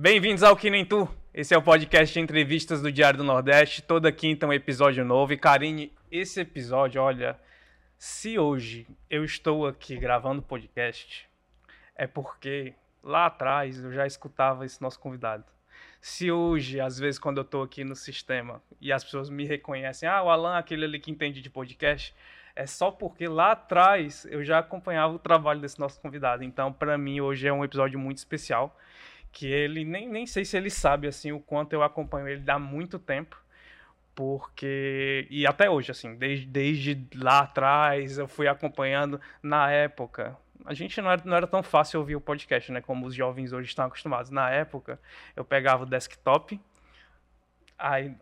Bem-vindos ao Que Nem Tu. Esse é o podcast de entrevistas do Diário do Nordeste. Toda quinta um episódio novo. E Karine, esse episódio, olha, se hoje eu estou aqui gravando podcast, é porque lá atrás eu já escutava esse nosso convidado. Se hoje, às vezes, quando eu estou aqui no sistema e as pessoas me reconhecem, ah, o Alan, aquele ali que entende de podcast, é só porque lá atrás eu já acompanhava o trabalho desse nosso convidado. Então, para mim, hoje é um episódio muito especial que ele nem, nem sei se ele sabe assim o quanto eu acompanho ele há muito tempo porque e até hoje assim desde, desde lá atrás eu fui acompanhando na época a gente não era, não era tão fácil ouvir o podcast né como os jovens hoje estão acostumados. Na época eu pegava o desktop aí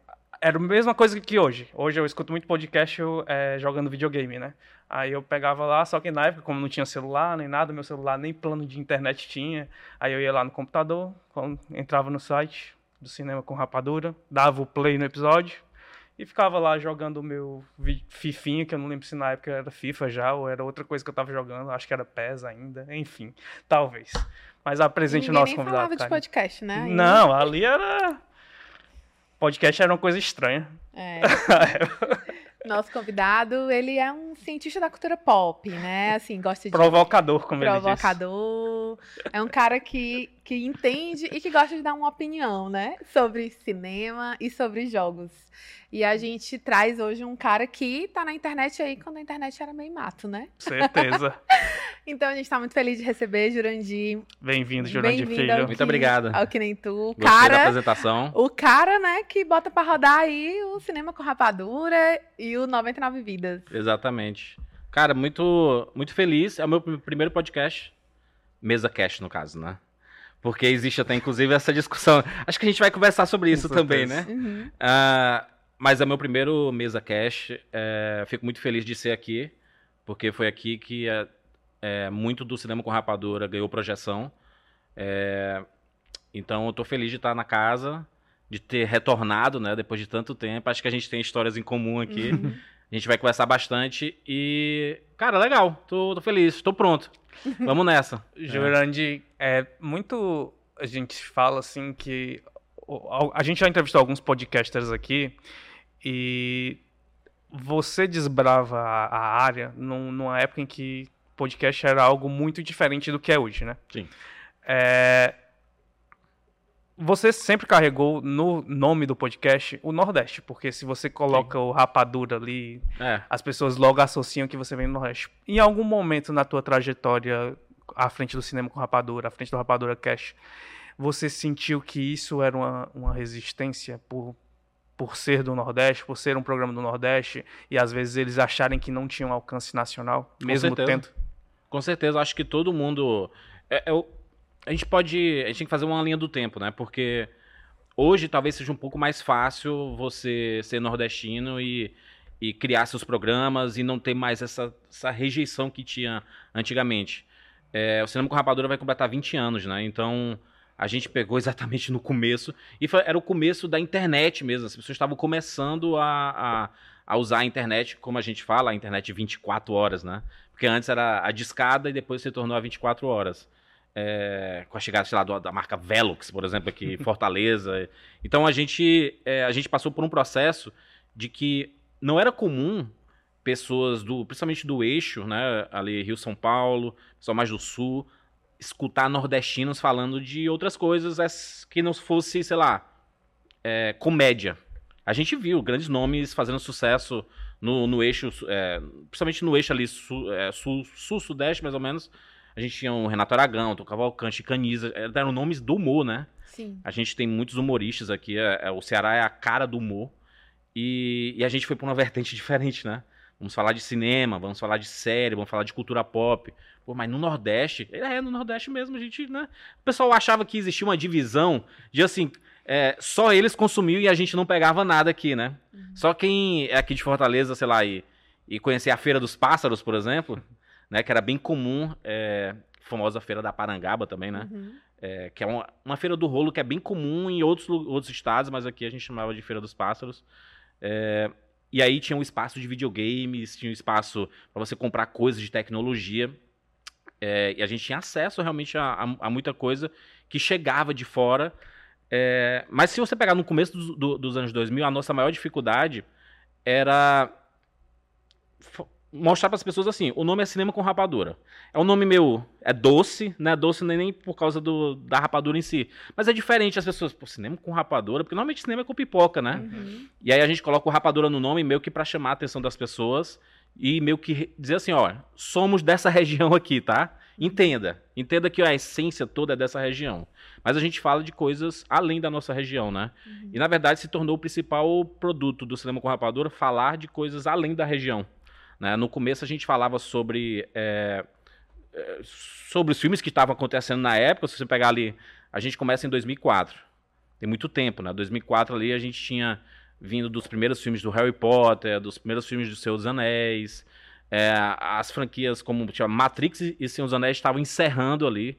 era a mesma coisa que hoje. Hoje eu escuto muito podcast é, jogando videogame, né? Aí eu pegava lá, só que na época, como não tinha celular nem nada, meu celular nem plano de internet tinha. Aí eu ia lá no computador, entrava no site do Cinema com Rapadura, dava o play no episódio e ficava lá jogando o meu Fifinha, que eu não lembro se na época era FIFA já ou era outra coisa que eu tava jogando, acho que era PES ainda, enfim, talvez. Mas apresente o nosso nem convidado. falava de podcast, né? Não, ali era podcast era uma coisa estranha. É. Nosso convidado, ele é um cientista da cultura pop, né? Assim, gosta de. Provocador, como Provocador. ele disse. Provocador. É um cara que, que entende e que gosta de dar uma opinião, né? Sobre cinema e sobre jogos. E a gente traz hoje um cara que tá na internet aí quando a internet era meio mato, né? Certeza. então a gente tá muito feliz de receber Jurandir. Bem-vindo, Jurandir Bem Filho. Muito obrigado. Ao Que Nem Tu. Gostei cara, da apresentação. O cara, né, que bota pra rodar aí o Cinema com Rapadura e o 99 Vidas. Exatamente. Cara, muito, muito feliz. É o meu primeiro podcast. Mesa Cast, no caso, né? Porque existe até, inclusive, essa discussão. Acho que a gente vai conversar sobre isso também, né? Uhum. Uh, mas é meu primeiro mesa cash. É, fico muito feliz de ser aqui, porque foi aqui que é, é, muito do cinema com rapadura ganhou projeção. É, então eu tô feliz de estar na casa, de ter retornado, né, depois de tanto tempo. Acho que a gente tem histórias em comum aqui. Uhum. A gente vai conversar bastante e, cara, legal. Tô, tô feliz, tô pronto. Vamos nessa. Jurandir, é muito. A gente fala assim que. A gente já entrevistou alguns podcasters aqui e você desbrava a, área num, numa época em que podcast era algo muito diferente do que é hoje, né? Sim. É, você sempre carregou no nome do podcast o Nordeste, porque se você coloca Sim. o Rapadura ali, é. as pessoas logo associam que você vem do Nordeste. Em algum momento na tua trajetória à frente do cinema com Rapadura, à frente do Rapadura Cash, você sentiu que isso era uma, uma resistência por, por ser do Nordeste, por ser um programa do Nordeste, e às vezes eles acharem que não tinham alcance nacional, mesmo tendo? Com certeza, acho que todo mundo. É, é, a gente pode. A gente tem que fazer uma linha do tempo, né? Porque hoje talvez seja um pouco mais fácil você ser nordestino e, e criar seus programas e não ter mais essa, essa rejeição que tinha antigamente. É, o Cinema com Rapadura vai completar 20 anos, né? Então a gente pegou exatamente no começo e foi, era o começo da internet mesmo. As pessoas estavam começando a, a, a, usar a internet, como a gente fala, a internet 24 horas, né? Porque antes era a discada e depois se tornou a 24 horas é, com a chegada, sei lá, da marca Velux, por exemplo, aqui em Fortaleza. Então a gente, é, a gente passou por um processo de que não era comum pessoas do, principalmente do eixo, né, ali Rio São Paulo, pessoal mais do sul, escutar nordestinos falando de outras coisas que não fosse, sei lá, é, comédia. A gente viu grandes nomes fazendo sucesso no, no eixo, é, principalmente no eixo ali é, sul-sudeste, sul, mais ou menos, a gente tinha o Renato Aragão, o Cavalcante, Caniza, é, eram nomes do humor, né? Sim. A gente tem muitos humoristas aqui, é, é, o Ceará é a cara do humor. E, e a gente foi para uma vertente diferente, né? Vamos falar de cinema, vamos falar de série, vamos falar de cultura pop. Pô, mas no Nordeste, é, no Nordeste mesmo, a gente, né? O pessoal achava que existia uma divisão de assim, é, só eles consumiam e a gente não pegava nada aqui, né? Uhum. Só quem é aqui de Fortaleza, sei lá, e, e conhecer a Feira dos Pássaros, por exemplo, né? Que era bem comum, é, famosa Feira da Parangaba também, né? Uhum. É, que é uma, uma, feira do rolo que é bem comum em outros, outros estados, mas aqui a gente chamava de Feira dos Pássaros. É, e aí tinha um espaço de videogames, tinha um espaço para você comprar coisas de tecnologia. É, e a gente tinha acesso realmente a, a, a, muita coisa que chegava de fora. É, mas se você pegar no começo do, do, dos anos 2000, a nossa maior dificuldade era mostrar para as pessoas assim, o nome é Cinema com Rapadura. É um nome meu, é doce, não é doce nem, nem por causa do, da rapadura em si. Mas é diferente as pessoas, pô, cinema com rapadura, porque normalmente cinema é com pipoca, né? Uhum. E aí a gente coloca o rapadura no nome meio que para chamar a atenção das pessoas e meio que dizer assim, ó, somos dessa região aqui, tá? Entenda, entenda que a essência toda é dessa região. Mas a gente fala de coisas além da nossa região, né? Uhum. E na verdade se tornou o principal produto do cinema com rapadura falar de coisas além da região. Né? No começo a gente falava sobre é, é sobre os filmes que estavam acontecendo na época. Se você pegar ali, a gente começa em 2004. Tem muito tempo, né? 2004 ali a gente tinha vindo dos primeiros filmes do Harry Potter, dos primeiros filmes do Senhor dos Anéis. É, as franquias como tinha Matrix e Senhor dos Anéis estavam encerrando ali.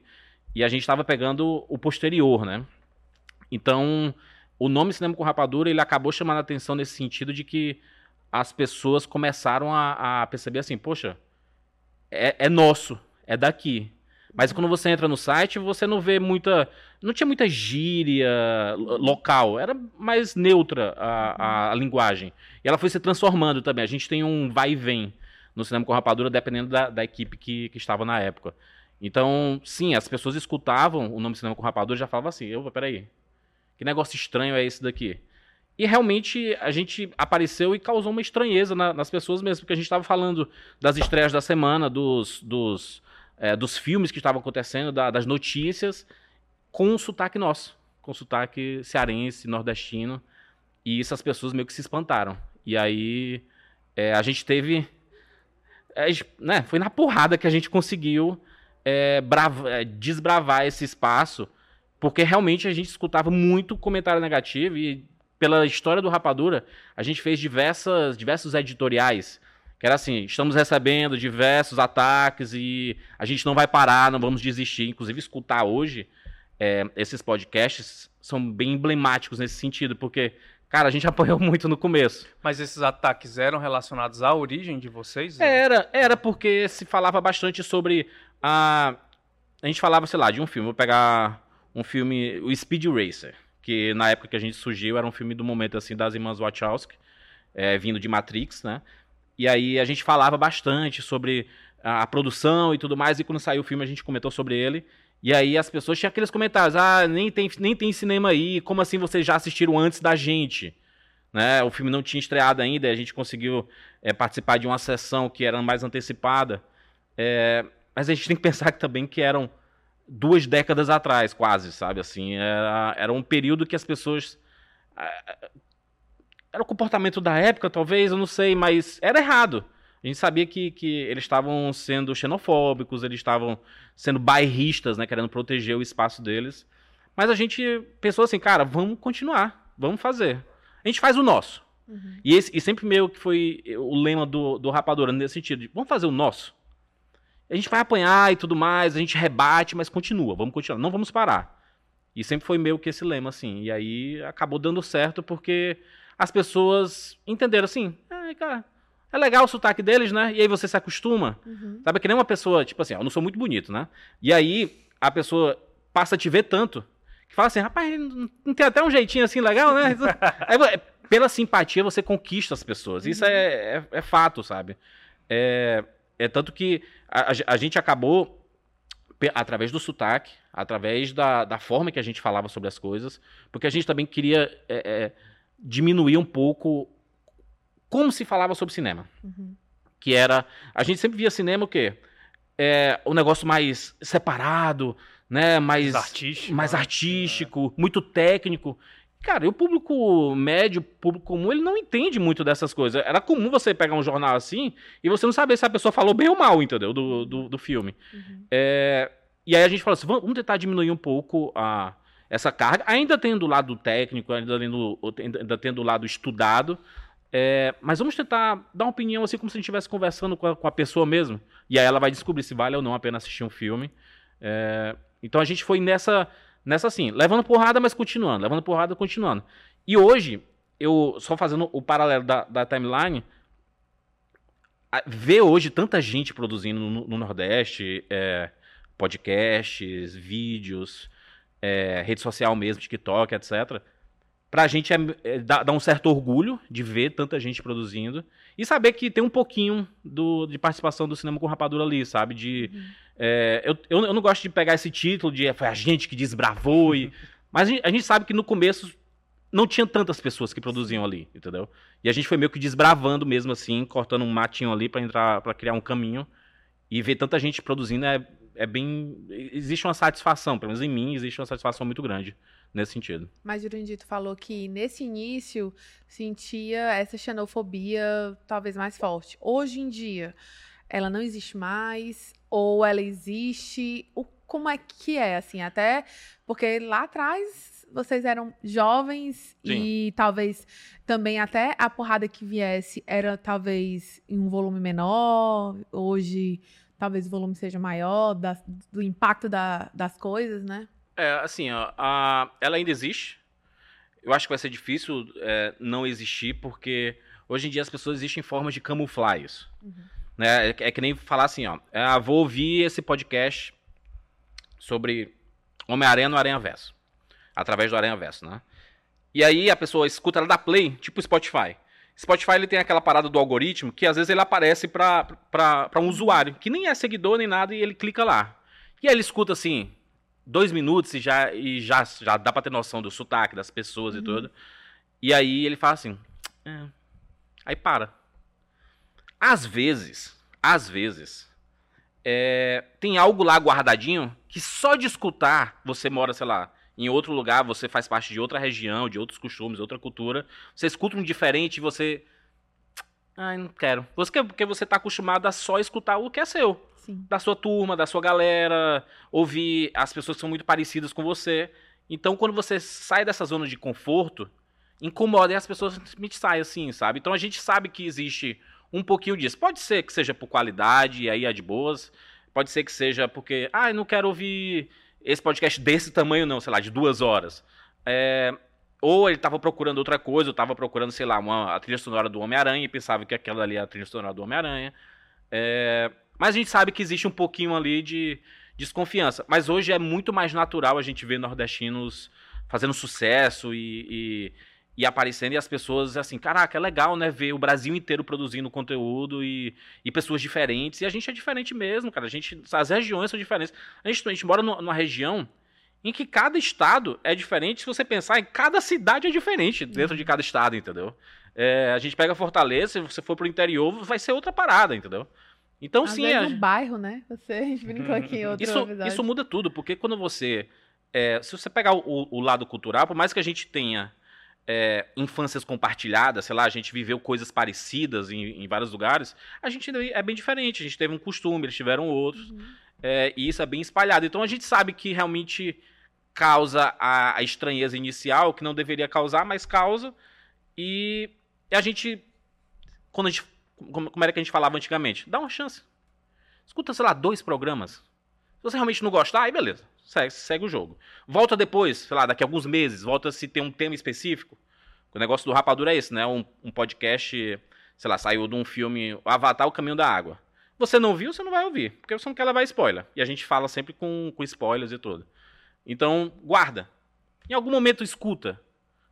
E a gente estava pegando o posterior, né? Então, o nome Cinema com Rapadura, ele acabou chamando a atenção nesse sentido de que as pessoas começaram a, a perceber assim, poxa, é, é, nosso, é daqui. Mas quando você entra no site, você não vê muita. Não tinha muita gíria local. Era mais neutra a, a, a, linguagem. E ela foi se transformando também. A gente tem um vai e vem no cinema com rapadura, dependendo da, da equipe que, que estava na época. Então, sim, as pessoas escutavam o nome cinema com rapadura e já falavam assim: eu, peraí, que negócio estranho é esse daqui? E realmente a gente apareceu e causou uma estranheza na, nas pessoas mesmo, porque a gente estava falando das estreias da semana, dos, dos, é, dos filmes que estavam acontecendo, da, das notícias, com um sotaque nosso, com um sotaque cearense, nordestino. E essas pessoas meio que se espantaram. E aí é, a gente teve. É, né, foi na porrada que a gente conseguiu é, brava, é, desbravar esse espaço, porque realmente a gente escutava muito comentário negativo e pela história do Rapadura, a gente fez diversas, diversos editoriais. Que era assim, estamos recebendo diversos ataques e a gente não vai parar, não vamos desistir. Inclusive, escutar hoje é, esses podcasts são bem emblemáticos nesse sentido, porque, cara, a gente apoiou muito no começo. Mas esses ataques eram relacionados à origem de vocês? Era, era porque se falava bastante sobre a... A gente falava, sei lá, de um filme, vou pegar um filme, o Speed Racer que na época que a gente surgiu era um filme do momento assim das irmãs Wachowski, é, vindo de Matrix, né? E aí a gente falava bastante sobre a, a, produção e tudo mais, e quando saiu o filme a gente comentou sobre ele. E aí as pessoas tinham aqueles comentários: ah, nem tem, nem tem cinema aí, como assim vocês já assistiram antes da gente? Né? O filme não tinha estreado ainda, a gente conseguiu é, participar de uma sessão que era mais antecipada. É, mas a gente tem que pensar que, também que eram duas décadas atrás, quase, sabe? Assim, era, era um período que as pessoas. Era o comportamento da época, talvez, eu não sei, mas era errado. A gente sabia que, que eles estavam sendo xenofóbicos, eles estavam sendo bairristas, né? Querendo proteger o espaço deles. Mas a gente pensou assim, cara, vamos continuar, vamos fazer. A gente faz o nosso. Uhum. E, esse, e sempre meio que foi o lema do, do Rapadura, nesse sentido, de, vamos fazer o nosso. A gente vai apanhar e tudo mais, a gente rebate, mas continua, vamos continuar, não vamos parar. E sempre foi meio que esse lema, assim. E aí acabou dando certo porque as pessoas entenderam assim, ah, cara, é legal o sotaque deles, né? E aí você se acostuma. Uhum. Sabe que nem uma pessoa, tipo assim, eu não sou muito bonito, né? E aí a pessoa passa a te ver tanto que fala assim, rapaz, não tem até um jeitinho assim legal, né? aí, pela simpatia você conquista as pessoas. Isso uhum. é, é, é, fato, sabe? É, é tanto que a, a gente acabou, através do sotaque, através da, da forma que a gente falava sobre as coisas, porque a gente também queria é, é, diminuir um pouco como se falava sobre cinema. Uhum. Que era. A gente sempre via cinema o quê? É, o negócio mais separado, né? Mais, mais artístico, mais né? artístico é. muito técnico. Cara, e o público médio, público comum, ele não entende muito dessas coisas. Era comum você pegar um jornal assim e você não saber se a pessoa falou bem ou mal, entendeu? Do, do, do filme. Uhum. É, e aí a gente falou assim: vamos, tentar diminuir um pouco a, essa carga, ainda tendo o lado técnico, ainda tendo, ainda tendo o lado estudado. É, mas vamos tentar dar uma opinião assim, como se a gente estivesse conversando com a, com a, pessoa mesmo. E aí ela vai descobrir se vale ou não a pena assistir um filme. É, então a gente foi nessa nessa assim, levando porrada, mas continuando, levando porrada, continuando. E hoje, eu só fazendo o paralelo da, da timeline, ver hoje tanta gente produzindo no, no Nordeste, é, podcasts, vídeos, é, rede social mesmo, TikTok, etc. Pra gente é, é, dá, dá um certo orgulho de ver tanta gente produzindo e saber que tem um pouquinho do, de participação do cinema com rapadura ali, sabe? De, é, eu, eu, eu não gosto de pegar esse título de foi a gente que desbravou, e, mas a gente, a gente sabe que no começo não tinha tantas pessoas que produziam ali, entendeu? E a gente foi meio que desbravando mesmo assim, cortando um matinho ali para entrar, para criar um caminho e ver tanta gente produzindo é, é bem existe uma satisfação, pelo menos em mim existe uma satisfação muito grande nesse sentido. Mas Jurandito falou que nesse início sentia essa xenofobia talvez mais forte. Hoje em dia, ela não existe mais ou ela existe? O, como é que é assim? Até porque lá atrás vocês eram jovens Sim. e talvez também até a porrada que viesse era talvez em um volume menor, hoje talvez o volume seja maior, da, do impacto da, das coisas, né? É, assim, ó, a, ela ainda existe. Eu acho que vai ser difícil é, não existir, porque hoje em dia as pessoas existem formas de camuflar isso. Uhum. Né? É, é, que nem falar assim, ó, ah, vou ouvir esse podcast sobre Homem-Aranha no Aranha Verso através do Aranha Verso, né? E aí a pessoa escuta, ela dá play, tipo Spotify. Spotify ele tem aquela parada do algoritmo que às vezes ele aparece para um usuário que nem é seguidor nem nada e ele clica lá. E aí ele escuta assim, dois minutos e já, e já, já dá pra ter noção do sotaque das pessoas uhum. e tudo. E aí ele fala assim. É. Aí para. Às vezes, às vezes, é, tem algo lá guardadinho que só de escutar você mora, sei lá, em outro lugar, você faz parte de outra região, de outros costumes, outra cultura. Você escuta um diferente e você. Ai, não quero. Você quer, porque você está acostumado a só escutar o que é seu. Sim. Da sua turma, da sua galera, ouvir as pessoas que são muito parecidas com você. Então, quando você sai dessa zona de conforto, incomoda e as pessoas simplesmente saem assim, sabe? Então a gente sabe que existe um pouquinho disso. Pode ser que seja por qualidade, e aí é de boas. Pode ser que seja porque, ah, eu não quero ouvir esse podcast desse tamanho não, sei lá, de duas horas. É, ou ele estava procurando outra coisa, ou estava procurando, sei lá, uma, a trilha sonora do Homem-Aranha e pensava que aquela ali era a trilha sonora do Homem-Aranha. É, mas a gente sabe que existe um pouquinho ali de desconfiança. Mas hoje é muito mais natural a gente ver nordestinos fazendo sucesso e, e e aparecendo e as pessoas assim, caraca, é legal, né, ver o Brasil inteiro produzindo conteúdo e, e pessoas diferentes. E a gente é diferente mesmo, cara. A gente, as regiões são diferentes. A gente, a gente mora numa região em que cada estado é diferente. Se você pensar, em cada cidade é diferente dentro de cada estado, entendeu? É, a gente pega Fortaleza, se você for pro interior, vai ser outra parada, entendeu? Então, Às sim. Vezes é... no bairro, né? Você, a gente brincou aqui em outro isso, isso muda tudo, porque quando você. É, se você pegar o, o, lado cultural, por mais que a gente tenha é, infâncias compartilhadas, sei lá, a gente viveu coisas parecidas em, em, vários lugares, a gente é bem diferente. A gente teve um costume, eles tiveram outros, uhum. é, e isso é bem espalhado. Então a gente sabe que realmente causa a, a, estranheza inicial, que não deveria causar, mas causa. E a gente, quando a gente, como, como era que a gente falava antigamente? Dá uma chance. Escuta, sei lá, dois programas. Se você realmente não gostar, aí beleza segue, segue o jogo. Volta depois, sei lá, daqui a alguns meses, volta se tem um tema específico. O negócio do Rapadura é esse, né? Um, um podcast, sei lá, saiu de um filme Avatar, O Caminho da Água. Você não viu, você não vai ouvir, porque você não quer levar spoiler. E a gente fala sempre com, com spoilers e tudo. Então, guarda. Em algum momento escuta.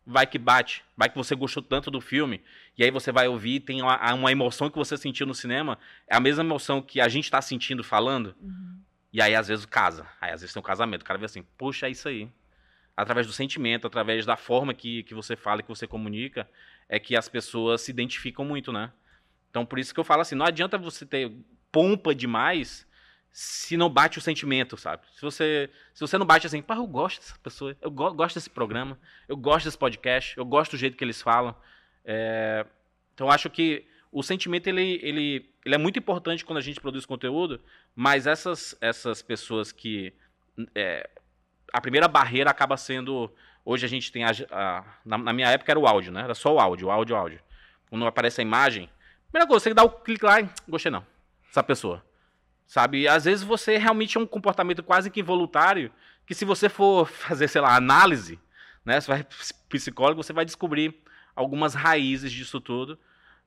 Vai que bate. Vai que você gostou tanto do filme. E aí você vai ouvir, tem uma, uma emoção que você sentiu no cinema. É a mesma emoção que a gente está sentindo falando. Uhum. E aí, às vezes, casa. Aí, às vezes, tem um casamento. O cara vê assim, puxa, é isso aí. Através do sentimento, através da forma que, que você fala, que você comunica, é que as pessoas se identificam muito, né? Então, por isso que eu falo assim, não adianta você ter pompa demais se não bate o sentimento, sabe? Se você, se você não bate assim, pá, eu gosto dessa pessoa, eu go gosto desse programa, eu gosto desse podcast, eu gosto do jeito que eles falam. É... Então, acho que o sentimento ele, ele, ele é muito importante quando a gente produz conteúdo, mas essas, essas pessoas que. É, a primeira barreira acaba sendo. Hoje a gente tem. A, a na, na, minha época era o áudio, né? Era só o áudio, o áudio, o áudio. Quando aparece a imagem. Primeira coisa, você dá o clique lá e. Gostei não. Essa pessoa. Sabe? Às vezes você realmente é um comportamento quase que involuntário. Que se você for fazer, sei lá, análise, né? Você vai psicólogo, você vai descobrir algumas raízes disso tudo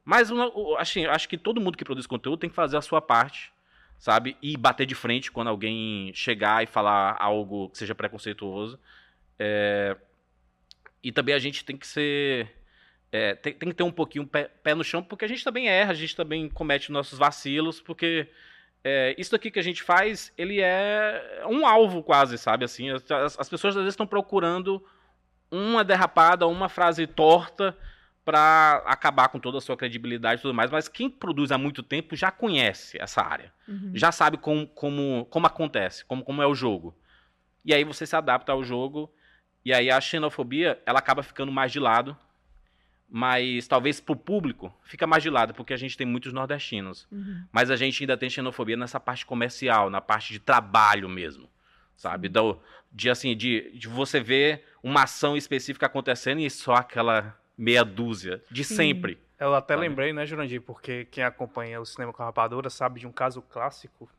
mas assim, acho que todo mundo que produz conteúdo tem que fazer a sua parte sabe? E bater de frente quando alguém chegar e falar algo que seja preconceituoso. É, E também a gente tem que ser. é, tem, tem que ter um pouquinho pé, pé no chão, porque a gente também erra, a gente também comete nossos vacilos, porque é, isso daqui que a gente faz, ele é um alvo quase, sabe? Assim, as, as pessoas às vezes estão procurando uma derrapada, uma frase torta para acabar com toda a sua credibilidade e tudo mais, mas quem produz há muito tempo já conhece essa área, Uhum. já sabe como, como, como acontece, como, como é o jogo. E aí você se adapta ao jogo, e aí a xenofobia, ela acaba ficando mais de lado, mas talvez pro público fica mais de lado, porque a gente tem muitos nordestinos. Uhum. Mas a gente ainda tem xenofobia nessa parte comercial, na parte de trabalho mesmo. Sabe? Do, de assim, de, de você ver uma ação específica acontecendo e só aquela meia dúzia. De Sim. sempre. Eu até Sabe? lembrei, né, Jurandir? Porque quem acompanha o cinema com a rapadura sabe de um caso clássico,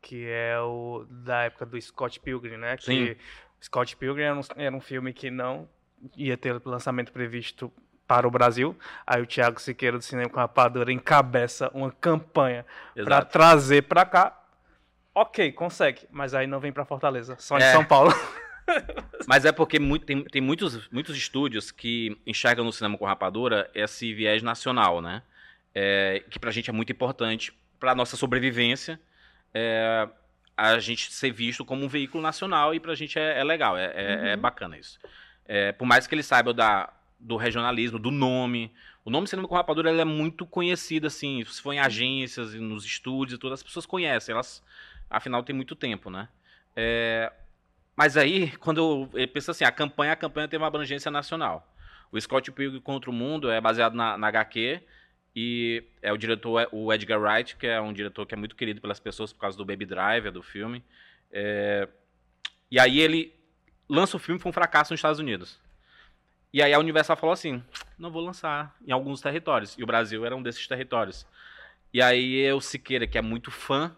que é o da época do Scott Pilgrim, né? Que Sim. Scott Pilgrim era um, era um filme que não ia ter lançamento previsto para o Brasil. Aí o Thiago Siqueira do Cinema com a Rapadura encabeça uma campanha para trazer para cá. Ok, consegue, mas aí não vem para Fortaleza, só em É. São Paulo. Mas é porque muito- tem, tem muitos, muitos estúdios que enxergam no cinema com rapadura esse viés nacional, né? É, que pra gente é muito importante pra nossa sobrevivência. é, a gente ser visto como um veículo nacional e pra gente é, é legal, é, é- é Uhum. bacana isso. É, por mais que eles saibam da, do regionalismo, do nome. O nome Cinema com Rapadura ele é muito conhecido, assim. Se for em agências, e nos estúdios e tudo, as pessoas conhecem. Elas, afinal, tem muito tempo, né? É, mas aí, quando eu, eu penso assim, a campanha, a campanha tem uma abrangência nacional. O Scott Pilgrim contra o Mundo é baseado na, na HQ e é o diretor, o Edgar Wright, que é um diretor que é muito querido pelas pessoas por causa do Baby Driver, do filme. É, e aí ele lança o filme, foi um fracasso nos Estados Unidos. E aí a Universal falou assim, não vou lançar em alguns territórios. E o Brasil era um desses territórios. E aí o Siqueira, que é muito fã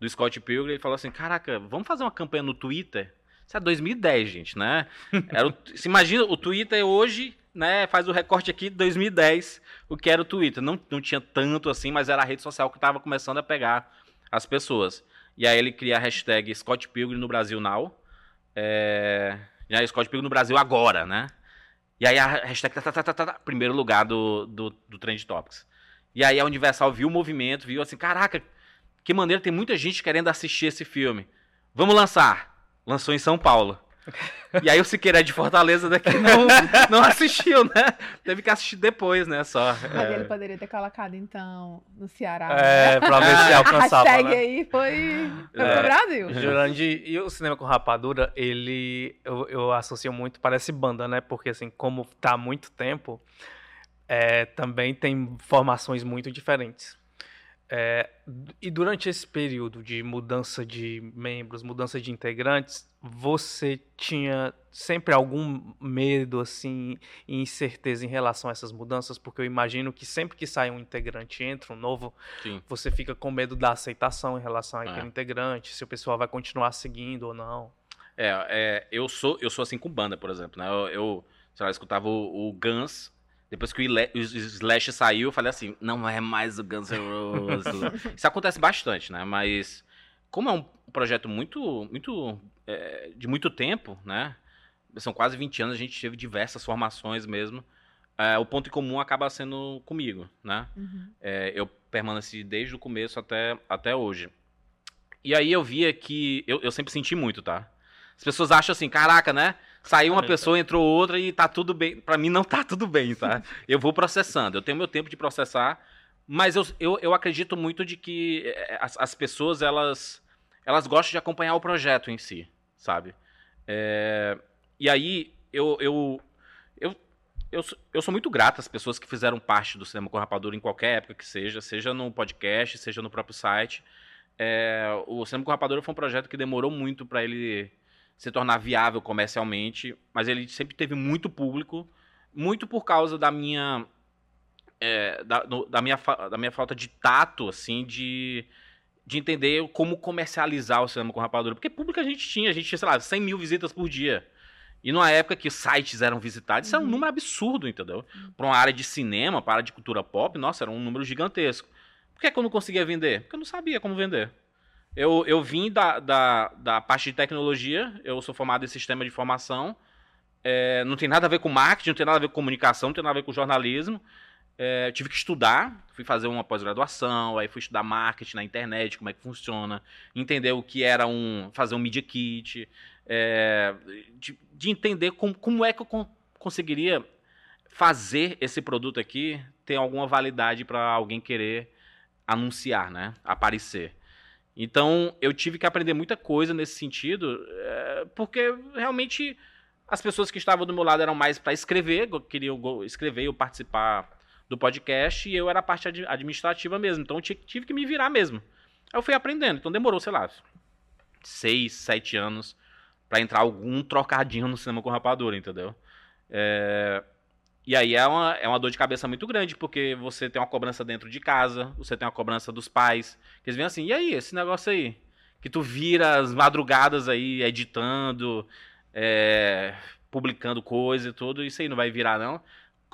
do Scott Pilgrim, ele falou assim, caraca, vamos fazer uma campanha no Twitter? Isso é 2010, gente, né? Era o, se imagina, o Twitter hoje, né, faz o recorte aqui de 2010, o que era o Twitter. Não, não tinha tanto assim, mas era a rede social que estava começando a pegar as pessoas. E aí ele cria a hashtag Scott Pilgrim no Brasil Now. É... E aí Scott Pilgrim no Brasil agora, né? E aí a hashtag tá, tá, tá, tá, tá, tá, primeiro lugar do, do, do Trend Topics. E aí a Universal viu o movimento, viu assim, caraca, que maneiro, tem muita gente querendo assistir esse filme. Vamos lançar. Lançou em São Paulo. E aí o Siqueira de Fortaleza daqui não, não assistiu, né? Teve que assistir depois, né? Só. Mas ele poderia ter colocado, então, no Ceará. É, né? pra ver se A alcançava, hashtag né? aí foi, foi É. pro Brasil. Jurandir, e o cinema com rapadura, ele eu, eu associo muito, parece banda, né? Porque assim, como tá há muito tempo, é, também tem formações muito diferentes. É, e durante esse período de mudança de membros, mudança de integrantes, você tinha sempre algum medo, assim, e incerteza em relação a essas mudanças? Porque eu imagino que sempre que sai um integrante entra um novo, Sim. você fica com medo da aceitação em relação àquele É. integrante, se o pessoal vai continuar seguindo ou não. É, é, eu sou eu sou assim com banda, por exemplo, né? Eu, eu sei lá, escutava o, o Guns, depois que o, Ile- o Slash saiu, eu falei assim, não é mais o Guns N' Roses. Isso acontece bastante, né? Mas como é um projeto muito muito é, de muito tempo, né? São quase 20 anos, a gente teve diversas formações mesmo. é, o ponto em comum acaba sendo comigo, né? Uhum. É, eu permaneci desde o começo até, até hoje. E aí eu via que. Eu, eu sempre senti muito, tá? As pessoas acham assim, caraca, né? Saiu uma pessoa, entrou outra e tá tudo bem. Pra mim não tá tudo bem, tá? Eu vou processando, eu tenho meu tempo de processar, mas eu, eu, eu acredito muito de que eh, as, as pessoas, elas, elas gostam de acompanhar o projeto em si, sabe? É, e aí eu, eu, eu, eu, sou- eu sou muito grato às pessoas que fizeram parte do Cinema com Rapadura em qualquer época que seja, seja no podcast, seja no próprio site. É, o Cinema com Rapadura foi um projeto que demorou muito para ele se tornar viável comercialmente, mas ele sempre teve muito público, muito por causa da minha é, da, no- da minha da minha falta de tato, assim, de de entender como comercializar o cinema com rapadura. Porque público a gente tinha, a gente tinha, sei lá, 100 mil visitas por dia. E numa época que os sites eram visitados, isso era um Uhum. número absurdo, entendeu? Para uma área de cinema, para a área de cultura pop, nossa, era um número gigantesco. Por que, que eu não conseguia vender? Porque eu não sabia como vender. Eu, eu vim da, da, da parte de tecnologia, eu sou formado em sistema de informação. É, não tem nada a ver com marketing, não tem nada a ver com comunicação, não tem nada a ver com jornalismo. É, tive que estudar, fui fazer uma pós-graduação, aí fui estudar marketing na internet, como é que funciona, entender o que era um fazer um media kit, é, de, de, entender como, como é que eu con conseguiria fazer esse produto aqui ter alguma validade para alguém querer anunciar, né, aparecer. Então eu tive que aprender muita coisa nesse sentido, é, porque realmente as pessoas que estavam do meu lado eram mais para escrever, queriam escrever ou participar do podcast e eu era a parte administrativa mesmo. Então eu tive que me virar mesmo. Aí eu fui aprendendo. Então demorou, sei lá, seis, sete anos para entrar algum trocadinho no cinema com rapadura, entendeu? É... E aí é uma, é uma dor de cabeça muito grande, porque você tem uma cobrança dentro de casa, você tem uma cobrança dos pais, que eles vêm assim, e aí, esse negócio aí? Que tu vira as madrugadas aí, editando, é, publicando coisa e tudo, isso aí não vai virar, não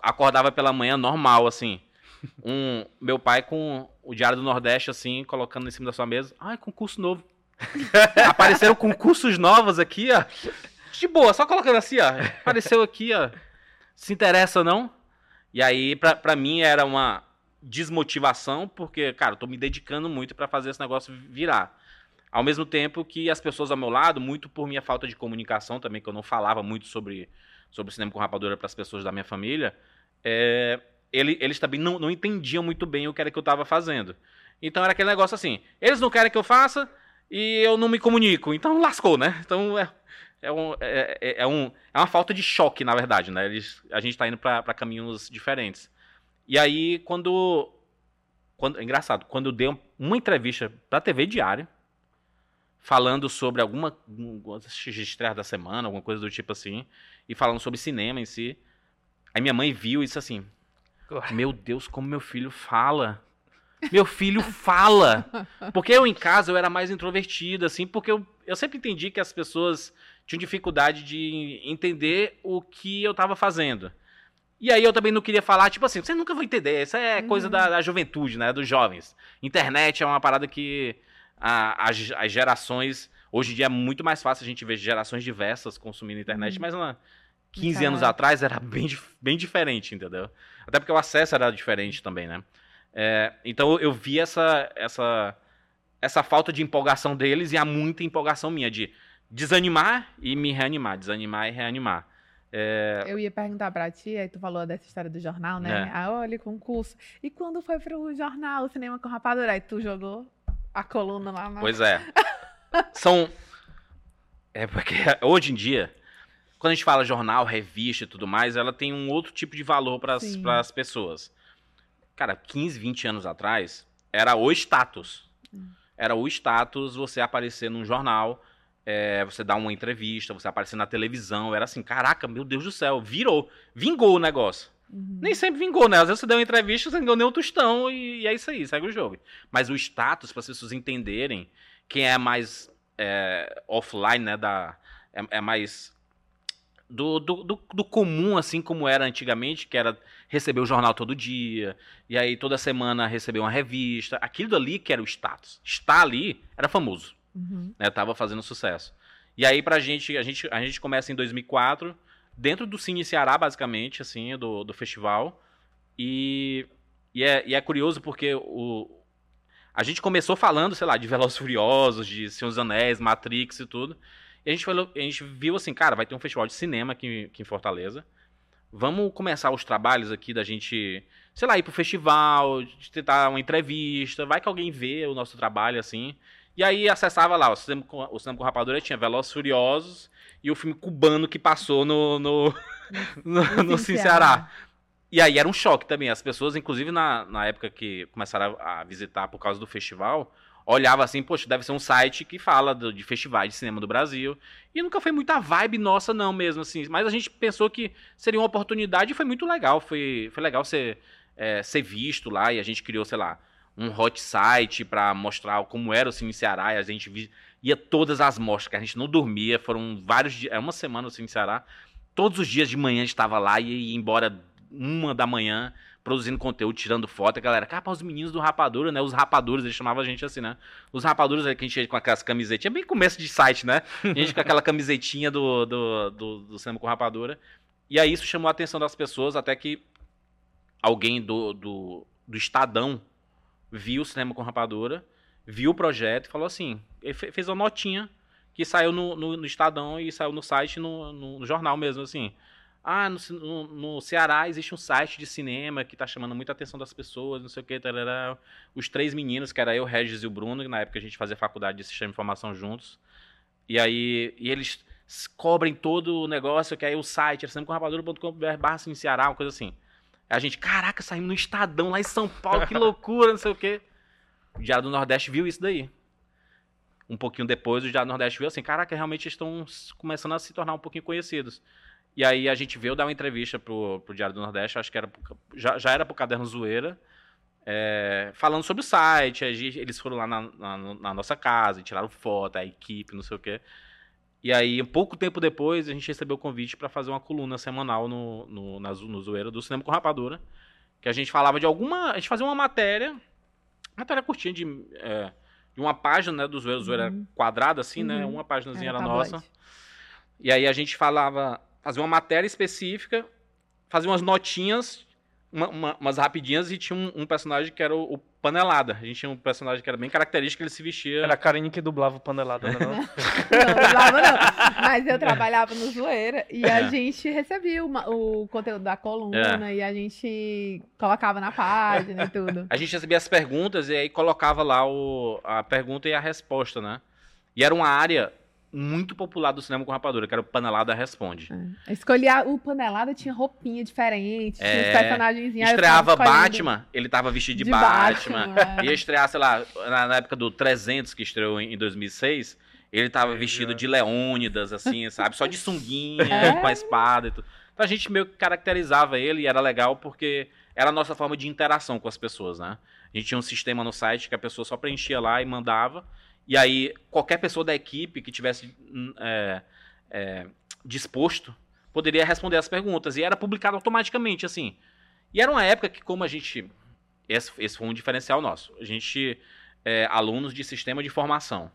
acordava pela manhã normal, assim. Um, meu pai com o Diário do Nordeste, assim, colocando em cima da sua mesa. Ai, concurso novo. Apareceram concursos novos aqui, ó. De boa, só colocando assim, ó. Apareceu aqui, ó. Se interessa não? E aí, pra mim, era uma desmotivação, porque, cara, eu tô me dedicando muito para fazer esse negócio virar. Ao mesmo tempo que as pessoas ao meu lado, muito por minha falta de comunicação também, que eu não falava muito sobre sobre cinema com rapadura para as pessoas da minha família, é, ele, eles também não, não entendiam muito bem o que era que eu estava fazendo. Então era aquele negócio assim: eles não querem que eu faça e eu não me comunico. Então lascou, né? Então é, é, um, é, é, é um, é uma falta de choque, na verdade, né? Eles, a gente está indo para caminhos diferentes. E aí, quando. quando engraçado, quando eu dei uma entrevista para a TV Diário, falando sobre alguma, alguma estreia da semana, alguma coisa do tipo assim, e falando sobre cinema em si. Aí minha mãe viu isso assim: Meu Deus, como meu filho fala. Meu filho fala! Porque eu em casa eu era mais introvertido, assim, porque eu, eu sempre entendi que as pessoas tinham dificuldade de entender o que eu estava fazendo. E aí eu também não queria falar, tipo assim, você nunca vai entender, isso é coisa uhum. da, da, juventude, né, dos jovens. Internet é uma parada que a, as, as gerações Hoje em dia é muito mais fácil a gente ver gerações diversas consumindo internet, hum. mas uma, 15 Caramba. anos atrás era bem, bem diferente, entendeu? Até porque o acesso era diferente também, né? É, então eu vi essa, essa, essa falta de empolgação deles e há muita empolgação minha de desanimar e me reanimar, desanimar e reanimar. É... Eu ia perguntar pra ti, aí tu falou dessa história do jornal, né? É. Ah, olha, concurso. E quando foi pro jornal, o cinema com rapadura, aí tu jogou a coluna lá na... Pois é. São. É porque hoje em dia, quando a gente fala jornal, revista e tudo mais, ela tem um outro tipo de valor para as pessoas. Cara, 15, 20 anos atrás, era o status. Hum. Era o status você aparecer num jornal, é, você dar uma entrevista, você aparecer na televisão. Era assim, caraca, meu Deus do céu, virou. Vingou o negócio. Uhum. Nem sempre vingou, né? Às vezes você deu uma entrevista, você não deu nem um tostão e, e é isso aí, segue o jogo. Mas o status, para as pessoas entenderem quem é mais é, offline, né, da, é, é mais do, do, do, do, comum, assim como era antigamente, que era receber o jornal todo dia, e aí toda semana receber uma revista. Aquilo ali que era o status. Estar ali era famoso. Uhum. Né, tava fazendo sucesso. E aí pra gente, a gente, a gente começa em 2004, dentro do Cine Ceará, basicamente, assim, do, do festival. E, e, é, e é curioso porque o, a gente começou falando, sei lá, de Velozes Furiosos, de Senhor dos Anéis, Matrix e tudo. E a gente, falou, a gente viu assim, cara, vai ter um festival de cinema aqui, aqui em Fortaleza. Vamos começar os trabalhos aqui da gente, sei lá, ir pro festival, tentar uma entrevista, vai que alguém vê o nosso trabalho, assim. E aí acessava lá, o Cinema com, o cinema com Rapadura tinha Velozes Furiosos e o filme cubano que passou no, no, no, no, Ceará. E aí era um choque também. As pessoas, inclusive na, na época que começaram a, a visitar por causa do festival, olhava assim, poxa, deve ser um site que fala do, de festivais de cinema do Brasil. E nunca foi muita vibe nossa, não, mesmo, assim. Mas a gente pensou que seria uma oportunidade e foi muito legal. Foi, foi legal ser, é, ser visto lá e a gente criou, sei lá, um hot site para mostrar como era o Cine Ceará. E a gente ia todas as mostras, que a gente não dormia. Foram vários dias, é uma semana o Cine Ceará. Todos os dias de manhã a gente estava lá e ia embora uma da manhã produzindo conteúdo, tirando foto, a galera, capa, os meninos do Rapadura, né? Os rapadores, eles chamavam a gente assim, né? Os rapaduras aí que a gente ia com aquelas camisetinhas, bem começo de site, né? A gente com aquela camisetinha do, do, do, do cinema com rapadura. E aí isso chamou a atenção das pessoas, até que alguém do, do, do Estadão viu o cinema com rapadura, viu o projeto e falou assim, ele fez uma notinha que saiu no, no, no Estadão e saiu no site, no, no jornal mesmo, assim. Ah, no, no, Ceará existe um site de cinema que tá chamando muita atenção das pessoas, não sei o que, tarará. Os três meninos, que era eu, Regis e o Bruno, que na época a gente fazia faculdade de sistema de informação juntos. E aí, e eles cobrem todo o negócio, que aí o site, cinemacorrapadura.com.br barra em Ceará, uma coisa assim. A gente, caraca, saímos no Estadão lá em São Paulo, que loucura, não sei o quê. O Diário do Nordeste viu isso daí. Um pouquinho depois, o Diário do Nordeste viu assim, caraca, realmente estão começando a se tornar um pouquinho conhecidos. E aí a gente veio dar uma entrevista pro, pro Diário do Nordeste, acho que era pro, já, já era pro Caderno Zoeira, é, falando sobre o site. Eles foram lá na, na, na, nossa casa e tiraram foto, a equipe, não sei o quê. E aí, um pouco tempo depois, a gente recebeu o convite para fazer uma coluna semanal no, no, na, no Zoeira do Cinema com Rapadura. Que a gente falava de alguma. A gente fazia uma matéria, matéria curtinha de, é, de uma página né, do Zoeira. O Zoeira uhum. quadrada, assim, né, uhum. né? Uma páginazinha era, era nossa. E aí a gente falava fazia uma matéria específica, fazia umas notinhas, uma, uma, umas rapidinhas, e tinha um, um personagem que era o, o, Panelada. A gente tinha um personagem que era bem característico, ele se vestia. Era a Karine que dublava o Panelada, né? Não, não dublava não. Mas eu trabalhava no Zoeira e a é. gente recebia uma, o conteúdo da coluna é. e a gente colocava na página e tudo. A gente recebia as perguntas e aí colocava lá o, a pergunta e a resposta, né? E era uma área muito popular do cinema com rapadura, que era o Panelada Responde. É. Escolhi o Panelada, tinha roupinha diferente, é, tinha os personagens. Estreava Batman, ele tava vestido de, de Batman. Batman é. Ia estrear, sei lá, na, na, época do 300, que estreou em, em 2006, ele tava vestido de Leônidas, assim, sabe? Só de sunguinha, é. com a espada e tudo. Então a gente meio que caracterizava ele e era legal porque era a nossa forma de interação com as pessoas, né? A gente tinha um sistema no site que a pessoa só preenchia lá e mandava. E aí, qualquer pessoa da equipe que tivesse hum, é, é, disposto poderia responder as perguntas. E era publicado automaticamente, assim. E era uma época que, como a gente. Esse, esse foi um diferencial nosso. A gente, é, alunos de sistema de formação,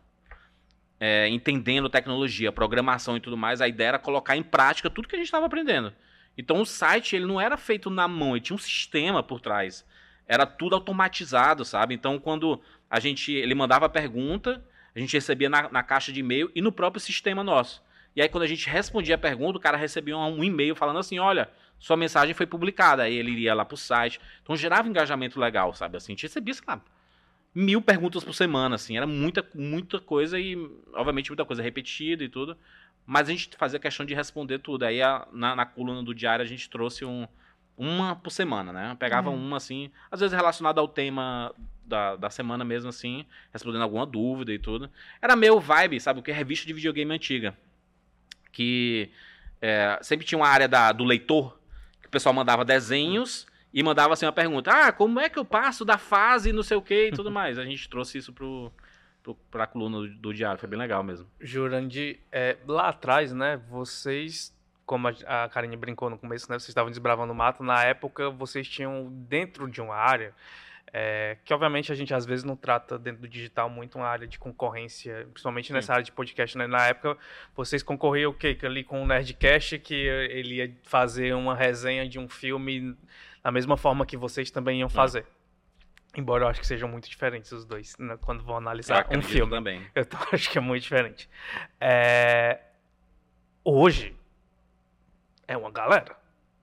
é, entendendo tecnologia, programação e tudo mais, a ideia era colocar em prática tudo que a gente estava aprendendo. Então o site ele não era feito na mão, ele tinha um sistema por trás. Era tudo automatizado, sabe? Então quando a gente, ele mandava a pergunta, a gente recebia na, na caixa de e-mail e no próprio sistema nosso. E aí, quando a gente respondia a pergunta, o cara recebia um, e-mail falando assim: olha, sua mensagem foi publicada. Aí ele iria lá pro site. Então gerava engajamento legal, sabe? Assim, a gente recebia, sei lá, mil perguntas por semana, assim. Era muita, muita coisa e, obviamente, muita coisa repetida e tudo. Mas a gente fazia questão de responder tudo. Aí, a, na, na coluna do diário, a gente trouxe um, uma por semana, né? Pegava uhum. uma, assim, às vezes relacionada ao tema da, da semana mesmo, assim, respondendo alguma dúvida e tudo. Era meio vibe, sabe? O que é revista de videogame antiga. Que é, sempre tinha uma área da, do leitor, que o pessoal mandava desenhos e mandava assim uma pergunta: Ah, como é que eu passo da fase, não sei o que e tudo mais. A gente trouxe isso pro, pro, pra coluna do, do diário, foi bem legal mesmo. Jurandir, é, lá atrás, né, vocês como a Karine brincou no começo, né? Vocês estavam desbravando o mato. Na época, vocês tinham dentro de uma área é, que obviamente a gente às vezes não trata dentro do digital muito uma área de concorrência, principalmente nessa Sim. área de podcast. Né? Na época, vocês concorriam o quê? Ali com o Nerdcast, que ele ia fazer uma resenha de um filme da mesma forma que vocês também iam fazer. Embora eu acho que sejam muito diferentes os dois, né? quando vão analisar um filme. também. Eu acho que é muito diferente. É... Hoje, é uma galera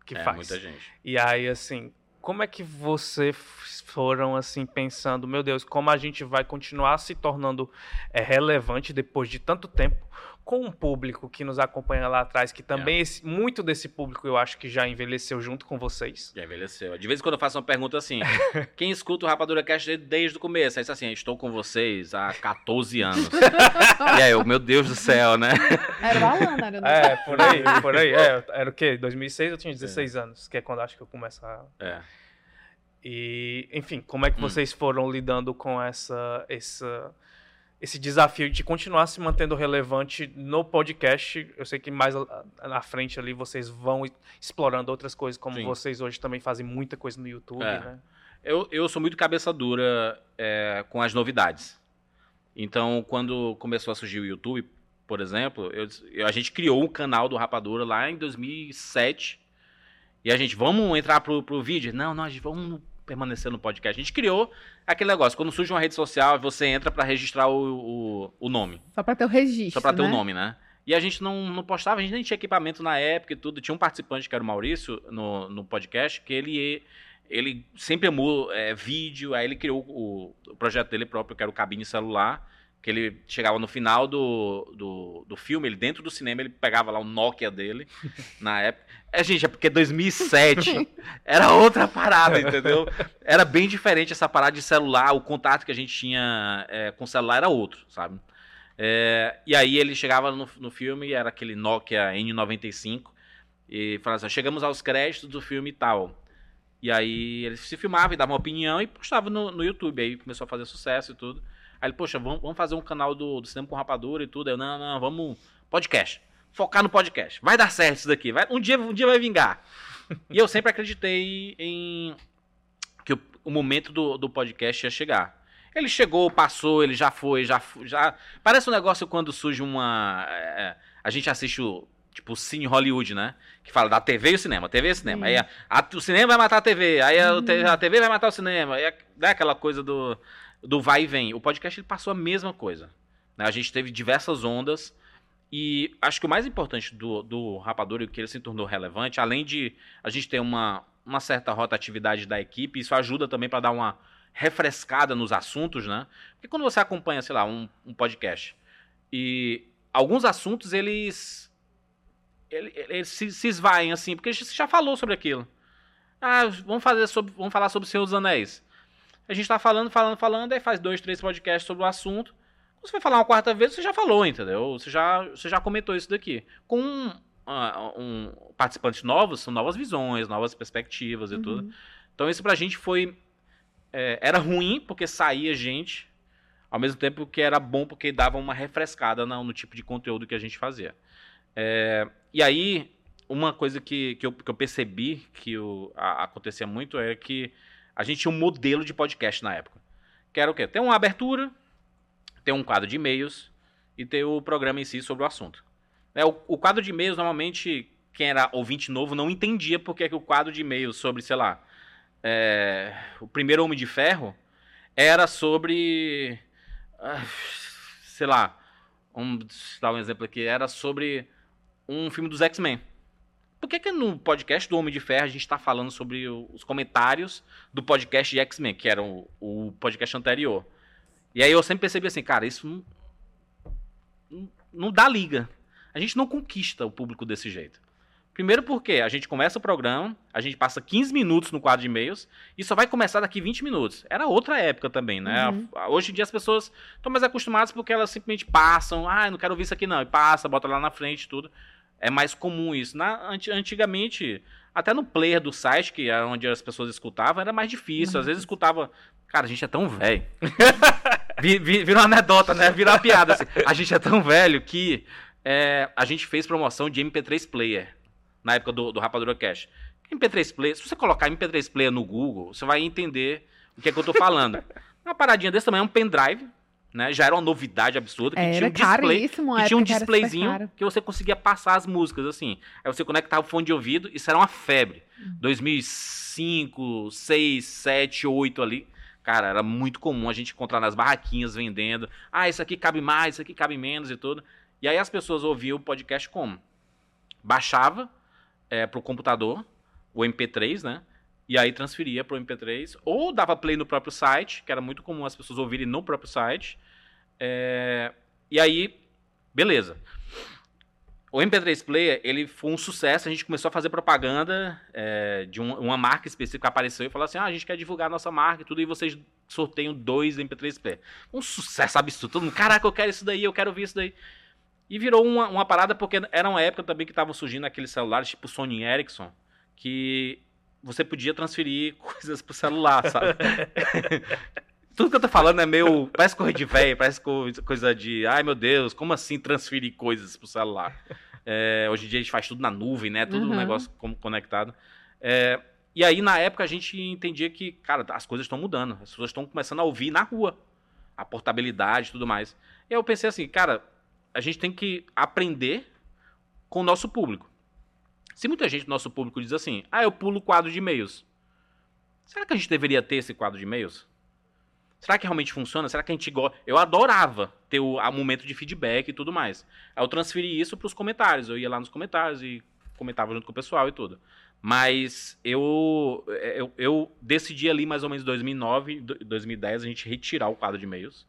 que é, faz. muita gente. E aí, assim, como é que você foram assim pensando, meu Deus, como a gente vai continuar se tornando é, relevante depois de tanto tempo com um público que nos acompanha lá atrás, que também é. esse, muito desse público eu acho que já envelheceu junto com vocês. Já envelheceu. De vez em quando eu faço uma pergunta assim: quem escuta o Rapadura Cast desde o começo? Aí diz assim: estou com vocês há 14 anos. e aí, eu, meu Deus do céu, né? Era o Alan, era É, por aí, por aí. É, era o quê? 2006 eu tinha 16 é. anos, que é quando acho que eu começo a. É. E, enfim, como é que hum. vocês foram lidando com essa, essa esse desafio de continuar se mantendo relevante no podcast. Eu sei que mais na frente ali vocês vão explorando outras coisas, como Sim. vocês hoje também fazem muita coisa no YouTube, é. né? Eu, eu sou muito cabeça dura é, com as novidades. Então, quando começou a surgir o YouTube, por exemplo, eu, eu, a gente criou um canal do Rapadura lá em 2007. E a gente, vamos entrar pro, pro vídeo? Não, nós vamos permanecer no podcast. A gente criou aquele negócio, quando surge uma rede social, você entra para registrar o, o, o, nome. Só para ter o registro, Só para ter né? o nome, né? E a gente não, não postava, a gente nem tinha equipamento na época e tudo. Tinha um participante que era o Maurício no, no podcast, que ele, ele sempre amou é, vídeo, aí ele criou o, o projeto dele próprio, que era o cabine celular que ele chegava no final do, do, do, filme, ele dentro do cinema, ele pegava lá o Nokia dele, na época. É, gente, é porque 2007 era outra parada, entendeu? Era bem diferente essa parada de celular, o contato que a gente tinha é, com o celular era outro, sabe? É, e aí ele chegava no, no filme, era aquele Nokia N95, e falava assim, chegamos aos créditos do filme e tal. E aí ele se filmava e dava uma opinião e postava no, no YouTube, aí começou a fazer sucesso e tudo. Aí ele, poxa, vamos, vamos fazer um canal do, do Cinema com Rapadura e tudo. Eu, não, não, vamos. Podcast. Focar no podcast. Vai dar certo isso daqui. Vai, um, dia, um dia vai vingar. e eu sempre acreditei em que o, o momento do, do podcast ia chegar. Ele chegou, passou, ele já foi, já já Parece um negócio quando surge uma. É, a gente assiste o. Tipo, o Cine Hollywood, né? Que fala da TV e o cinema, TV e o cinema. Aí a, a, o cinema vai matar a TV, aí a, a TV vai matar o cinema. Aí é, é aquela coisa do do vai e vem. O podcast ele passou a mesma coisa. Né? A gente teve diversas ondas. E acho que o mais importante do, do Rapadura e que ele se tornou relevante, além de a gente ter uma, uma certa rotatividade da equipe, isso ajuda também para dar uma refrescada nos assuntos, né? Porque quando você acompanha, sei lá, um, um podcast e alguns assuntos eles, eles, eles se, se esvaem assim, porque você já falou sobre aquilo. Ah, vamos fazer sobre, vamos falar sobre o Senhor dos Anéis. A gente tá falando, falando, falando, aí faz dois, três podcasts sobre o assunto. Quando você vai falar uma quarta vez, você já falou, entendeu? Você já, você já comentou isso daqui. Com um, uh, um participantes novos, são novas visões, novas perspectivas e uhum. tudo. Então isso pra gente foi. É, era ruim, porque saía gente, ao mesmo tempo que era bom, porque dava uma refrescada no, no tipo de conteúdo que a gente fazia. É, e aí, uma coisa que, que, eu, que eu percebi que o, a, acontecia muito é que a gente tinha um modelo de podcast na época. Que era o quê? Ter uma abertura, ter um quadro de e-mails e ter o programa em si sobre o assunto. É, o, o quadro de e-mails, normalmente, quem era ouvinte novo não entendia porque é que o quadro de e-mails sobre, sei lá, é, o primeiro Homem de Ferro era sobre. Ah, sei lá, vamos dar um exemplo aqui, era sobre um filme dos X-Men. Por que, que no podcast do Homem de Ferro a gente está falando sobre os comentários do podcast de X-Men, que era o, o, podcast anterior? E aí eu sempre percebi assim, cara, isso não, não, não dá liga. A gente não conquista o público desse jeito. Primeiro porque a gente começa o programa, a gente passa 15 minutos no quadro de e-mails e só vai começar daqui 20 minutos. Era outra época também, né? Uhum. Hoje em dia as pessoas estão mais acostumadas porque elas simplesmente passam, ah, não quero ouvir isso aqui não, e passa, bota lá na frente tudo. É mais comum isso. Na, antigamente, até no player do site, que era onde as pessoas escutavam, era mais difícil. Às vezes escutava. Cara, a gente é tão velho. Vira uma anedota, né? Vira uma piada. Assim. A gente é tão velho que é, a gente fez promoção de MP3 Player na época do, do Rapadura Cash. MP3 Player, se você colocar MP3 Player no Google, você vai entender o que é que eu tô falando. Uma paradinha desse também é um pendrive né? Já era uma novidade absurda. Que era tinha um display, que tinha um displayzinho que você conseguia passar as músicas, assim. Aí você conectava o fone de ouvido, isso era uma febre. 2005, 6, 7, 8 ali. Cara, era muito comum a gente encontrar nas barraquinhas vendendo. Ah, isso aqui cabe mais, isso aqui cabe menos e tudo. E aí as pessoas ouviam o podcast como? Baixava é, pro computador, o MP3, né? E aí transferia para o MP3, ou dava play no próprio site, que era muito comum as pessoas ouvirem no próprio site. É... E aí, beleza. O MP3 Player, ele foi um sucesso, a gente começou a fazer propaganda é, de um, uma marca específica apareceu e falou assim, ah, a gente quer divulgar a nossa marca e tudo, e vocês sorteiam dois MP3 Player. Um sucesso absurdo, todo mundo, caraca, eu quero isso daí, eu quero ver isso daí. E virou uma, uma parada, porque era uma época também que estavam surgindo aqueles celulares tipo Sony Ericsson, que você podia transferir coisas pro celular, sabe? tudo que eu tô falando é meio. Parece coisa de velho, parece coisa de. Ai meu Deus, como assim transferir coisas pro celular? É, hoje em dia a gente faz tudo na nuvem, né? Tudo uhum. um negócio conectado. É, e aí, na época, a gente entendia que, cara, as coisas estão mudando. As pessoas estão começando a ouvir na rua. A portabilidade e tudo mais. E aí eu pensei assim, cara, a gente tem que aprender com o nosso público. Se muita gente do nosso público diz assim, ah, eu pulo o quadro de e-mails. Será que a gente deveria ter esse quadro de e-mails? Será que realmente funciona? Será que a gente gosta? Eu adorava ter o momento de feedback e tudo mais. Aí eu transferi isso para os comentários. Eu ia lá nos comentários e comentava junto com o pessoal e tudo. Mas eu, eu, eu decidi ali mais ou menos em 2009, 2010, a gente retirar o quadro de e-mails.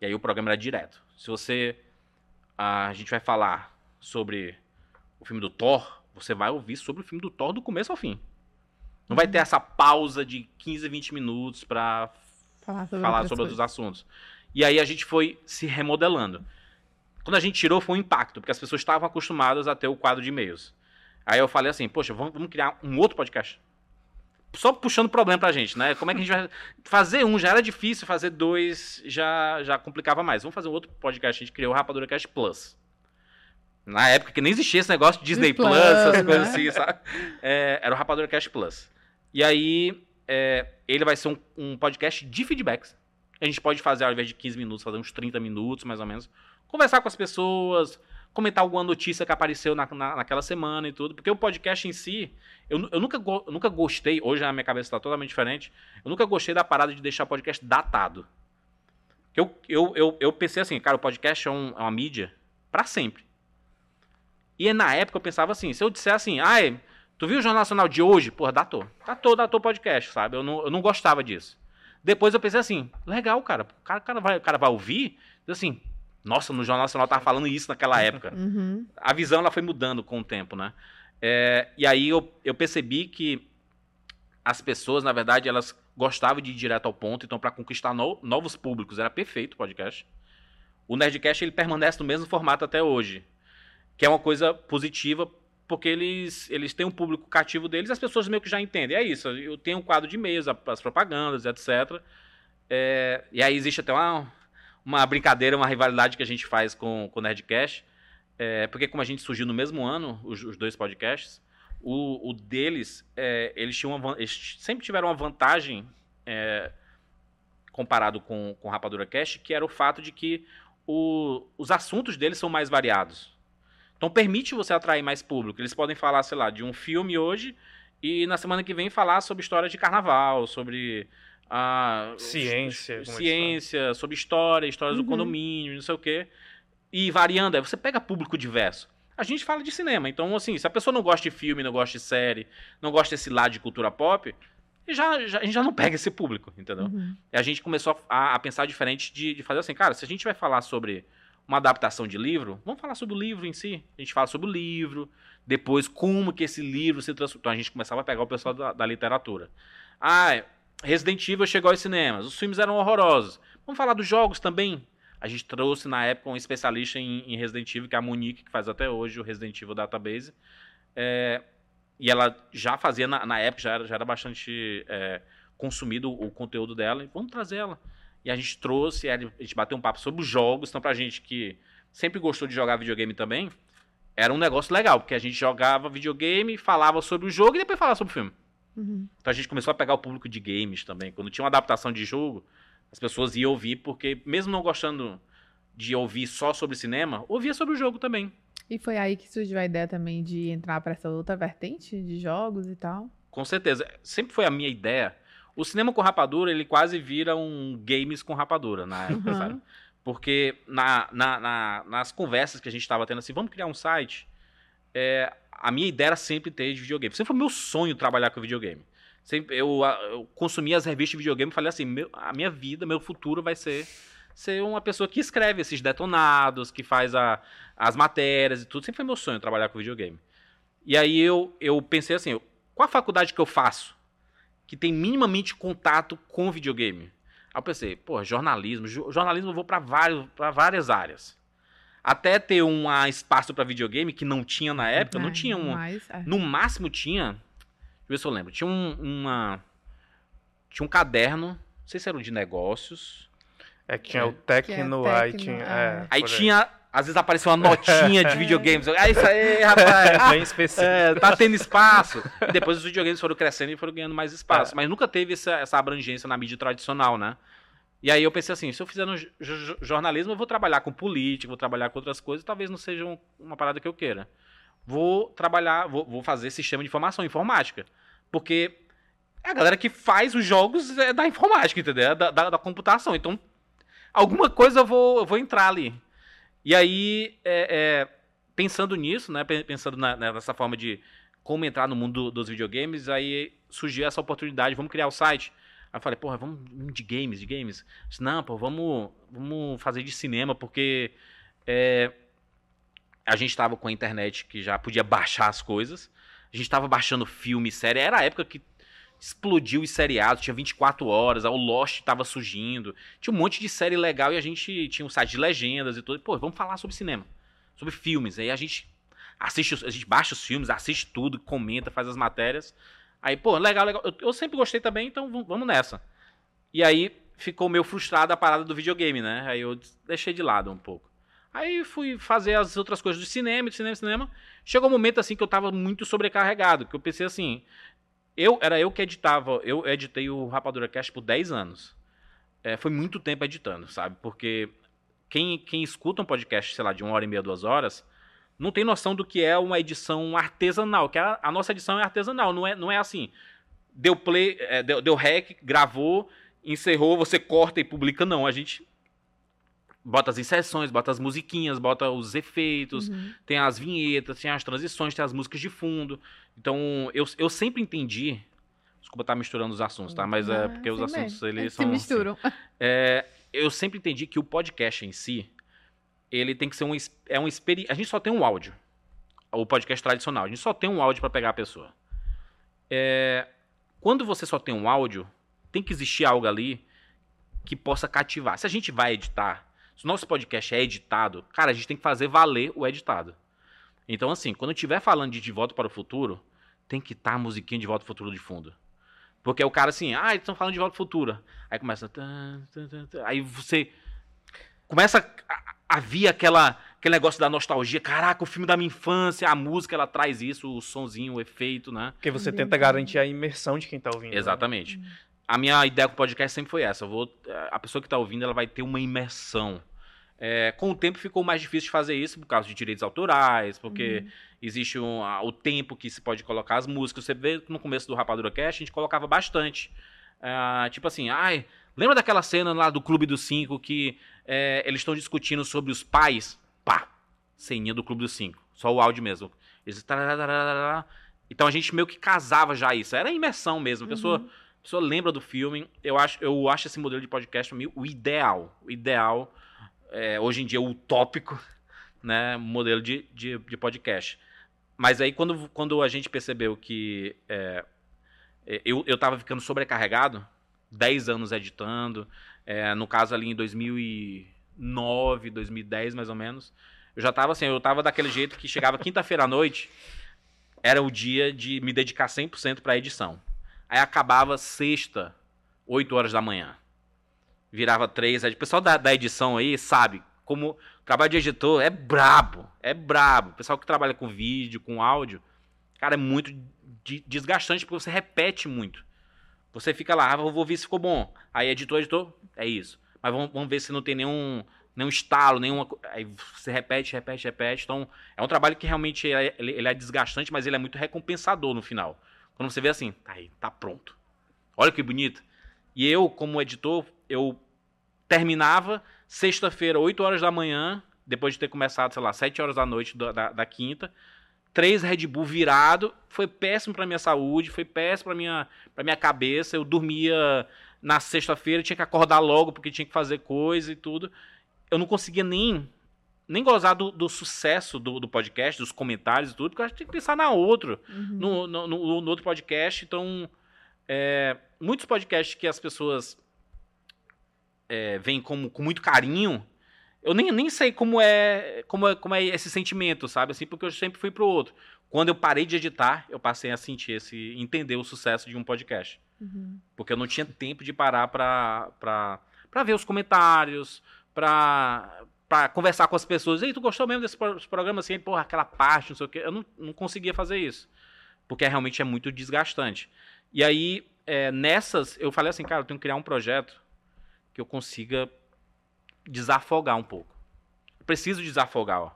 E aí o programa era direto. Se você. A gente vai falar sobre o filme do Thor, você vai ouvir sobre o filme do Thor do começo ao fim. Não vai ter essa pausa de 15, 20 minutos para falar sobre, falar sobre outros assuntos. E aí a gente foi se remodelando. Quando a gente tirou, foi um impacto, porque as pessoas estavam acostumadas a ter o quadro de e-mails. Aí eu falei assim, poxa, vamos, vamos criar um outro podcast. Só puxando problema pra gente, né? Como é que a gente vai. Fazer um já era difícil, fazer dois já, já complicava mais. Vamos fazer um outro podcast. A gente criou o Rapadura Cast Plus. Na época que nem existia esse negócio de Disney Plus, Plus essas né? coisas assim, sabe? É, era o Rapadura Cast Plus. E aí, é, ele vai ser um, um, podcast de feedbacks. A gente pode fazer, ao invés de 15 minutos, fazer uns 30 minutos, mais ou menos. Conversar com as pessoas, comentar alguma notícia que apareceu na, na, naquela semana e tudo. Porque o podcast em si, eu, eu, nunca, eu nunca gostei, hoje a minha cabeça está totalmente diferente, eu nunca gostei da parada de deixar o podcast datado. Eu, eu, eu, eu pensei assim, cara, o podcast é, um, é uma mídia para sempre. E na época eu pensava assim, se eu disser assim, ah, tu viu o Jornal Nacional de hoje? Porra, datou. Datou, datou podcast, sabe? Eu não, eu não gostava disso. Depois eu pensei assim, legal, cara. O cara, cara, vai, o cara vai ouvir, diz assim, nossa, no Jornal Nacional tava falando isso naquela época. Uhum. A visão ela foi mudando com o tempo, né? É, e aí eu, eu percebi que as pessoas, na verdade, elas gostavam de ir direto ao ponto, então para conquistar no, novos públicos era perfeito o podcast. O Nerdcast ele permanece no mesmo formato até hoje, que é uma coisa positiva porque eles, eles têm um público cativo deles as pessoas meio que já entendem. É isso, eu tenho um quadro de e-mails, as propagandas, etc. É, e aí existe até uma, uma brincadeira, uma rivalidade que a gente faz com, com o Nerdcast, é, porque como a gente surgiu no mesmo ano, os, os dois podcasts, o, o deles, é, eles, tinham uma, eles sempre tiveram uma vantagem é, comparado com, com o Rapadura Cast, que era o fato de que o, os assuntos deles são mais variados. Então permite você atrair mais público. Eles podem falar, sei lá, de um filme hoje e na semana que vem falar sobre história de carnaval, sobre a ciência, ciência, sobre história, histórias uhum. do condomínio, não sei o quê. E variando, aí você pega público diverso. A gente fala de cinema, então assim, se a pessoa não gosta de filme, não gosta de série, não gosta desse lado de cultura pop, já, já, a gente já não pega esse público, entendeu? Uhum. E a gente começou a, a pensar diferente de, de fazer assim, cara, se a gente vai falar sobre uma adaptação de livro, vamos falar sobre o livro em si. A gente fala sobre o livro, depois como que esse livro se transformou. Então a gente começava a pegar o pessoal da, da, literatura. Ah, Resident Evil chegou aos cinemas, os filmes eram horrorosos. Vamos falar dos jogos também? A gente trouxe na época um especialista em, em Resident Evil, que é a Monique, que faz até hoje o Resident Evil Database. É, e ela já fazia, na, na época, já era, já era bastante é, consumido o, o conteúdo dela. E vamos trazer ela. E a gente trouxe, a gente bateu um papo sobre os jogos. Então, pra gente que sempre gostou de jogar videogame também, era um negócio legal, porque a gente jogava videogame, falava sobre o jogo e depois falava sobre o filme. Uhum. Então a gente começou a pegar o público de games também. Quando tinha uma adaptação de jogo, as pessoas iam ouvir, porque mesmo não gostando de ouvir só sobre cinema, ouvia sobre o jogo também. E foi aí que surgiu a ideia também de entrar para essa outra vertente de jogos e tal? Com certeza. Sempre foi a minha ideia o cinema com rapadura, ele quase vira um games com rapadura na época, uhum. sabe? Porque na, na, na, nas conversas que a gente estava tendo assim, vamos criar um site, é, a minha ideia era sempre ter de videogame. Sempre foi meu sonho trabalhar com videogame. Sempre, eu, eu consumia as revistas de videogame e falei assim, meu, a minha vida, meu futuro vai ser ser uma pessoa que escreve esses detonados, que faz a, as matérias e tudo. Sempre foi meu sonho trabalhar com videogame. E aí eu, eu pensei assim, qual a faculdade que eu faço? Que tem minimamente contato com videogame. Aí eu pensei, pô, jornalismo, jornalismo eu vou para várias áreas. Até ter um espaço para videogame que não tinha na época, é, não tinha um. Mas, é. No máximo tinha. Deixa eu ver se eu lembro. Tinha um, uma. Tinha um caderno Não sei se era o de negócios. É que tinha É. o Tecno, aí tinha. é. É, Aí tinha, às vezes aparecia uma notinha de videogames. É isso aí, rapaz. Bem específico. É, tá tendo espaço. E depois os videogames foram crescendo e foram ganhando mais espaço. É. Mas nunca teve essa, essa abrangência na mídia tradicional, né? E aí eu pensei assim, se eu fizer no jo- jo- jornalismo, eu vou trabalhar com política, vou trabalhar com outras coisas, talvez não seja um- uma parada que eu queira. Vou trabalhar, vou, vou fazer sistema de informação, informática. Porque a galera que faz os jogos é da informática, entendeu? É da, da- da computação. Então, alguma coisa eu vou, eu vou entrar ali. E aí, é, é, pensando nisso, né? pe- Pensando na- nessa forma de como entrar no mundo do- dos videogames, aí surgiu essa oportunidade, vamos criar o site. Aí eu falei, porra, vamos de games, de games. Disse, Não, pô, vamos, vamos fazer de cinema, porque é, a gente tava com a internet que já podia baixar as coisas. A gente tava baixando filme, série. Era a época que explodiu os seriados, tinha 24 horas, o Lost tava surgindo. Tinha um monte de série legal e a gente tinha um site de legendas e tudo. Pô, vamos falar sobre cinema, sobre filmes. Aí a gente assiste, a gente baixa os filmes, assiste tudo, comenta, faz as matérias. Aí, pô, legal, legal. Eu, eu sempre gostei também, então vamos- nessa. E aí ficou meio frustrado a parada do videogame, né? Aí eu deixei de lado um pouco. Aí fui fazer as outras coisas do cinema, de cinema, cinema. Chegou um momento assim que eu tava muito sobrecarregado, que eu pensei assim, eu era eu que editava, eu editei o Rapadura Cast por 10 anos. É, foi muito tempo editando, sabe? Porque quem, quem escuta um podcast, sei lá, de uma hora e meia, duas horas, não tem noção do que é uma edição artesanal, que a, a nossa edição é artesanal, não é, não é assim. Deu play, é, deu, deu rec, gravou, encerrou, você corta e publica, não. A gente bota as inserções, bota as musiquinhas, bota os efeitos, Uhum. tem as vinhetas, tem as transições, tem as músicas de fundo. Então, eu, eu sempre entendi. Desculpa estar misturando os assuntos, tá? Mas é porque os assim assuntos mesmo. eles Eles são. se assim. misturam. É, eu sempre entendi que o podcast em si, ele tem que ser um, é um experi... A gente só tem um áudio. O podcast tradicional. A gente só tem um áudio para pegar a pessoa. É, quando você só tem um áudio, tem que existir algo ali que possa cativar. Se a gente vai editar, se o nosso podcast é editado, cara, a gente tem que fazer valer o editado. Então, assim, quando eu estiver falando de De Volta para o Futuro, tem que estar a musiquinha de Volta para o Futuro de fundo. Porque é o cara assim, ah, eles estão falando de Volta para o Futuro. Aí começa. Aí você começa a, a vir aquela, aquele negócio da nostalgia. Caraca, o filme da minha infância, a música ela traz isso, o sonzinho, o efeito, né? Porque você tenta garantir a imersão de quem tá ouvindo. né? Exatamente. A minha ideia com o podcast sempre foi essa. Eu vou, a pessoa que está ouvindo ela vai ter uma imersão. É, com o tempo ficou mais difícil de fazer isso por causa de direitos autorais, porque existe um, o tempo que se pode colocar as músicas. Você vê que no começo do Rapadura Cast a gente colocava bastante. Ah, tipo assim, ai, lembra daquela cena lá do Clube dos Cinco que é, eles estão discutindo sobre os pais? Pá! Ceninha do Clube dos Cinco. Só o áudio mesmo. Eles. Então a gente meio que casava já isso. Era imersão mesmo. A pessoa, a pessoa lembra do filme. Eu acho, eu acho esse modelo de podcast o ideal. O ideal, é, hoje em dia, utópico, né? Modelo de, de, de podcast. Mas aí quando, quando a gente percebeu que é, é, eu, eu tava ficando sobrecarregado, 10 anos editando, é, no caso ali em 2009, 2010 mais ou menos, eu já tava assim, eu tava daquele jeito que chegava quinta-feira à noite, era o dia de me dedicar 100% pra edição. Aí acabava sexta, 8 horas da manhã. Virava 3, aí o pessoal da, da edição aí sabe como o trabalho de editor é brabo, é brabo. O pessoal que trabalha com vídeo, com áudio, cara, é muito de- desgastante porque você repete muito. Você fica lá, ah, vou ver se ficou bom. Aí editor, editor, é isso. Mas vamos, vamos ver se não tem nenhum, nenhum estalo, nenhuma. Aí você repete, repete, repete. Então, é um trabalho que realmente é, ele é desgastante, mas ele é muito recompensador no final. Quando você vê assim, tá aí, tá pronto. Olha que bonito. E eu, como editor, eu terminava sexta-feira, 8 horas da manhã, depois de ter começado, sei lá, 7 horas da noite da, da, da quinta. Três Red Bull virado, foi péssimo pra minha saúde, foi péssimo pra minha, pra minha cabeça. Eu dormia na sexta-feira, tinha que acordar logo porque tinha que fazer coisa e tudo. Eu não conseguia nem, nem gozar do, do sucesso do, do podcast, dos comentários e tudo, porque eu acho que tinha que pensar na outro Uhum. no, no, no- no outro podcast. Então, é, muitos podcasts que as pessoas é, veem como, com muito carinho, eu nem, nem sei como é, como é como é esse sentimento, sabe? Assim, porque eu sempre fui pro outro. Quando eu parei de editar, eu passei a sentir esse, entender o sucesso de um podcast. Uhum. Porque eu não tinha tempo de parar pra, pra, pra ver os comentários, pra, pra conversar com as pessoas. Ei, tu gostou mesmo desse pro- programa assim? Porra, aquela parte, não sei o quê. Eu não, não conseguia fazer isso. Porque realmente é muito desgastante. E aí, é, nessas, eu falei assim, cara, eu tenho que criar um projeto que eu consiga desafogar um pouco. Eu preciso desafogar, ó.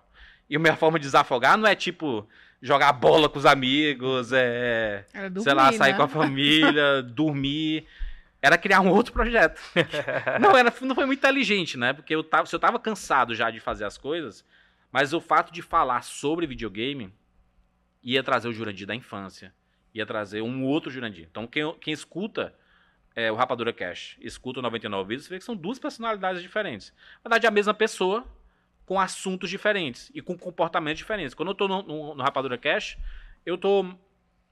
E a minha forma de desafogar não é tipo jogar bola com os amigos, é Era dormir, sei lá, sair né? com a família, dormir. Era criar um outro projeto. não, era, não foi muito inteligente, né? Porque eu tava, se eu tava cansado já de fazer as coisas, mas o fato de falar sobre videogame ia trazer o Jurandir da infância. Ia trazer um outro Jurandir. Então, quem, quem escuta é, o Rapadura Cash, escuta o 99 Vídeos, você vê que são duas personalidades diferentes. Na verdade, é a mesma pessoa com assuntos diferentes e com comportamentos diferentes. Quando eu tô no, no, no Rapadura Cash, eu tô. Não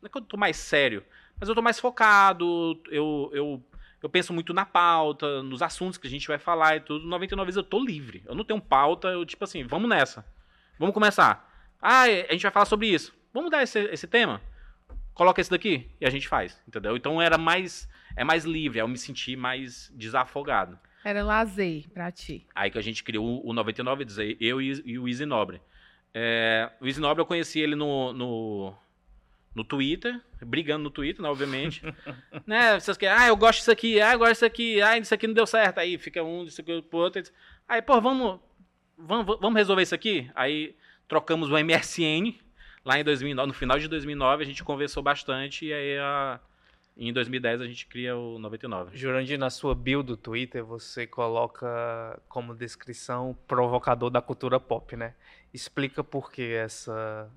é que eu tô mais sério, mas eu tô mais focado, eu, eu, eu penso muito na pauta, nos assuntos que a gente vai falar e tudo. No 99 vezes eu tô livre. Eu não tenho pauta, eu tipo assim, vamos nessa. Vamos começar. Ah, a gente vai falar sobre isso. Vamos dar esse, esse tema? Coloca esse daqui e a gente faz, entendeu? Então era mais. É mais livre, eu me senti mais desafogado. Era lazer pra ti. Aí que a gente criou o 99 Vidas, eu e, e o Easy Nobre. É, o Easy Nobre eu conheci ele no, no, no Twitter, brigando no Twitter, né, obviamente. né, vocês querem, ah, eu gosto disso aqui, ah, eu gosto disso aqui, ah, isso aqui não deu certo. Aí fica um, isso aqui pro outro. Aí, pô, vamos, vamos, vamos resolver isso aqui? Aí trocamos o MSN lá em 2009, no final de 2009 a gente conversou bastante e aí a, em 2010 a gente cria o 99. Jurandir, na sua bio do Twitter, você coloca como descrição provocador da cultura pop, né? Explica por que essa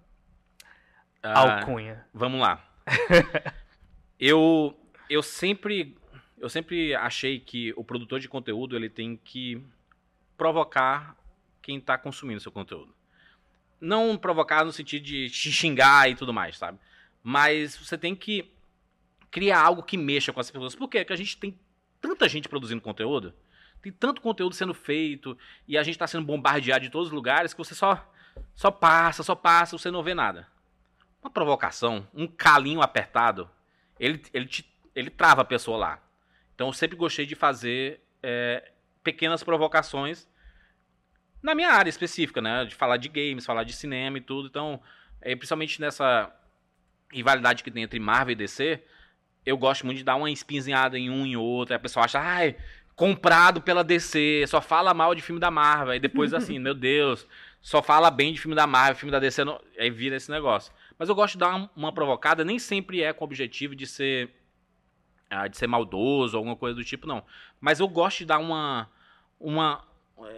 Ah, alcunha. Vamos lá. eu, eu sempre eu sempre achei que o produtor de conteúdo ele tem que provocar quem está consumindo seu conteúdo. Não provocar no sentido de te xingar e tudo mais, sabe? Mas você tem que criar algo que mexa com as pessoas. Por quê? Porque a gente tem tanta gente produzindo conteúdo, tem tanto conteúdo sendo feito e a gente está sendo bombardeado de todos os lugares que você só só passa, só passa, você não vê nada uma provocação, um calinho apertado, ele, ele, te- ele trava a pessoa lá. Então eu sempre gostei de fazer é, pequenas provocações na minha área específica, né? De falar de games, falar de cinema e tudo. Então, é, principalmente nessa rivalidade que tem entre Marvel e DC, eu gosto muito de dar uma espinzinhada em um e outro. Aí a pessoa acha, ai, comprado pela DC, só fala mal de filme da Marvel. Aí depois, assim, meu Deus, só fala bem de filme da Marvel, filme da DC, não... aí vira esse negócio. Mas eu gosto de dar um- uma provocada, nem sempre é com o objetivo de ser ah, de ser maldoso ou alguma coisa do tipo, não. Mas eu gosto de dar uma uma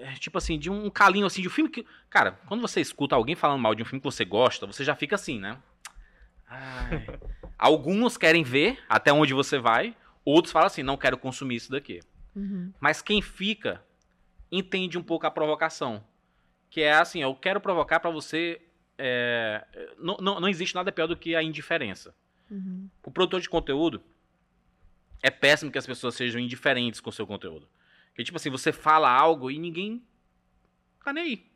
é, tipo assim, de um calinho assim de um filme que, cara, quando você escuta alguém falando mal de um filme que você gosta, você já fica assim, né? Ai. Alguns querem ver até onde você vai, outros falam assim, não quero consumir isso daqui. Uhum. Mas quem fica entende um pouco a provocação. Que é assim, eu quero provocar pra você. é, não, não, não existe nada pior do que a indiferença. Uhum. O produtor de conteúdo é péssimo que as pessoas sejam indiferentes com o seu conteúdo. Porque, tipo assim, você fala algo e ninguém tá nem aí.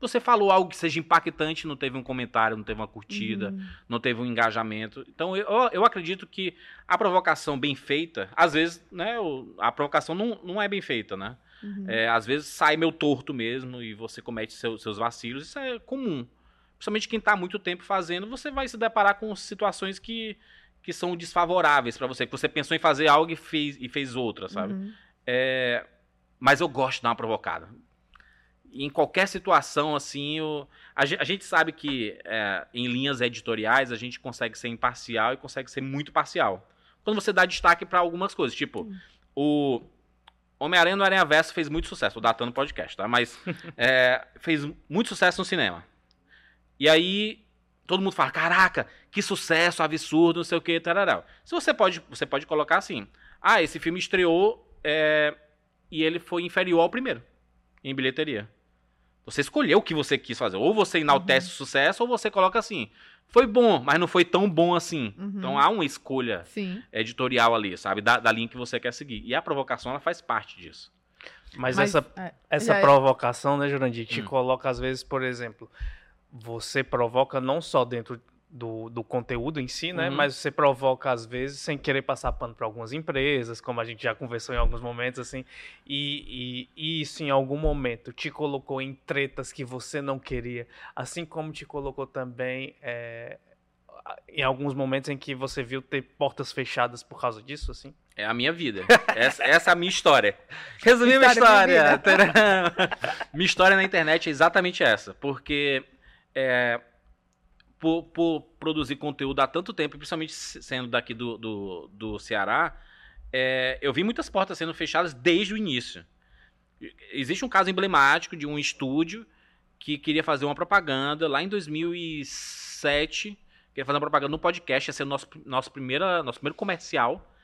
Você falou algo que seja impactante, não teve um comentário, não teve uma curtida, Uhum. não teve um engajamento. Então eu, eu acredito que a provocação bem feita, às vezes, né, a provocação não, não é bem feita, né? Uhum. É, às vezes sai meio torto mesmo e você comete seu- seus vacilos. Isso é comum. Principalmente quem está muito tempo fazendo, você vai se deparar com situações que, que são desfavoráveis para você. Que você pensou em fazer algo e fez, e fez outra, sabe? Uhum. É, mas eu gosto de dar uma provocada. Em qualquer situação, assim, eu- a, a gente sabe que é, em linhas editoriais a gente consegue ser imparcial e consegue ser muito parcial. Quando você dá destaque para algumas coisas, tipo, o Homem-Aranha no Aranha Verso fez muito sucesso, tô datando o podcast, tá? Mas é, fez muito sucesso no cinema. E aí todo mundo fala, caraca, que sucesso, absurdo, não sei o que, tarará. Se você pode, você pode colocar assim, ah, esse filme estreou é, e ele foi inferior ao primeiro em bilheteria. Você escolheu o que você quis fazer. Ou você enaltece o sucesso, ou você coloca assim. Foi bom, mas não foi tão bom assim. Uhum. Então há uma escolha Sim. editorial ali, sabe? Da, da linha que você quer seguir. E a provocação, ela faz parte disso. Mas, Mas, essa, é, essa é- provocação, né, Jurandir, te Hum. coloca, às vezes, por exemplo, você provoca não só dentro do, do conteúdo em si, né? Uhum. Mas você provoca, às vezes, sem querer passar pano para algumas empresas, como a gente já conversou em alguns momentos, assim. E, e, e isso, em algum momento, te colocou em tretas que você não queria, assim como te colocou também é, em alguns momentos em que você viu ter portas fechadas por causa disso, assim? É a minha vida. Essa, essa é a minha história. Resumir minha História minha história. minha história na internet é exatamente essa. Porque é, por, por produzir conteúdo há tanto tempo, principalmente se- sendo daqui do, do, do Ceará, é, eu vi muitas portas sendo fechadas desde o início. Existe um caso emblemático de um estúdio que queria fazer uma propaganda lá em 2007. Queria fazer uma propaganda no podcast, ia ser o nosso, nosso, primeira, nosso primeiro comercial.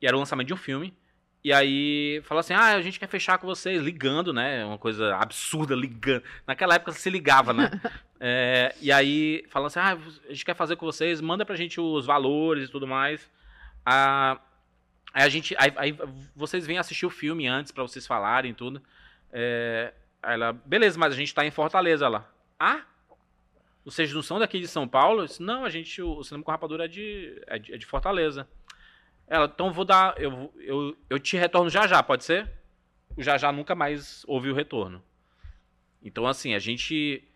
E era o lançamento de um filme. E aí falou assim: ah, a gente quer fechar com vocês, ligando, né? Uma coisa absurda, ligando. Naquela época se ligava, né? É, e aí falando assim: ah, a gente quer fazer com vocês, manda pra gente os valores e tudo mais. Ah, aí a gente. Aí, aí vocês vêm assistir o filme antes pra vocês falarem e tudo. É, aí ela, beleza, mas a gente tá em Fortaleza lá. Ah? Vocês não são daqui de São Paulo? Eu disse, não, a gente, o, o cinema com rapadura é de, é de, é de Fortaleza. Ela, então vou dar. Eu, eu, eu te retorno já já, pode ser? O já já nunca mais ouviu o retorno. Então, assim, a gente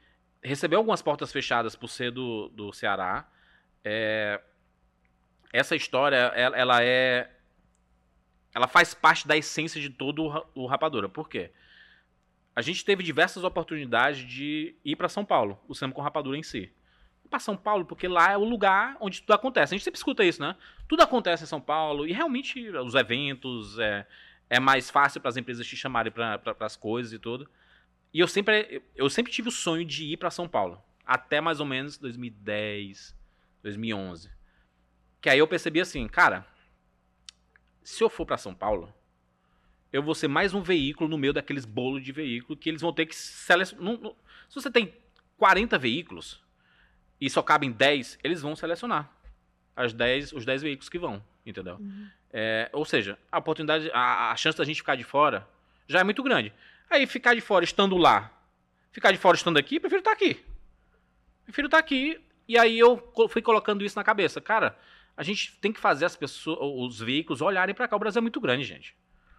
recebeu algumas portas fechadas por ser do, do Ceará. É, essa história, ela, ela é. Ela faz parte da essência de todo o, Ra- o Rapadura. Por quê? A gente teve diversas oportunidades de ir para São Paulo, o cinema com rapadura em si. Para São Paulo, porque lá é o lugar onde tudo acontece. A gente sempre escuta isso, né? Tudo acontece em São Paulo e realmente os eventos é, é mais fácil para as empresas te chamarem para as coisas e tudo. E eu sempre eu sempre tive o sonho de ir para São Paulo, até mais ou menos 2010, 2011. Que aí eu percebi assim, cara, se eu for para São Paulo, eu vou ser mais um veículo no meio daqueles bolos de veículo que eles vão ter que selecionar. Se você tem 40 veículos e só cabem 10, eles vão selecionar as 10, os 10 veículos que vão, entendeu? É, ou seja, a oportunidade, a, a chance da gente ficar de fora já é muito grande. Aí ficar de fora estando lá, ficar de fora estando aqui, prefiro estar aqui. Prefiro estar aqui. E aí eu fui colocando isso na cabeça. Cara, a gente tem que fazer as pessoas, os veículos olharem para cá. O Brasil é muito grande, gente.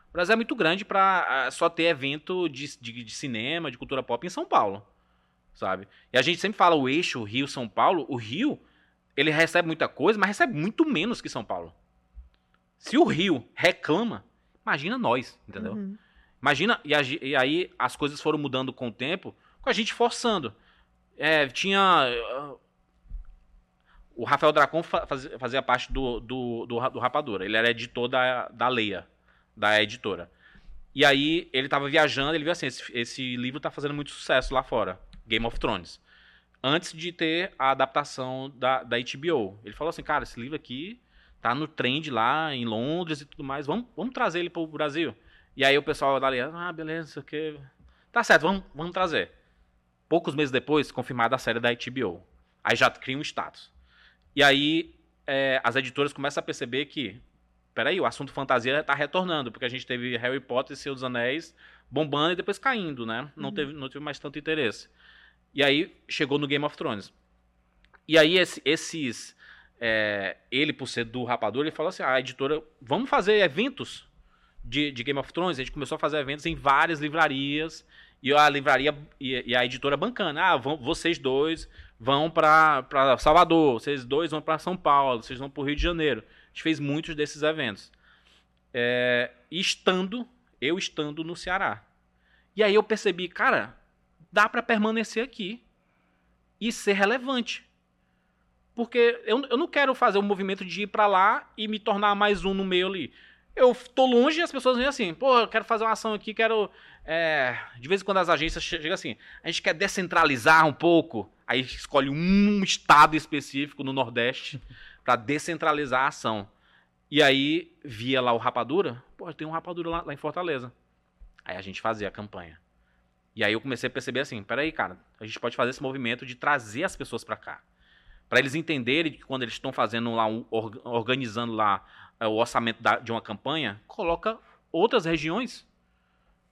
O Brasil é muito grande para só ter evento de, de, de cinema, de cultura pop em São Paulo, sabe? E a gente sempre fala o eixo Rio-São Paulo. O Rio, ele recebe muita coisa, mas recebe muito menos que São Paulo. Se o Rio reclama, imagina nós, entendeu? Uhum. Imagina, e, a e aí as coisas foram mudando com o tempo, com a gente forçando. É, tinha. ah, O Rafael Dracon fa- fazia, parte do, do, do, do Rapadura. Ele era editor da, da Leia, da editora. E aí ele tava viajando, ele viu assim: esse, esse livro tá fazendo muito sucesso lá fora Game of Thrones. Antes de ter a adaptação da, da HBO. Ele falou assim: cara, esse livro aqui tá no trend lá em Londres e tudo mais. Vamos, vamos trazer ele pro Brasil. E aí o pessoal da Aliança, ah, beleza, quê. Tá certo, vamos, vamos trazer. Poucos meses depois, confirmada a série da HBO. Aí já cria um status. E aí é, as editoras começam a perceber que, peraí, o assunto fantasia tá retornando, porque a gente teve Harry Potter e dos Anéis bombando e depois caindo, né? Não, Uhum. teve, não teve mais tanto interesse. E aí chegou no Game of Thrones. E aí esse- esses... é, ele, por ser do Rapador, ele falou assim, a editora, vamos fazer eventos de, de Game of Thrones, a gente começou a fazer eventos em várias livrarias, e a livraria e, e a editora bancando. Ah, vão, vocês dois vão para Salvador, vocês dois vão para São Paulo, vocês vão para o Rio de Janeiro. A gente fez muitos desses eventos. É, estando, eu estando no Ceará. E aí eu percebi, cara, dá para permanecer aqui e ser relevante. Porque eu, eu não quero fazer o movimento de ir para lá e me tornar mais um no meio ali eu tô longe e as pessoas vêm assim, pô, eu quero fazer uma ação aqui, quero. é, De vez em quando as agências che- chegam assim, a gente quer descentralizar um pouco, aí escolhe um estado específico no Nordeste para descentralizar a ação. E aí via lá o Rapadura, pô, tem um Rapadura lá, lá em Fortaleza. Aí a gente fazia a campanha. E aí eu comecei a perceber assim, peraí, cara, a gente pode fazer esse movimento de trazer as pessoas para cá. Para eles entenderem que quando eles estão fazendo lá, um- or- organizando lá é, o orçamento de uma campanha, coloca outras regiões.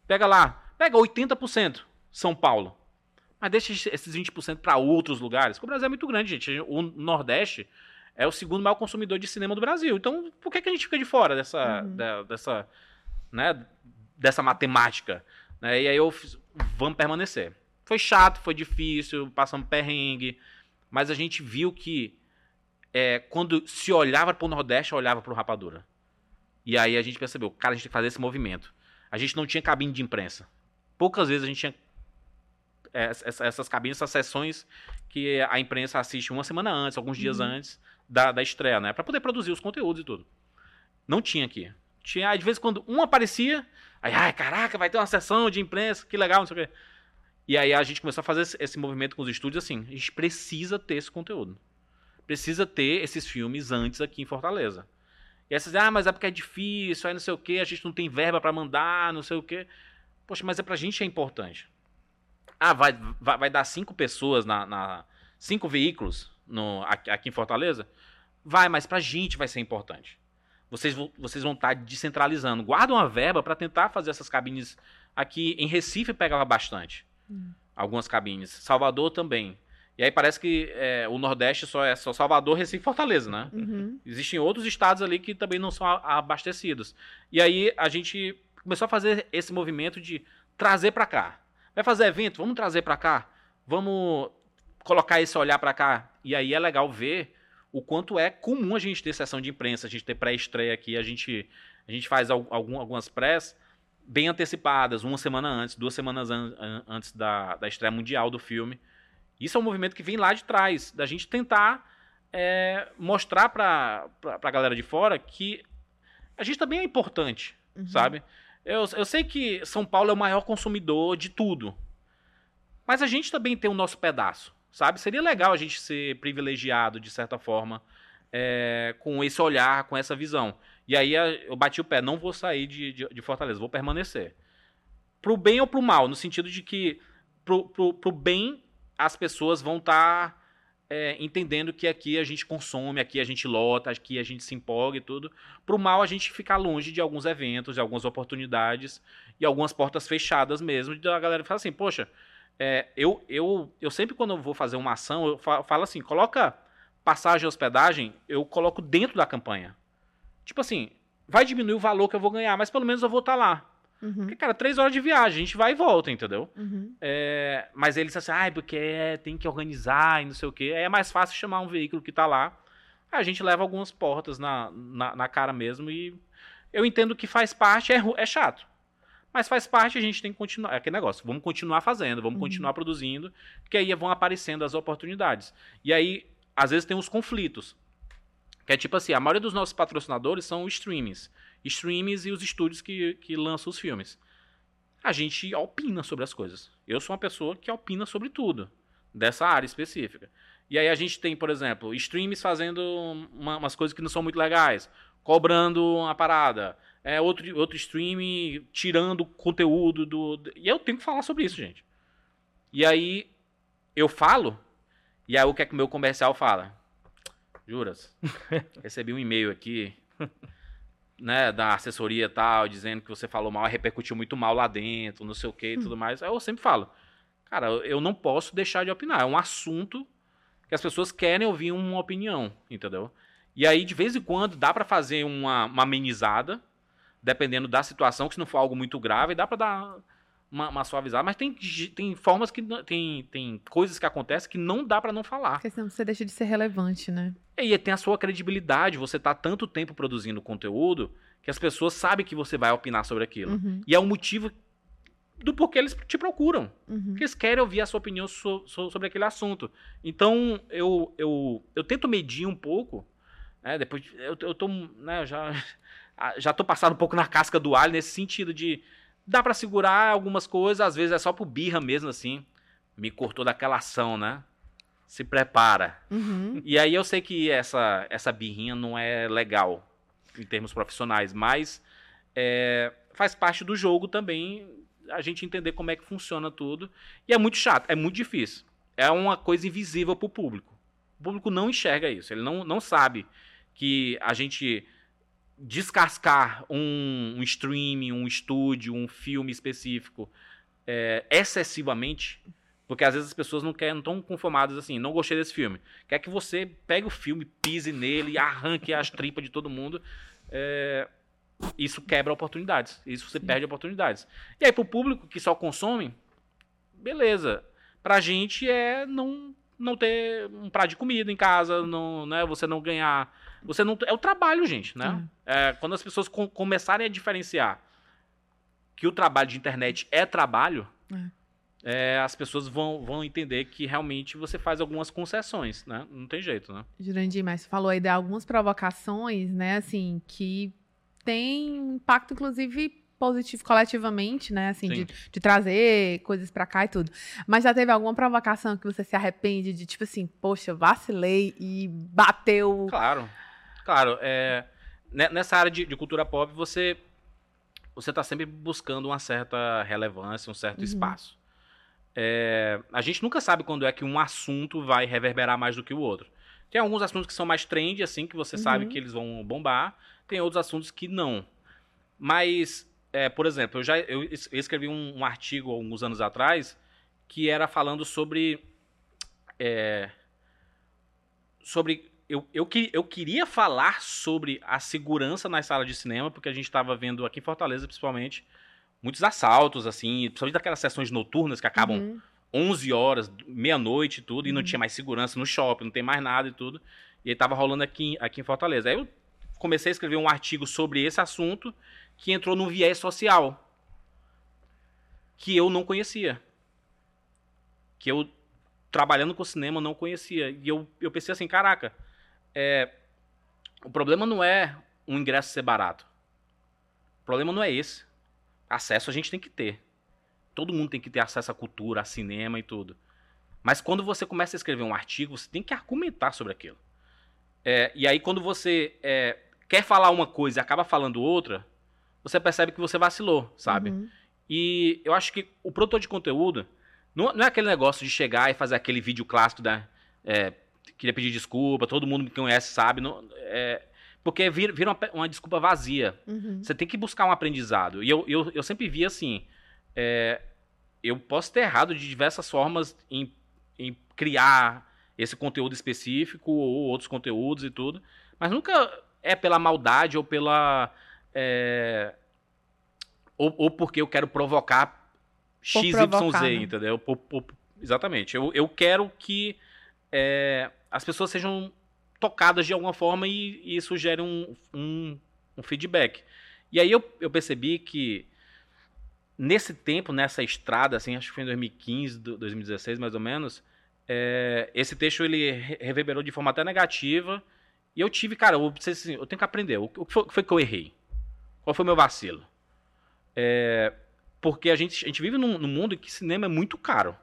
Pega lá, pega 80% São Paulo. Mas deixa esses 20% para outros lugares. Porque o Brasil é muito grande, gente. O Nordeste é o segundo maior consumidor de cinema do Brasil. Então, por que, que a gente fica de fora dessa, Uhum. da- dessa, né, dessa matemática? Né? E aí eu fiz, vamos permanecer. Foi chato, foi difícil, passamos perrengue, mas a gente viu que é, quando se olhava para o Nordeste, olhava para o Rapadura. E aí a gente percebeu, cara, a gente tem que fazer esse movimento. A gente não tinha cabine de imprensa. Poucas vezes a gente tinha é, essa- essas cabines, essas sessões que a imprensa assiste uma semana antes, alguns dias Uhum. antes da, da estreia, né? Pra poder produzir os conteúdos e tudo. Não tinha aqui. Tinha, de vez em quando, um aparecia, aí, ai, caraca, vai ter uma sessão de imprensa, que legal, não sei o quê. E aí a gente começou a fazer esse, movimento com os estúdios assim, a gente precisa ter esse conteúdo. Precisa ter esses filmes antes aqui em Fortaleza. E aí vocês dizem, ah, mas é porque é difícil, aí não sei o quê, a gente não tem verba pra mandar, não sei o quê. Poxa, mas é pra gente é importante. Ah, vai, vai, vai dar cinco pessoas na, na- cinco veículos no, aqui, aqui em Fortaleza? Vai, mas pra gente vai ser importante. Vocês, vão- vocês vão estar descentralizando. Guarda uma verba para tentar fazer essas cabines aqui em Recife pegava bastante. Hum. Algumas cabines. Salvador também. E aí parece que é, o Nordeste só é só Salvador, Recife e Fortaleza, né? Uhum. Existem outros estados ali que também não são abastecidos. E aí a gente começou a fazer esse movimento de trazer para cá. Vai fazer evento? Vamos trazer para cá. Vamos colocar esse olhar para cá. E aí é legal ver o quanto é comum a gente ter sessão de imprensa, a gente ter pré-estreia aqui, a gente, a gente faz al- algum, algumas prés bem antecipadas, uma semana antes, duas semanas an- an- antes da, da estreia mundial do filme. Isso é um movimento que vem lá de trás, da gente tentar é, mostrar para a galera de fora que a gente também é importante, Uhum. sabe? Eu, eu sei que São Paulo é o maior consumidor de tudo, mas a gente também tem o nosso pedaço, sabe? Seria legal a gente ser privilegiado, de certa forma, é, com esse olhar, com essa visão. E aí eu bati o pé, não vou sair de, de, de Fortaleza, vou permanecer. Pro bem ou pro mal, no sentido de que pro, pro, pro bem as pessoas vão estar entendendo que aqui a gente consome, aqui a gente lota, aqui a gente se empolga e tudo. Pro mal a gente ficar longe de alguns eventos, de algumas oportunidades e algumas portas fechadas mesmo. De a galera fala assim, poxa, é, eu, eu, eu sempre quando eu vou fazer uma ação, eu fa- falo assim, coloca passagem e hospedagem, eu coloco dentro da campanha. Tipo assim, vai diminuir o valor que eu vou ganhar, mas pelo menos eu vou estar lá. Uhum. Porque, cara, três horas de viagem, a gente vai e volta, entendeu? Uhum. É, mas eles assim, ah, porque é, tem que organizar e não sei o quê. Aí é mais fácil chamar um veículo que tá lá. Aí a gente leva algumas portas na, na, na cara mesmo e eu entendo que faz parte, é, é chato. Mas faz parte, a gente tem que continuar. É aquele negócio, vamos continuar fazendo, vamos Uhum. continuar produzindo, porque aí vão aparecendo as oportunidades. E aí, às vezes, tem os conflitos. Que é tipo assim, a maioria dos nossos patrocinadores são os streamings. Streamings e os estúdios que, que lançam os filmes a gente opina sobre as coisas. Eu sou uma pessoa que opina sobre tudo, dessa área específica. E aí a gente tem, por exemplo, streams fazendo uma- umas coisas que não são muito legais, cobrando uma parada, é outro, outro stream tirando conteúdo do. E eu tenho que falar sobre isso, gente. E aí eu falo, e aí o que é que o meu comercial fala? Juras, recebi um e-mail aqui né, da assessoria e tal, dizendo que você falou mal, repercutiu muito mal lá dentro, não sei o que e tudo mais. Aí eu sempre falo, cara, eu não posso deixar de opinar. É um assunto que as pessoas querem ouvir uma opinião, entendeu? E aí, de vez em quando, dá pra fazer uma, uma amenizada, dependendo da situação, que se não for algo muito grave, dá pra dar uma, uma suavizada. Mas tem, tem formas que. Tem, tem coisas que acontecem que não dá pra não falar. Porque senão você deixa de ser relevante, né? E aí tem a sua credibilidade, você tá tanto tempo produzindo conteúdo que as pessoas sabem que você vai opinar sobre aquilo. Uhum, E é o motivo do porquê eles te procuram. uhum. Porque eles querem ouvir a sua opinião so- so- sobre aquele assunto. Então, eu, eu, eu tento medir um pouco. Né, depois, de- eu, eu tô, né, eu já, já tô passado um pouco na casca do alho nesse sentido de dá pra segurar algumas coisas, às vezes é só pro birra mesmo, assim. Me cortou daquela ação, né? Se prepara. Uhum. E aí eu sei que essa, essa birrinha não é legal em termos profissionais, mas é, faz parte do jogo também a gente entender como é que funciona tudo. E é muito chato, é muito difícil. É uma coisa invisível pro público. O público não enxerga isso, ele não, não sabe que a gente descascar um, um streaming, um estúdio, um filme específico é, excessivamente Porque às vezes as pessoas não querem, não estão conformadas assim, não gostei desse filme. Quer que você pegue o filme, pise nele, arranque as tripas de todo mundo. É, isso quebra oportunidades. Isso você perde oportunidades. E aí, pro público que só consome, beleza. Pra gente é não, não ter um prato de comida em casa, não, né, você não ganhar. Você não, é o trabalho, gente, né? É, quando as pessoas com- começarem a diferenciar que o trabalho de internet é trabalho, é, as pessoas vão, vão entender que realmente você faz algumas concessões, né? Não tem jeito, né? Jurandir, mas você falou aí de algumas provocações, né, assim, que tem impacto, inclusive, positivo coletivamente, né, assim, de, de trazer coisas pra cá e tudo. Mas já teve alguma provocação que você se arrepende de, tipo assim, poxa, vacilei e bateu... Claro, claro. É, ne- nessa área de, de cultura pop, você você está sempre buscando uma certa relevância, um certo Uhum. espaço. É, a gente nunca sabe quando é que um assunto vai reverberar mais do que o outro. Tem alguns assuntos que são mais trend, assim, que você sabe Uhum. que eles vão bombar. Tem outros assuntos que não. Mas, é, por exemplo, eu já eu es- eu escrevi um, um artigo alguns anos atrás que era falando sobre. é, sobre. Eu, eu, eu queria falar sobre a segurança nas salas de cinema, porque a gente estava vendo aqui em Fortaleza, principalmente, muitos assaltos, assim, principalmente daquelas sessões noturnas que acabam Uhum. 11 horas, meia-noite e tudo, e não Uhum. tinha mais segurança no shopping, não tem mais nada e tudo. E aí tava rolando aqui, aqui em Fortaleza. Aí eu comecei a escrever um artigo sobre esse assunto que entrou no viés social. Que eu não conhecia. Que eu, trabalhando com cinema, não conhecia. E eu, eu pensei assim, caraca, é, o problema não é um ingresso ser barato. O problema não é esse. Acesso a gente tem que ter. Todo mundo tem que ter acesso à cultura, a cinema e tudo. Mas quando você começa a escrever um artigo, você tem que argumentar sobre aquilo. É, e aí, quando você é, quer falar uma coisa e acaba falando outra, você percebe que você vacilou, sabe? Uhum. E eu acho que o produtor de conteúdo não, não é aquele negócio de chegar e fazer aquele vídeo clássico da. é, queria pedir desculpa, todo mundo me conhece sabe. não- é, porque vira, vira uma, uma desculpa vazia. Uhum. Você tem que buscar um aprendizado. E eu, eu, eu sempre vi assim: é, eu posso ter errado de diversas formas em, em criar esse conteúdo específico ou outros conteúdos e tudo, mas nunca é pela maldade ou pela. É, ou, ou porque eu quero provocar XYZ, provocar, né? entendeu? Por- por- exatamente. Eu, eu quero que é, as pessoas sejam tocadas de alguma forma e, e isso gere um, um, um feedback. E aí eu, eu percebi que nesse tempo, nessa estrada, assim, acho que foi em 2015, do- 2016 mais ou menos, é, esse texto ele re- reverberou de forma até negativa e eu tive, cara, eu, assim, eu tenho que aprender. O que foi, o que foi que eu errei? Qual foi o meu vacilo? É, porque a gente, a gente vive num, num mundo em que cinema é muito caro.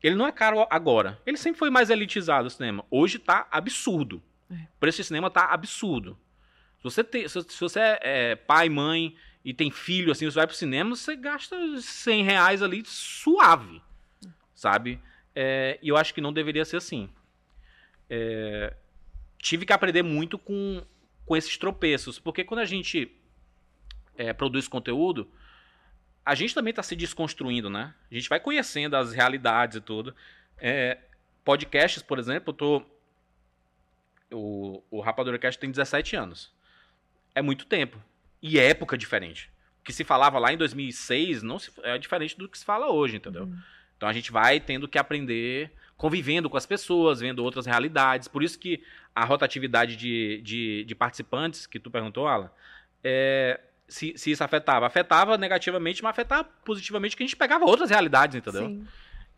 Ele não é caro agora. Ele sempre foi mais elitizado o cinema. Hoje tá absurdo. É. O preço de cinema tá absurdo. Se você, tem, se, se você é, é, pai, mãe e tem filho, assim, você vai pro cinema, você gasta 100 reais ali suave, sabe? É, e eu acho que não deveria ser assim. É, tive que aprender muito com, com esses tropeços, porque quando a gente é, produz conteúdo, a gente também está se desconstruindo, né? A gente vai conhecendo as realidades e tudo. É, podcasts, por exemplo, eu tô. O, o Rapadura Cast tem 17 anos. É muito tempo. E é época diferente. O que se falava lá em 2006 não se, é diferente do que se fala hoje, entendeu? Uhum. Então a gente vai tendo que aprender convivendo com as pessoas, vendo outras realidades. Por isso que a rotatividade de, de, de participantes, que tu perguntou, Alan, é, se, se isso afetava. Afetava negativamente, mas afetava positivamente, que a gente pegava outras realidades, entendeu? Sim.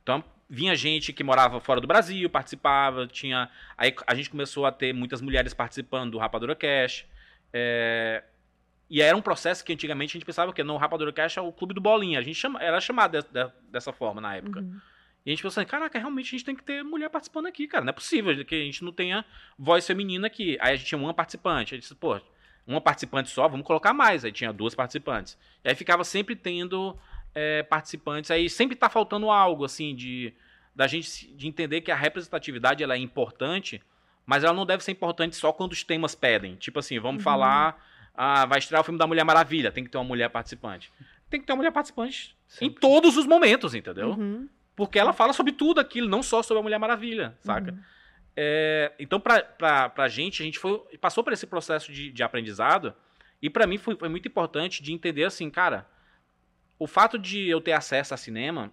Então, vinha gente que morava fora do Brasil, participava, tinha. Aí a gente começou a ter muitas mulheres participando do Rapadura Cash. É, e era um processo que antigamente a gente pensava que no Rapadura Cash é o clube do bolinha. A gente chama, era chamado de- de- dessa forma na época. Uhum. E a gente pensou assim, caraca, realmente a gente tem que ter mulher participando aqui, cara. Não é possível que a gente não tenha voz feminina aqui. Aí a gente tinha uma participante. Aí disse, pô, uma participante só, vamos colocar mais. Aí tinha duas participantes. E aí ficava sempre tendo é, participantes. Aí sempre tá faltando algo, assim, de da gente de entender que a representatividade ela é importante, mas ela não deve ser importante só quando os temas pedem. Tipo assim, vamos Uhum. falar, ah, vai estrear o filme da Mulher Maravilha, tem que ter uma mulher participante. Tem que ter uma mulher participante em Sempre. todos os momentos, entendeu? Uhum. Porque ela fala sobre tudo aquilo, não só sobre a Mulher Maravilha, saca? Uhum. É, então, pra, pra gente, a gente foi, passou por esse processo de, de aprendizado. E pra mim foi, foi muito importante de entender assim, cara, o fato de eu ter acesso a cinema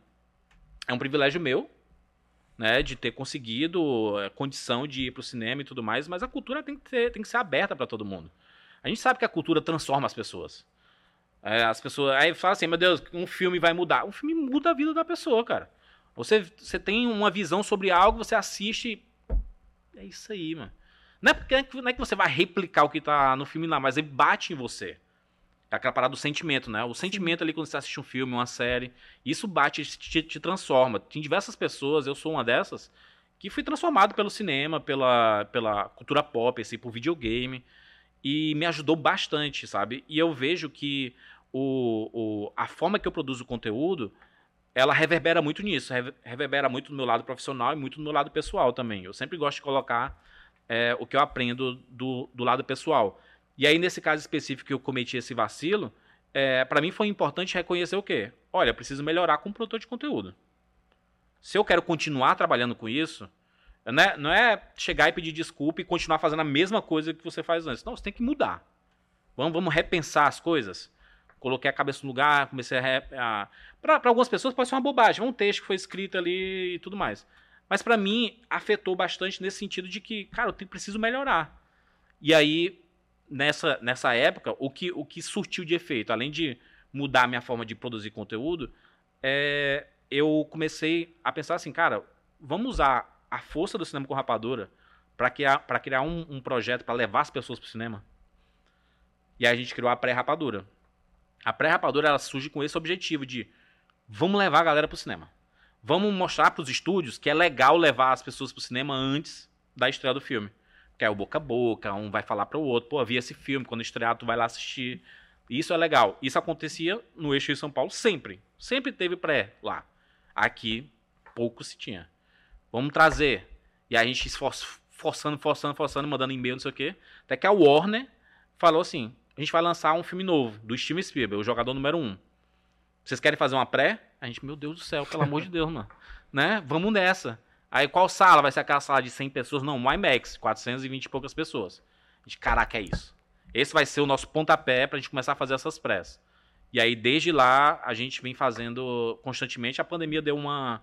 é um privilégio meu, né, de ter conseguido é, condição de ir pro cinema e tudo mais, mas a cultura tem que, ter, tem que ser aberta pra todo mundo. A gente sabe que a cultura transforma as pessoas. É, as pessoas. Aí fala assim, meu Deus, um filme vai mudar. Um filme muda a vida da pessoa, cara. Você, você tem uma visão sobre algo, você assiste. É isso aí, mano. Não é, porque, não é que você vai replicar o que tá no filme lá, mas ele bate em você. É aquela parada do sentimento, né? O sentimento ali quando você assiste um filme, uma série, isso bate, te, te transforma. Tem diversas pessoas, eu sou uma dessas, que fui transformado pelo cinema, pela, pela cultura pop, assim, por videogame. E me ajudou bastante, sabe? E eu vejo que o, o, a forma que eu produzo conteúdo, ela reverbera muito nisso. rever- Reverbera muito no meu lado profissional e muito no meu lado pessoal também. Eu sempre gosto de colocar é, o que eu aprendo do, do lado pessoal. E aí, nesse caso específico que eu cometi esse vacilo, é, para mim foi importante reconhecer o quê? Olha, preciso melhorar como produtor de conteúdo. Se eu quero continuar trabalhando com isso, não é, não é chegar e pedir desculpa e continuar fazendo a mesma coisa que você faz antes. Não, você tem que mudar. Vamos, vamos repensar as coisas. Coloquei a cabeça no lugar, comecei a. a... Para algumas pessoas pode ser uma bobagem, um texto que foi escrito ali e tudo mais. Mas para mim afetou bastante nesse sentido de que, cara, eu te- preciso melhorar. E aí, nessa, nessa época, o que, o que surtiu de efeito, além de mudar a minha forma de produzir conteúdo, é, eu comecei a pensar assim, cara, vamos usar a força do cinema com rapadura para criar, pra criar um, um projeto para levar as pessoas pro cinema. E aí a gente criou a pré-rapadura. A pré-rapadura ela surge com esse objetivo de vamos levar a galera pro cinema. Vamos mostrar pros estúdios que é legal levar as pessoas pro cinema antes da estreia do filme. Que é o boca a boca, um vai falar para o outro, pô, vi esse filme, quando estrear tu vai lá assistir. Isso é legal. Isso acontecia no eixo de São Paulo sempre. Sempre teve pré lá. Aqui pouco se tinha. Vamos trazer. E a gente esfor- forçando, forçando, forçando, mandando e-mail, não sei o quê. Até que a Warner falou assim: a gente vai lançar um filme novo, do Steven Spielberg, o jogador número um. Vocês querem fazer uma pré? A gente, meu Deus do céu, pelo amor de Deus, mano. Né? Vamos nessa. Aí qual sala? Vai ser aquela sala de 100 pessoas? Não, um IMAX, 420 e poucas pessoas. A gente, caraca, é isso. Esse vai ser o nosso pontapé pra gente começar a fazer essas prés. E aí, desde lá, a gente vem fazendo constantemente. A pandemia deu uma,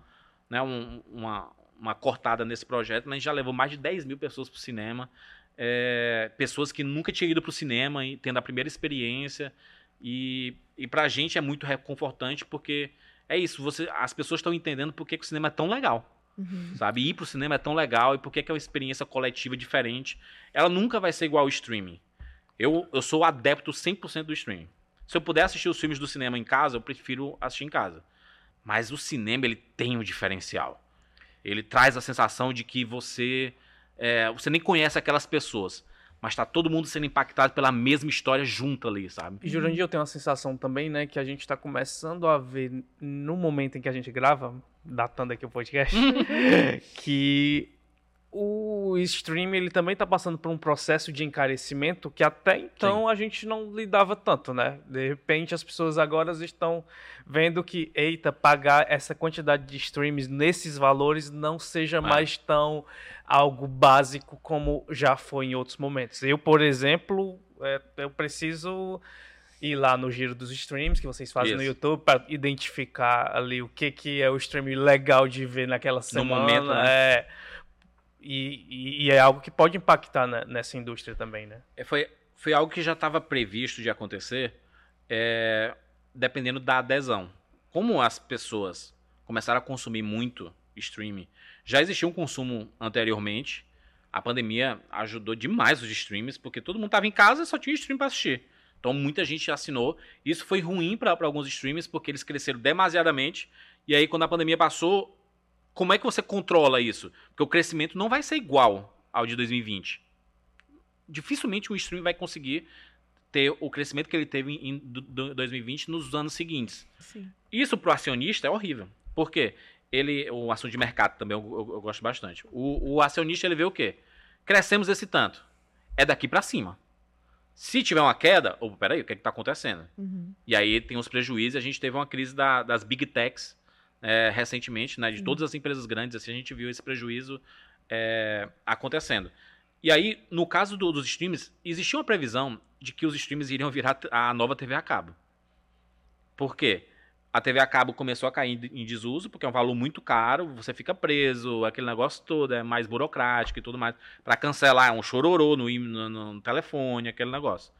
né, um- uma, uma cortada nesse projeto, mas a gente já levou mais de 10 mil pessoas pro cinema. É, pessoas que nunca tinham ido pro cinema e tendo a primeira experiência. E, e pra gente é muito reconfortante porque é isso, você, as pessoas estão entendendo por que, que o cinema é tão legal Uhum. sabe? Ir pro cinema é tão legal e por que que é uma experiência coletiva diferente. Ela nunca vai ser igual ao streaming. Eu, eu sou adepto 100% do streaming. Se eu puder assistir os filmes do cinema em casa, eu prefiro assistir em casa. Mas o cinema, ele tem um diferencial. Ele traz a sensação de que você é, você nem conhece aquelas pessoas, mas tá todo mundo sendo impactado pela mesma história junto ali, sabe? E Jurandir, eu tenho uma sensação também, né, que a gente tá começando a ver no momento em que a gente grava, datando aqui o podcast, que o stream ele também tá passando por um processo de encarecimento que até então a gente não lidava tanto, né? De repente as pessoas agora estão vendo que, eita, pagar essa quantidade de streams nesses valores não seja mais tão algo básico como já foi em outros momentos. Eu, por exemplo, é, eu preciso ir lá no giro dos streams que vocês fazem no Isso. YouTube para identificar ali o que, que é o stream legal de ver naquela semana. momento, né? é, e, e- e é algo que pode impactar ne- nessa indústria também, né? É, foi, foi algo que já estava previsto de acontecer, é, dependendo da adesão. Como as pessoas começaram a consumir muito streaming, já existia um consumo anteriormente. A pandemia ajudou demais os streams, porque todo mundo estava em casa e só tinha stream para assistir. Então muita gente assinou. Isso foi ruim para alguns streams, porque eles cresceram demasiadamente. E aí, quando a pandemia passou, como é que você controla isso? Porque o crescimento não vai ser igual ao de 2020 dificilmente um stream vai conseguir ter o crescimento que ele teve em em do- do- 2020 nos anos seguintes. Sim. Isso pro acionista é horrível. Por quê? Ele, o assunto de mercado também eu, eu- eu gosto bastante. O, o acionista ele vê o quê? Crescemos esse tanto. É daqui para cima. Se tiver uma queda, ou peraí, o que está acontecendo? Uhum. E aí tem os prejuízos. A gente teve uma crise da- das big techs, é, recentemente, né? De todas as empresas grandes, assim, a gente viu esse prejuízo é, acontecendo. E aí, no caso do- dos streams, existia uma previsão de que os streams iriam virar a nova TV a cabo. Por quê? A TV a cabo começou a cair em desuso, porque é um valor muito caro, você fica preso, aquele negócio todo é mais burocrático e tudo mais. Pra cancelar, é um chororô no, no, no telefone, aquele negócio.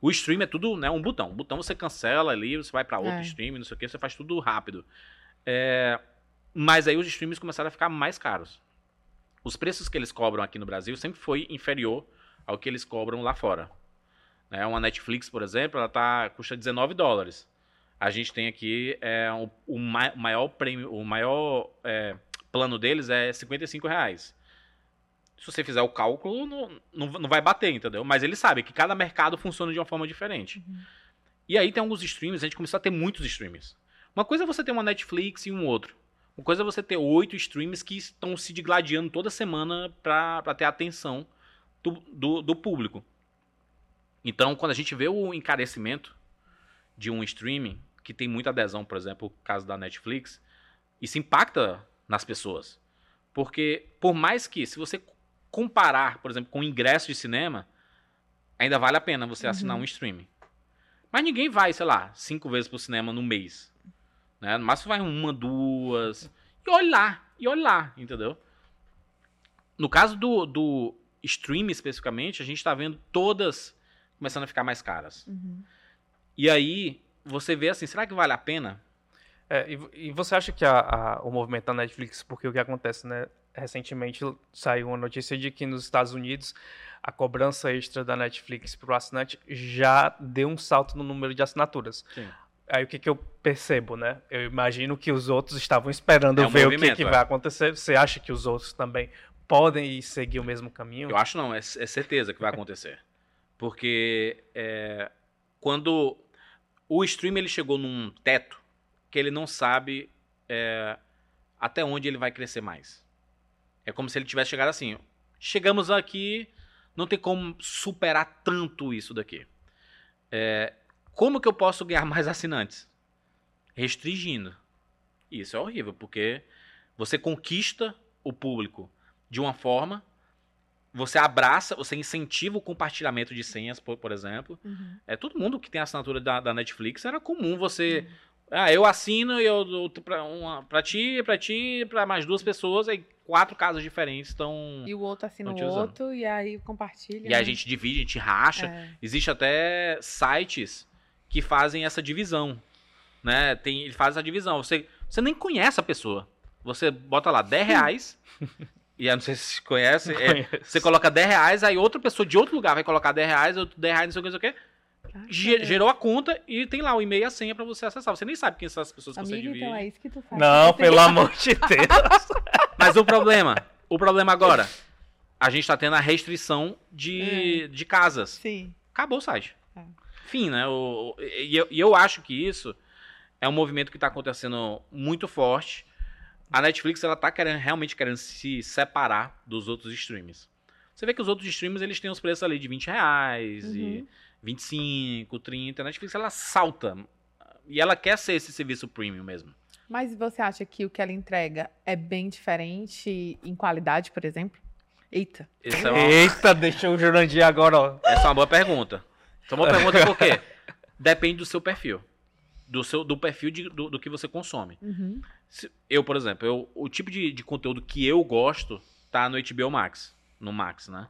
O stream é tudo, né, um botão. Um botão você cancela ali, você vai pra outro É. stream, não sei o que, você faz tudo rápido. É, mas aí os streams começaram a ficar mais caros. Os preços que eles cobram aqui no Brasil sempre foi inferior ao que eles cobram lá fora. Né, uma Netflix, por exemplo, ela tá, custa 19 dólares. A gente tem aqui é, o, o ma- maior prêmio, o maior é, plano deles é 55 reais. Se você fizer o cálculo, não, não, não vai bater, entendeu? Mas eles sabem que cada mercado funciona de uma forma diferente. E aí tem alguns streams, a gente começou a ter muitos streams. Uma coisa é você ter uma Netflix e um outro. Uma coisa é você ter oito streams que estão se digladiando toda semana para ter a atenção do, do, do público. Então, quando a gente vê o encarecimento de um streaming, que tem muita adesão, por exemplo, o caso da Netflix, isso impacta nas pessoas. Porque, por mais que, se você comparar, por exemplo, com o ingresso de cinema, ainda vale a pena você assinar Uhum. um streaming. Mas ninguém vai, sei lá, cinco vezes pro cinema no mês. Né? No máximo vai uma, duas. E olha lá, e olha lá, entendeu? No caso do, do streaming especificamente, a gente tá vendo todas começando a ficar mais caras. Uhum. E aí, você vê assim, será que vale a pena? É, e, e você acha que a- a- o movimento da Netflix, porque o que acontece, né? Recentemente saiu uma notícia de que nos Estados Unidos a cobrança extra da Netflix para o assinante já deu um salto no número de assinaturas. Sim. Aí o que, que eu percebo, né? Eu imagino que os outros estavam esperando É um ver o que, que é. vai acontecer. Você acha que os outros também podem ir seguir o mesmo caminho? Eu acho não, é, é certeza que vai acontecer. Porque é, quando o stream ele chegou num teto que ele não sabe é, até onde ele vai crescer mais. É como se ele tivesse chegado assim, chegamos aqui, não tem como superar tanto isso daqui. É, como que eu posso ganhar mais assinantes? Restringindo. Isso é horrível, porque você conquista o público de uma forma, você abraça, você incentiva o compartilhamento de senhas, por, por exemplo. Uhum. É todo mundo que tem assinatura da, da Netflix era comum você, ah, eu assino e eu dou pra, uma, pra ti, pra ti, pra mais duas pessoas, aí quatro casas diferentes estão E o outro assina o outro e aí compartilha. e a né? gente divide, a gente racha. É. Existe até sites que fazem essa divisão, né? Tem, ele faz essa divisão. Você, você nem conhece a pessoa. Você bota lá 10 reais. e eu não sei se você conhece. é, você coloca 10 reais, aí outra pessoa de outro lugar vai colocar 10 reais, outro 10 reais, não sei o que, não sei o que. Ge- que gerou a conta e tem lá o e-mail e a senha pra você acessar. Você nem sabe quem são as pessoas que você Amigo, divide. então é isso que tu faz. Não, Você- pelo amor de Deus. Mas o problema, o problema agora, a gente tá tendo a restrição de, de casas. Sim. acabou o site. É. Fim, né? O, e, eu, e eu acho que isso é um movimento que está acontecendo muito forte. A Netflix ela tá querendo, realmente querendo se separar dos outros streams. Você vê que os outros streams eles têm os preços ali de 20 reais Uhum. e 25, 30. A Netflix ela salta. E ela quer ser esse serviço premium mesmo. Mas você acha que o que ela entrega é bem diferente em qualidade, por exemplo? Eita. É uma, Eita, deixa o Jurandir agora, ó. essa é uma boa pergunta. É uma pergunta por quê? Depende do seu perfil. Do, seu, do perfil de- do, do que você consome. Uhum. Se- Eu, por exemplo, eu, o tipo de, de conteúdo que eu gosto tá no HBO Max. No Max, né?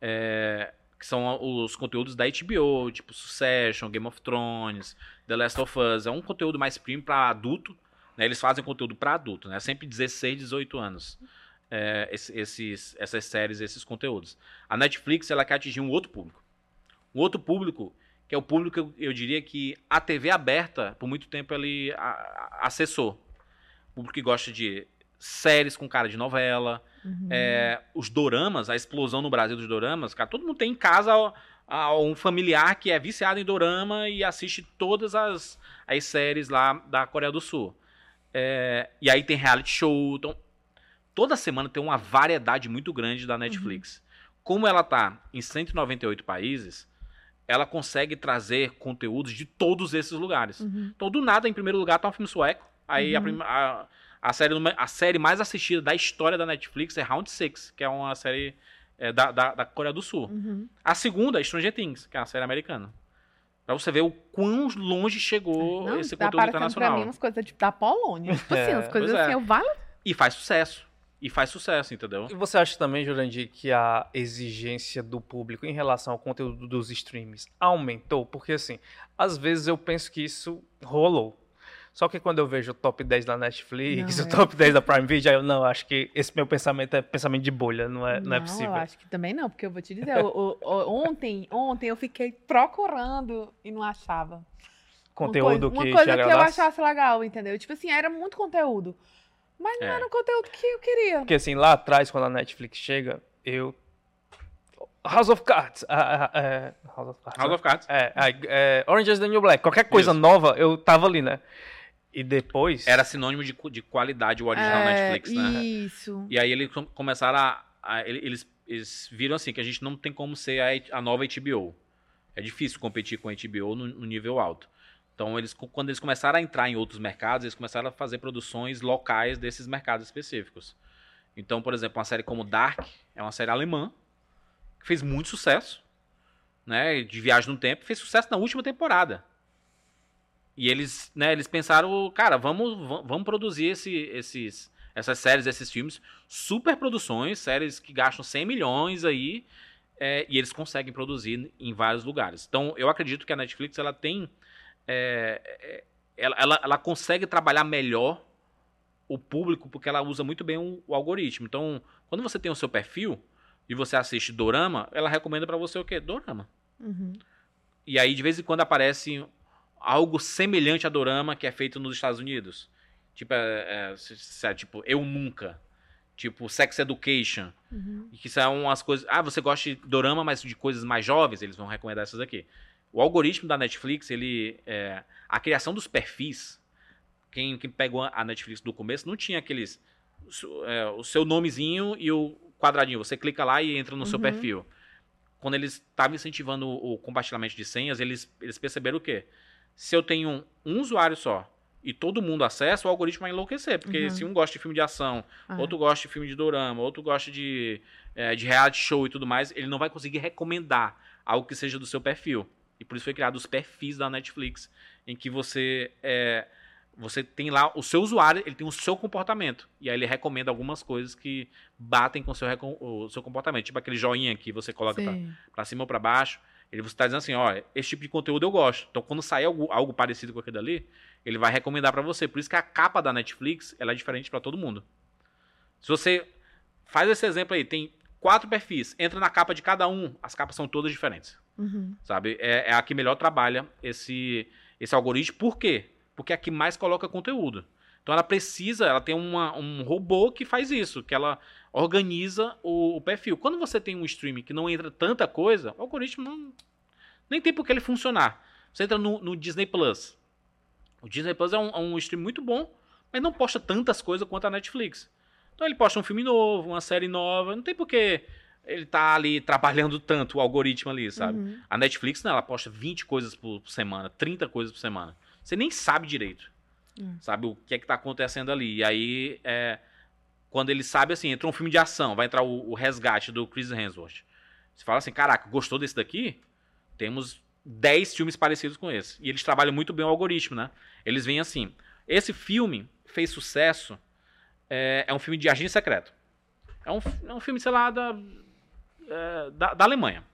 É, que são os conteúdos da HBO, tipo Succession, Game of Thrones, The Last of Us. É um conteúdo mais premium pra adulto. Né? Eles fazem conteúdo pra adulto, né? Sempre 16, 18 anos. É, esse- esses, essas séries, esses conteúdos. A Netflix, ela quer atingir um outro público. Um outro público, que é o público que eu, diria que a TV aberta, por muito tempo, ele acessou público que gosta de séries com cara de novela, Uhum. é, os doramas, a explosão no Brasil dos doramas, cara, todo mundo tem em casa um familiar que é viciado em dorama e assiste todas as, as séries lá da Coreia do Sul. É, e aí tem reality show, então toda semana tem uma variedade muito grande da Netflix. Como ela tá em 198 países, ela consegue trazer conteúdos de todos esses lugares. Uhum. Então, do nada, em primeiro lugar, tá um filme sueco. Aí a, Uhum. prima- a, a série, a série mais assistida da história da Netflix é Round Six, que é uma série é, da, da, da Coreia do Sul. Uhum. A segunda é Stranger Things, que é uma série americana. Pra você ver o quão longe chegou Não, esse tá conteúdo aparecendo pra internacional. mim umas coisas tipo, da Polônia. Tipo assim, É, umas coisas é. assim, eu vale. E faz sucesso. E faz sucesso, entendeu? E você acha também, Jurandir, que a exigência do público em relação ao conteúdo dos streams aumentou? Porque, assim, às vezes eu penso que isso rolou. Só que quando eu vejo o top 10 da Netflix, Não, o é. top 10 da Prime Video, eu não, acho que esse meu pensamento é pensamento de bolha, não é, não, é possível. eu acho que também não, porque eu vou te dizer, o- o- o- ontem, ontem eu fiquei procurando e não achava. Conteúdo uma coisa, que uma coisa que eu achasse legal, entendeu? Tipo assim, era muito conteúdo. Mas não É. era o conteúdo que eu queria. Porque assim, lá atrás, quando a Netflix chega, eu. House of Cards. ah, ah, é, House of Cards. House né? of Cards. É, é, é, Orange is the New Black. Qualquer coisa Isso. nova, eu tava ali, né? E depois. Era sinônimo de, de qualidade o original É, Netflix, né? Isso. E aí eles com- começaram a. a- ele- eles, eles viram assim que a gente não tem como ser a, a nova HBO. É difícil competir com a HBO no, no nível alto. Então, eles, quando eles começaram a entrar em outros mercados, eles começaram a fazer produções locais desses mercados específicos. Então, por exemplo, uma série como Dark é uma série alemã que fez muito sucesso, né? De viagem no tempo, fez sucesso na última temporada. E eles, né, eles pensaram, cara, vamos, va- vamos produzir esse- esses, essas séries, esses filmes, super produções, séries que gastam 100 milhões aí, é, e eles conseguem produzir em vários lugares. Então, eu acredito que a Netflix ela tem, é, é, ela, ela, ela consegue trabalhar melhor o público porque ela usa muito bem o, o algoritmo. Então, quando você tem o seu perfil e você assiste Dorama, ela recomenda pra você o quê? Dorama. Uhum. E aí, de vez em quando, aparece algo semelhante a Dorama que é feito nos Estados Unidos. Tipo, é, é, é, tipo Eu Nunca. Tipo, Sex Education. Uhum. Que são umas coisas. Ah, você gosta de Dorama, mas de coisas mais jovens, eles vão recomendar essas aqui. O algoritmo da Netflix, ele. é, a criação dos perfis. Quem, quem pegou a Netflix do começo não tinha aqueles. é, o seu nomezinho e o quadradinho. Você clica lá e entra no seu Uhum. perfil. Quando eles estavam incentivando o, compartilhamento de senhas, eles, eles perceberam o quê? Se eu tenho um usuário só e todo mundo acessa, o algoritmo vai enlouquecer. Porque Uhum. se um gosta de filme de ação, Ah. outro gosta de filme de dorama, outro gosta de, é, de reality show e tudo mais, ele não vai conseguir recomendar algo que seja do seu perfil. E por isso foi criado os perfis da Netflix, em que você é, você tem lá o seu usuário, ele tem o seu comportamento. E aí ele recomenda algumas coisas que batem com o seu, o seu comportamento. Tipo aquele joinha que você coloca pra, cima ou pra baixo. Ele você tá dizendo assim, ó, esse tipo de conteúdo eu gosto. Então quando sair algo, algo parecido com aquele ali, ele vai recomendar pra você. Por isso que a capa da Netflix, ela é diferente pra todo mundo. Se você faz esse exemplo aí, tem quatro perfis, entra na capa de cada um, as capas são todas diferentes, Uhum. sabe? É, é a que melhor trabalha esse, esse algoritmo. Por quê? Porque é a que mais coloca conteúdo. Então ela precisa, ela tem uma- um robô que faz isso, que ela organiza o, o perfil. Quando você tem um streaming que não entra tanta coisa, o algoritmo não, nem tem por que ele funcionar. Você entra no, no Disney Plus. O Disney Plus é um, é um stream muito bom, mas não posta tantas coisas quanto a Netflix. Então ele posta um filme novo, uma série nova, não tem por que ele tá ali trabalhando tanto o algoritmo ali, sabe? Uhum. A Netflix, não, ela posta 20 coisas por semana, 30 coisas por semana. Você nem sabe direito. Hum. Sabe o que é que tá acontecendo ali. E aí, é, quando ele sabe assim, entrou um filme de ação, vai entrar o, o resgate do Chris Hemsworth. Você fala assim, caraca, gostou desse daqui? Temos 10 filmes parecidos com esse. E eles trabalham muito bem o algoritmo, né? Eles vêm assim, esse filme fez sucesso, é, é um filme de agente secreto. É um, é um filme, sei lá, da, é, da, da Alemanha.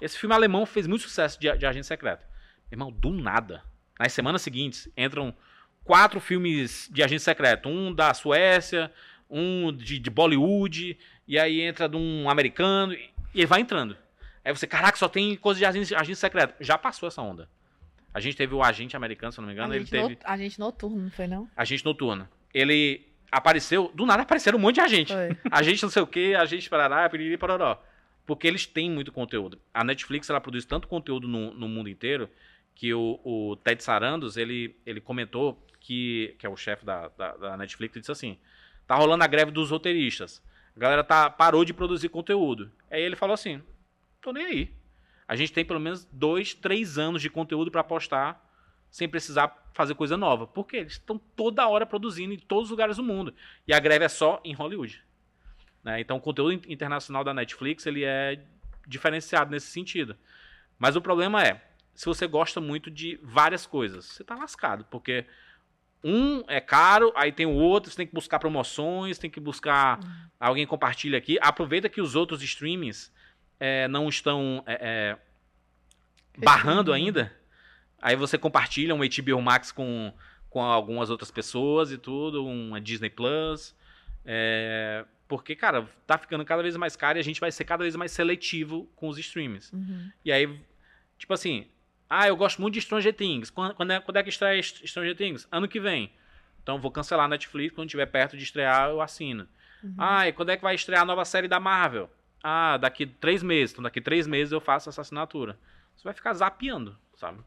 Esse filme alemão fez muito sucesso de, de agente secreto. Irmão, do nada. Nas semanas seguintes, entram quatro filmes de agente secreto. Um da Suécia, um de, de Bollywood, e aí entra de um americano, e, ele vai entrando. Aí você, caraca, só tem coisa de agente, agente secreto. Já passou essa onda. A gente teve o agente americano, se não me engano, ele Agente teve no- Agente noturno, não foi, não? agente noturno. Ele apareceu, do nada apareceram um monte de agente. Foi. Agente não sei o que, agente parará, piriri, pararó. Porque eles têm muito conteúdo. A Netflix, ela produz tanto conteúdo no, no mundo inteiro, que o, o Ted Sarandos, ele, ele comentou que, que é o chefe da, da, da Netflix, ele disse assim, tá rolando a greve dos roteiristas. A galera tá, parou de produzir conteúdo. Aí ele falou assim, tô nem aí. A gente tem pelo menos dois, três anos de conteúdo pra postar sem precisar fazer coisa nova. Porque eles estão toda hora produzindo em todos os lugares do mundo. E a greve é só em Hollywood. Né? Então o conteúdo internacional da Netflix ele é diferenciado nesse sentido. Mas o problema é, se você gosta muito de várias coisas, você está lascado, porque um é caro, aí tem o outro, você tem que buscar promoções, tem que buscar uhum. alguém compartilha aqui. Aproveita que os outros streamings é, não estão é, é, barrando ainda. Aí você compartilha um HBO Max com, com algumas outras pessoas e tudo, uma Disney Plus. É, porque, cara, tá ficando cada vez mais caro e a gente vai ser cada vez mais seletivo com os streams. Uhum. E aí, tipo assim, ah, eu gosto muito de Stranger Things. Quando, quando, é, quando é que estreia Stranger Things? Ano que vem. Então vou cancelar a Netflix, quando estiver perto de estrear, eu assino. Uhum. Ah, e quando é que vai estrear a nova série da Marvel? Ah, daqui três meses. Então daqui três meses eu faço essa assinatura. Você vai ficar zapeando, sabe?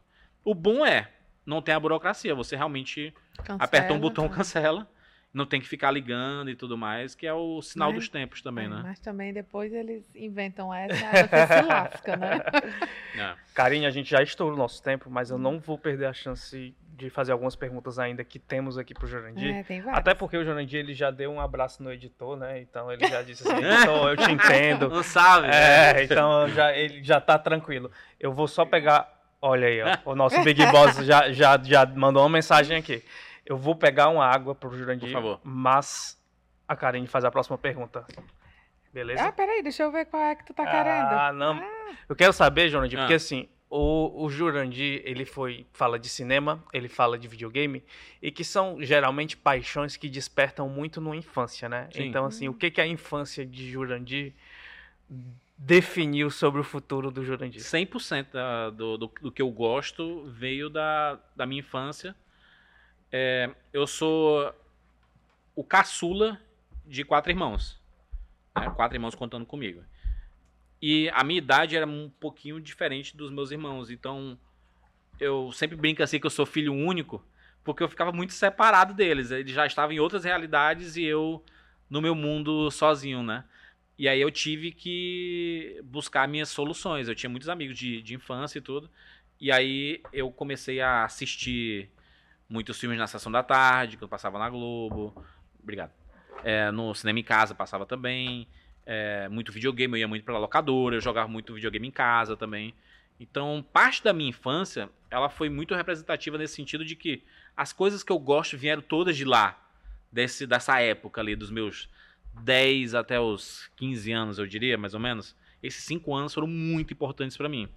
O bom é, não tem a burocracia. Você realmente cancela, aperta um botão, tá. cancela não tem que ficar ligando e tudo mais, que é o sinal mas, dos tempos também, é, né? Mas também depois eles inventam essa e você se lasca, né? É. Karine, a gente já estourou o nosso tempo, mas eu não vou perder a chance de fazer algumas perguntas ainda que temos aqui pro Jurandir. É, tem Até porque o Jurandir ele já deu um abraço no editor, né? Então ele já disse assim, editor, eu te entendo. Não sabe. É, né? então já, ele já tá tranquilo. Eu vou só pegar. Olha aí, ó, o nosso Big Boss já, já, já mandou uma mensagem aqui. Eu vou pegar uma água pro Jurandir, Por favor. mas a Karine faz a próxima pergunta. Beleza? Ah, peraí, deixa eu ver qual é que tu tá ah, querendo. Ah, não. Eu quero saber, Jurandir, ah. porque assim, o, o Jurandir, ele foi, fala de cinema, ele fala de videogame, e que são geralmente paixões que despertam muito na infância, né? Sim. Então, assim, o que, que a infância de Jurandir definiu sobre o futuro do Jurandir? 100% da, do, do, do que eu gosto veio da, da minha infância é, eu sou o caçula de quatro irmãos. Né? Quatro irmãos contando comigo. E a minha idade era um pouquinho diferente dos meus irmãos. Então, eu sempre brinco assim que eu sou filho único, porque eu ficava muito separado deles. Eles já estavam em outras realidades e eu no meu mundo sozinho, né? E aí eu tive que buscar minhas soluções. Eu tinha muitos amigos de, de infância e tudo. E aí eu comecei a assistir muitos filmes na sessão da tarde, eu passava na Globo. Obrigado. É, no cinema em casa passava também. É, muito videogame, eu ia muito pra locadora, eu jogava muito videogame em casa também. Então, parte da minha infância, ela foi muito representativa nesse sentido de que as coisas que eu gosto vieram todas de lá, desse, dessa época ali, dos meus 10 até os 15 anos, eu diria, mais ou menos. Esses 5 anos foram muito importantes para mim.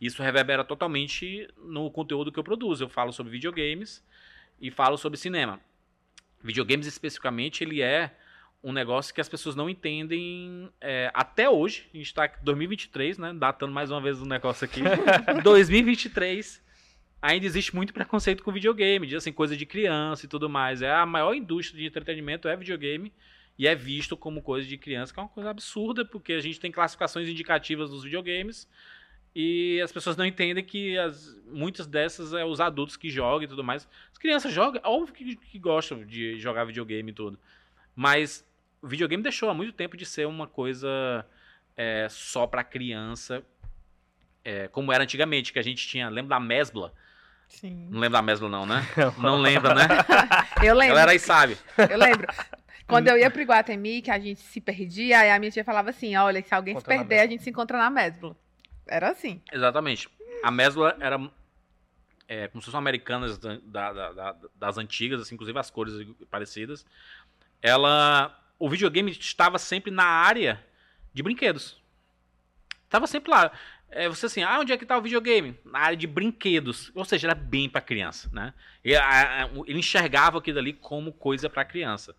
Isso reverbera totalmente no conteúdo que eu produzo. Eu falo sobre videogames e falo sobre cinema. Videogames especificamente, ele é um negócio que as pessoas não entendem é, até hoje. A gente está em 2023, né? Datando mais uma vez o negócio aqui. 2023 ainda existe muito preconceito com videogame, de assim, coisa de criança e tudo mais. É a maior indústria de entretenimento é videogame e é visto como coisa de criança, que é uma coisa absurda, porque a gente tem classificações indicativas dos videogames, e as pessoas não entendem que as, muitas dessas é os adultos que jogam e tudo mais. As crianças jogam, óbvio que, que gostam de jogar videogame e tudo. Mas o videogame deixou há muito tempo de ser uma coisa é, só para criança, é, como era antigamente, que a gente tinha. Lembra da Mesbla? Sim. Não lembra da Mesbla, não, né? não lembra, né? Eu lembro. Ela aí sabe. Eu lembro. Quando eu ia pro Iguatemi, que a gente se perdia, aí a minha tia falava assim: olha, se alguém se perder, a gente se encontra na Mesbla. Era assim. Exatamente. A Mesbla era é, como se fossem americanas da, da, da, das antigas, assim, inclusive as cores parecidas. Ela. O videogame estava sempre na área de brinquedos. Estava sempre lá. É, você assim, ah, onde é que está o videogame? Na área de brinquedos. Ou seja, era bem para criança, né? Ele, a, a, ele enxergava aquilo ali como coisa para criança.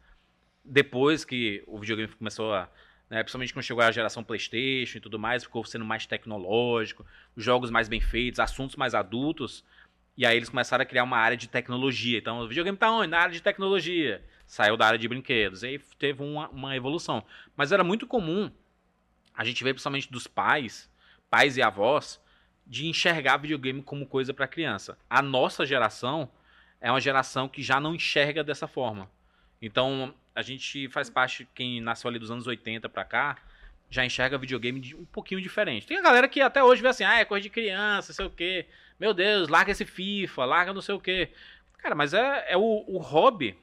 Depois que o videogame começou a né? Principalmente quando chegou a geração PlayStation e tudo mais, ficou sendo mais tecnológico, jogos mais bem feitos, assuntos mais adultos. E aí eles começaram a criar uma área de tecnologia. Então, o videogame tá onde? Na área de tecnologia. Saiu da área de brinquedos. E aí teve uma, uma evolução. Mas era muito comum a gente ver, principalmente dos pais, pais e avós, de enxergar videogame como coisa para criança. A nossa geração é uma geração que já não enxerga dessa forma. Então, a gente faz parte, quem nasceu ali dos anos 80 para cá, já enxerga videogame de um pouquinho diferente. Tem a galera que até hoje vê assim, ah, é coisa de criança, sei o quê. Meu Deus, larga esse FIFA, larga não sei o quê. Cara, mas é, é o, o hobby.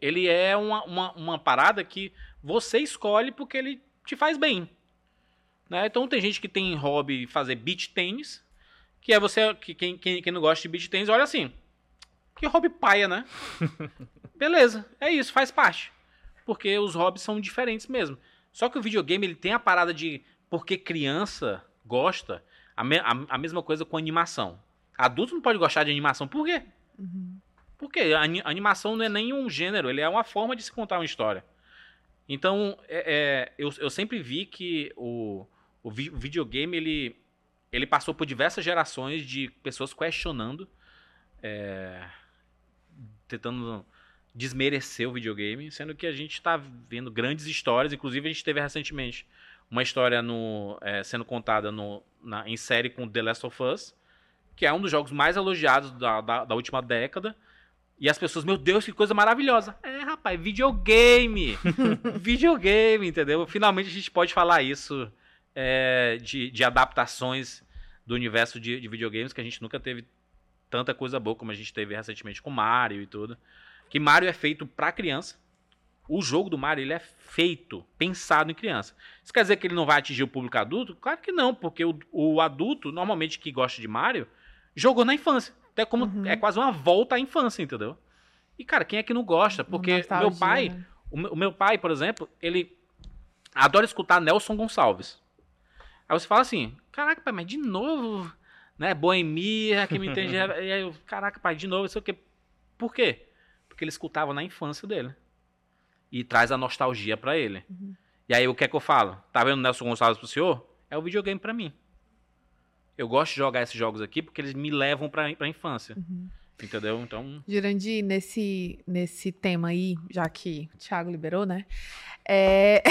Ele é uma, uma, uma parada que você escolhe porque ele te faz bem. Né? Então tem gente que tem hobby fazer beach tênis, que é você, que quem, quem, quem não gosta de beach tênis, olha assim, que hobby paia, né? Beleza, é isso, faz parte. Porque os hobbies são diferentes mesmo. Só que o videogame ele tem a parada de porque criança gosta, a, me, a, a mesma coisa com animação. Adulto não pode gostar de animação, por quê? Uhum. Porque a, a animação não é nem um gênero, ele é uma forma de se contar uma história. Então, é, é, eu, eu sempre vi que o, o videogame ele, ele passou por diversas gerações de pessoas questionando, é, tentando desmerecer o videogame, sendo que a gente está vendo grandes histórias. Inclusive, a gente teve recentemente uma história no, é, sendo contada no, na, em série com The Last of Us, que é um dos jogos mais elogiados da, da, da, última década. E as pessoas, meu Deus, que coisa maravilhosa. É, rapaz, videogame! videogame, entendeu? Finalmente a gente pode falar isso é, de, de adaptações do universo de, de videogames, que a gente nunca teve tanta coisa boa como a gente teve recentemente com Mario e tudo que Mario é feito para criança. O jogo do Mario ele é feito, pensado em criança. Isso quer dizer que ele não vai atingir o público adulto? Claro que não, porque o, o adulto, normalmente que gosta de Mario, jogou na infância. Até como uhum. é quase uma volta à infância, entendeu? E cara, quem é que não gosta? Porque meu pai, né? o, meu pai, por exemplo, ele adora escutar Nelson Gonçalves. Aí você fala assim: "Caraca, pai, mas de novo, né? Boemia, que me entende". e aí eu, caraca, pai, de novo, isso o quê? Por quê? Porque ele escutava na infância dele. E traz a nostalgia para ele. Uhum. E aí o que é que eu falo? Tá vendo Nelson Gonçalves pro senhor? É o videogame para mim. Eu gosto de jogar esses jogos aqui porque eles me levam pra, pra infância. Uhum. Entendeu? Então. Jurandir, nesse, nesse tema aí, já que o Thiago liberou, né? É...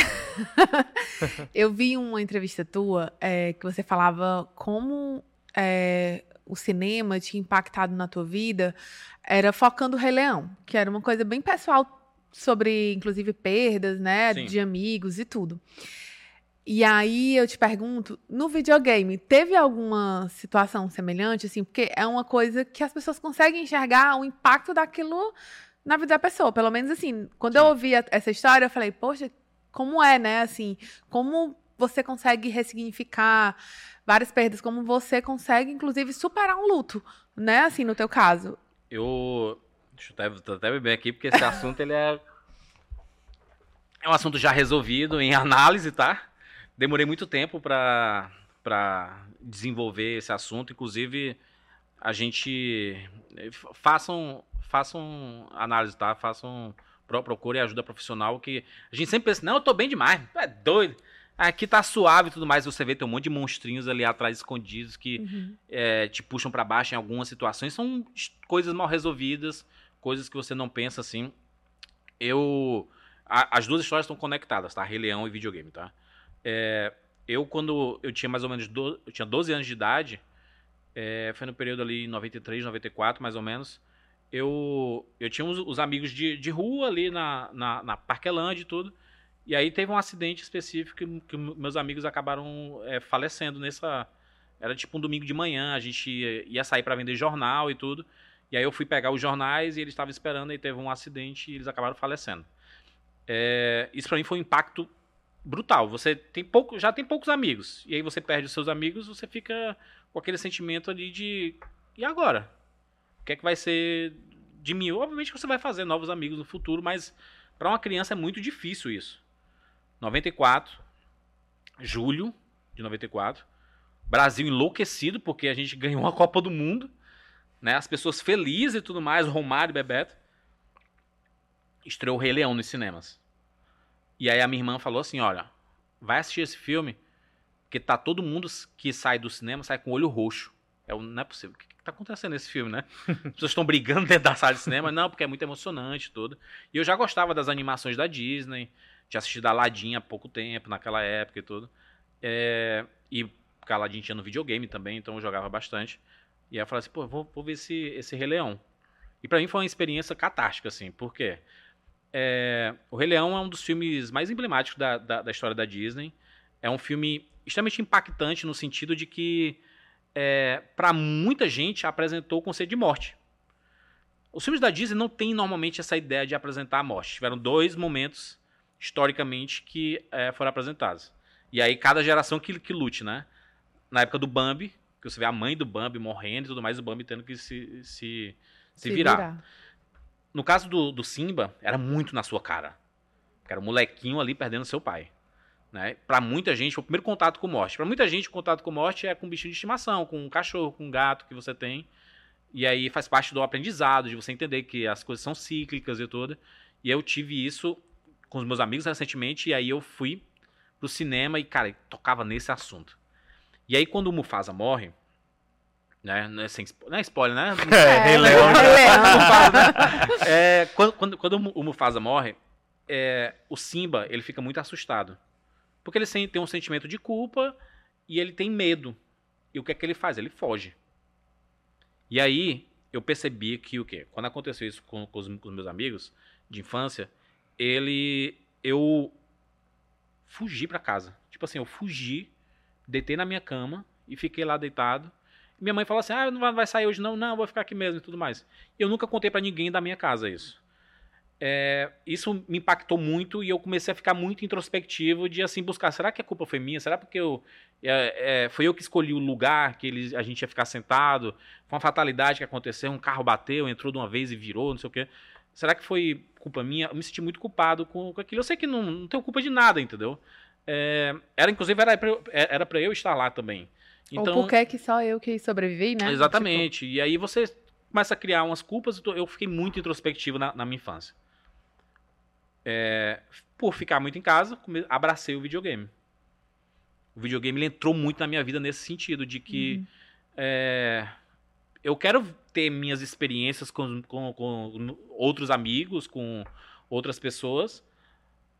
eu vi uma entrevista tua é, que você falava como é, o cinema tinha impactado na tua vida era focando o Rei Leão, que era uma coisa bem pessoal sobre, inclusive, perdas, né, Sim. de amigos e tudo. E aí eu te pergunto, no videogame, teve alguma situação semelhante, assim, porque é uma coisa que as pessoas conseguem enxergar o impacto daquilo na vida da pessoa. Pelo menos assim, quando Sim. eu ouvi essa história, eu falei, poxa, como é, né? Assim, como você consegue ressignificar várias perdas, como você consegue, inclusive, superar um luto, né? Assim, no teu caso eu. Deixa eu até, até beber aqui, porque esse assunto ele é. É um assunto já resolvido em análise, tá? Demorei muito tempo para desenvolver esse assunto. Inclusive, a gente. Façam, façam análise, tá? Façam. Procure ajuda profissional. Que a gente sempre pensa, não, eu tô bem demais. É doido aqui tá suave e tudo mais. Você vê, tem um monte de monstrinhos ali atrás escondidos que uhum. é, te puxam para baixo em algumas situações. São coisas mal resolvidas, coisas que você não pensa assim. Eu. A, as duas histórias estão conectadas, tá? Rei Leão e videogame, tá? É, eu, quando eu tinha mais ou menos. Do, eu tinha 12 anos de idade, é, foi no período ali 93, 94, mais ou menos. Eu, eu tinha os, os amigos de, de rua ali na, na, na Parquelândia e tudo. E aí teve um acidente específico que, que meus amigos acabaram é, falecendo nessa. Era tipo um domingo de manhã, a gente ia, ia sair para vender jornal e tudo. E aí eu fui pegar os jornais e eles estavam esperando e teve um acidente e eles acabaram falecendo. É, isso para mim foi um impacto brutal. Você tem pouco, já tem poucos amigos e aí você perde os seus amigos, você fica com aquele sentimento ali de e agora? O que é que vai ser de mim? Obviamente você vai fazer novos amigos no futuro, mas para uma criança é muito difícil isso. 94, julho de 94. Brasil enlouquecido porque a gente ganhou a Copa do Mundo, né? As pessoas felizes e tudo mais, Romário e Bebeto. Estreou o Rei Leão nos cinemas. E aí a minha irmã falou assim, olha, vai assistir esse filme, porque tá todo mundo que sai do cinema sai com o olho roxo. É, não é possível. O que, que tá acontecendo nesse filme, né? As pessoas estão brigando dentro da sala de cinema. Não, porque é muito emocionante tudo. E eu já gostava das animações da Disney tinha assistido Aladdin há pouco tempo, naquela época e tudo. É, e porque Aladdin tinha no videogame também, então eu jogava bastante. E aí eu falei assim, pô, vou, vou ver esse, esse Rei Leão. E para mim foi uma experiência catástica, assim, porque é, o Rei Leão é um dos filmes mais emblemáticos da, da, da, história da Disney. É um filme extremamente impactante no sentido de que, é, para muita gente, apresentou o conceito de morte. Os filmes da Disney não têm normalmente essa ideia de apresentar a morte. Tiveram dois momentos, historicamente, que é, foram apresentados. E aí cada geração que, que lute, né? Na época do Bambi, que você vê a mãe do Bambi morrendo e tudo mais, o Bambi tendo que se, se, se, se virar. virar. No caso do, do Simba, era muito na sua cara. Era um molequinho ali perdendo seu pai. Né? Para muita gente, foi o primeiro contato com morte. Para muita gente, o contato com morte é com um bichinho de estimação, com um cachorro, com um gato que você tem. E aí faz parte do aprendizado, de você entender que as coisas são cíclicas e tudo. E eu tive isso com os meus amigos recentemente, e aí eu fui pro cinema e, cara, tocava nesse assunto. E aí, quando o Mufasa morre, né? Não é, sem, não é spoiler, né? É, Rei Leão. é, quando, quando, quando o Mufasa morre, é, o Simba ele fica muito assustado. Porque ele tem um sentimento de culpa e ele tem medo. E o que é que ele faz? Ele foge. E aí eu percebi que o quê? Quando aconteceu isso com, com, os, com os meus amigos de infância, ele. Eu fugi para casa. Tipo assim, eu fugi, deitei na minha cama e fiquei lá deitado. Minha mãe falou assim: ah, não vai sair hoje não, não, vou ficar aqui mesmo e tudo mais. Eu nunca contei para ninguém da minha casa isso. É, isso me impactou muito e eu comecei a ficar muito introspectivo de assim buscar, será que a culpa foi minha? Será porque eu é, é, foi eu que escolhi o lugar que eles, a gente ia ficar sentado? Foi uma fatalidade que aconteceu, um carro bateu, entrou de uma vez e virou, não sei o quê. Será que foi culpa minha? Eu me senti muito culpado com, com aquilo. Eu sei que não, não tenho culpa de nada, entendeu? É, era, inclusive, era pra, eu, era pra eu estar lá também. Então, Ou porque é que só eu que sobrevivi, né? Exatamente. Tipo... E aí você começa a criar umas culpas. Eu fiquei muito introspectivo na, na minha infância. É, por ficar muito em casa, abracei o videogame. O videogame entrou muito na minha vida nesse sentido, de que uhum. é, eu quero ter minhas experiências com, com, com, outros amigos, com outras pessoas,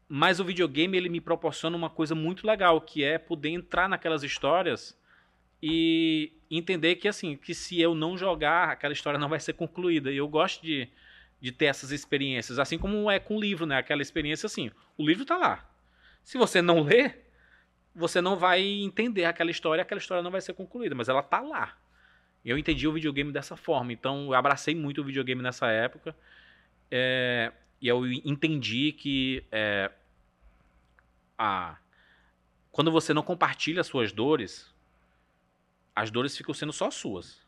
mas o videogame ele me proporciona uma coisa muito legal, que é poder entrar naquelas histórias e entender que assim, que se eu não jogar, aquela história não vai ser concluída. E eu gosto de, de ter essas experiências, assim como é com o livro, né? Aquela experiência assim, o livro está lá. Se você não ler, você não vai entender aquela história, aquela história não vai ser concluída, mas ela está lá. Eu entendi o videogame dessa forma, então eu abracei muito o videogame nessa época. É, e eu entendi que é, a, quando você não compartilha suas dores, as dores ficam sendo só suas.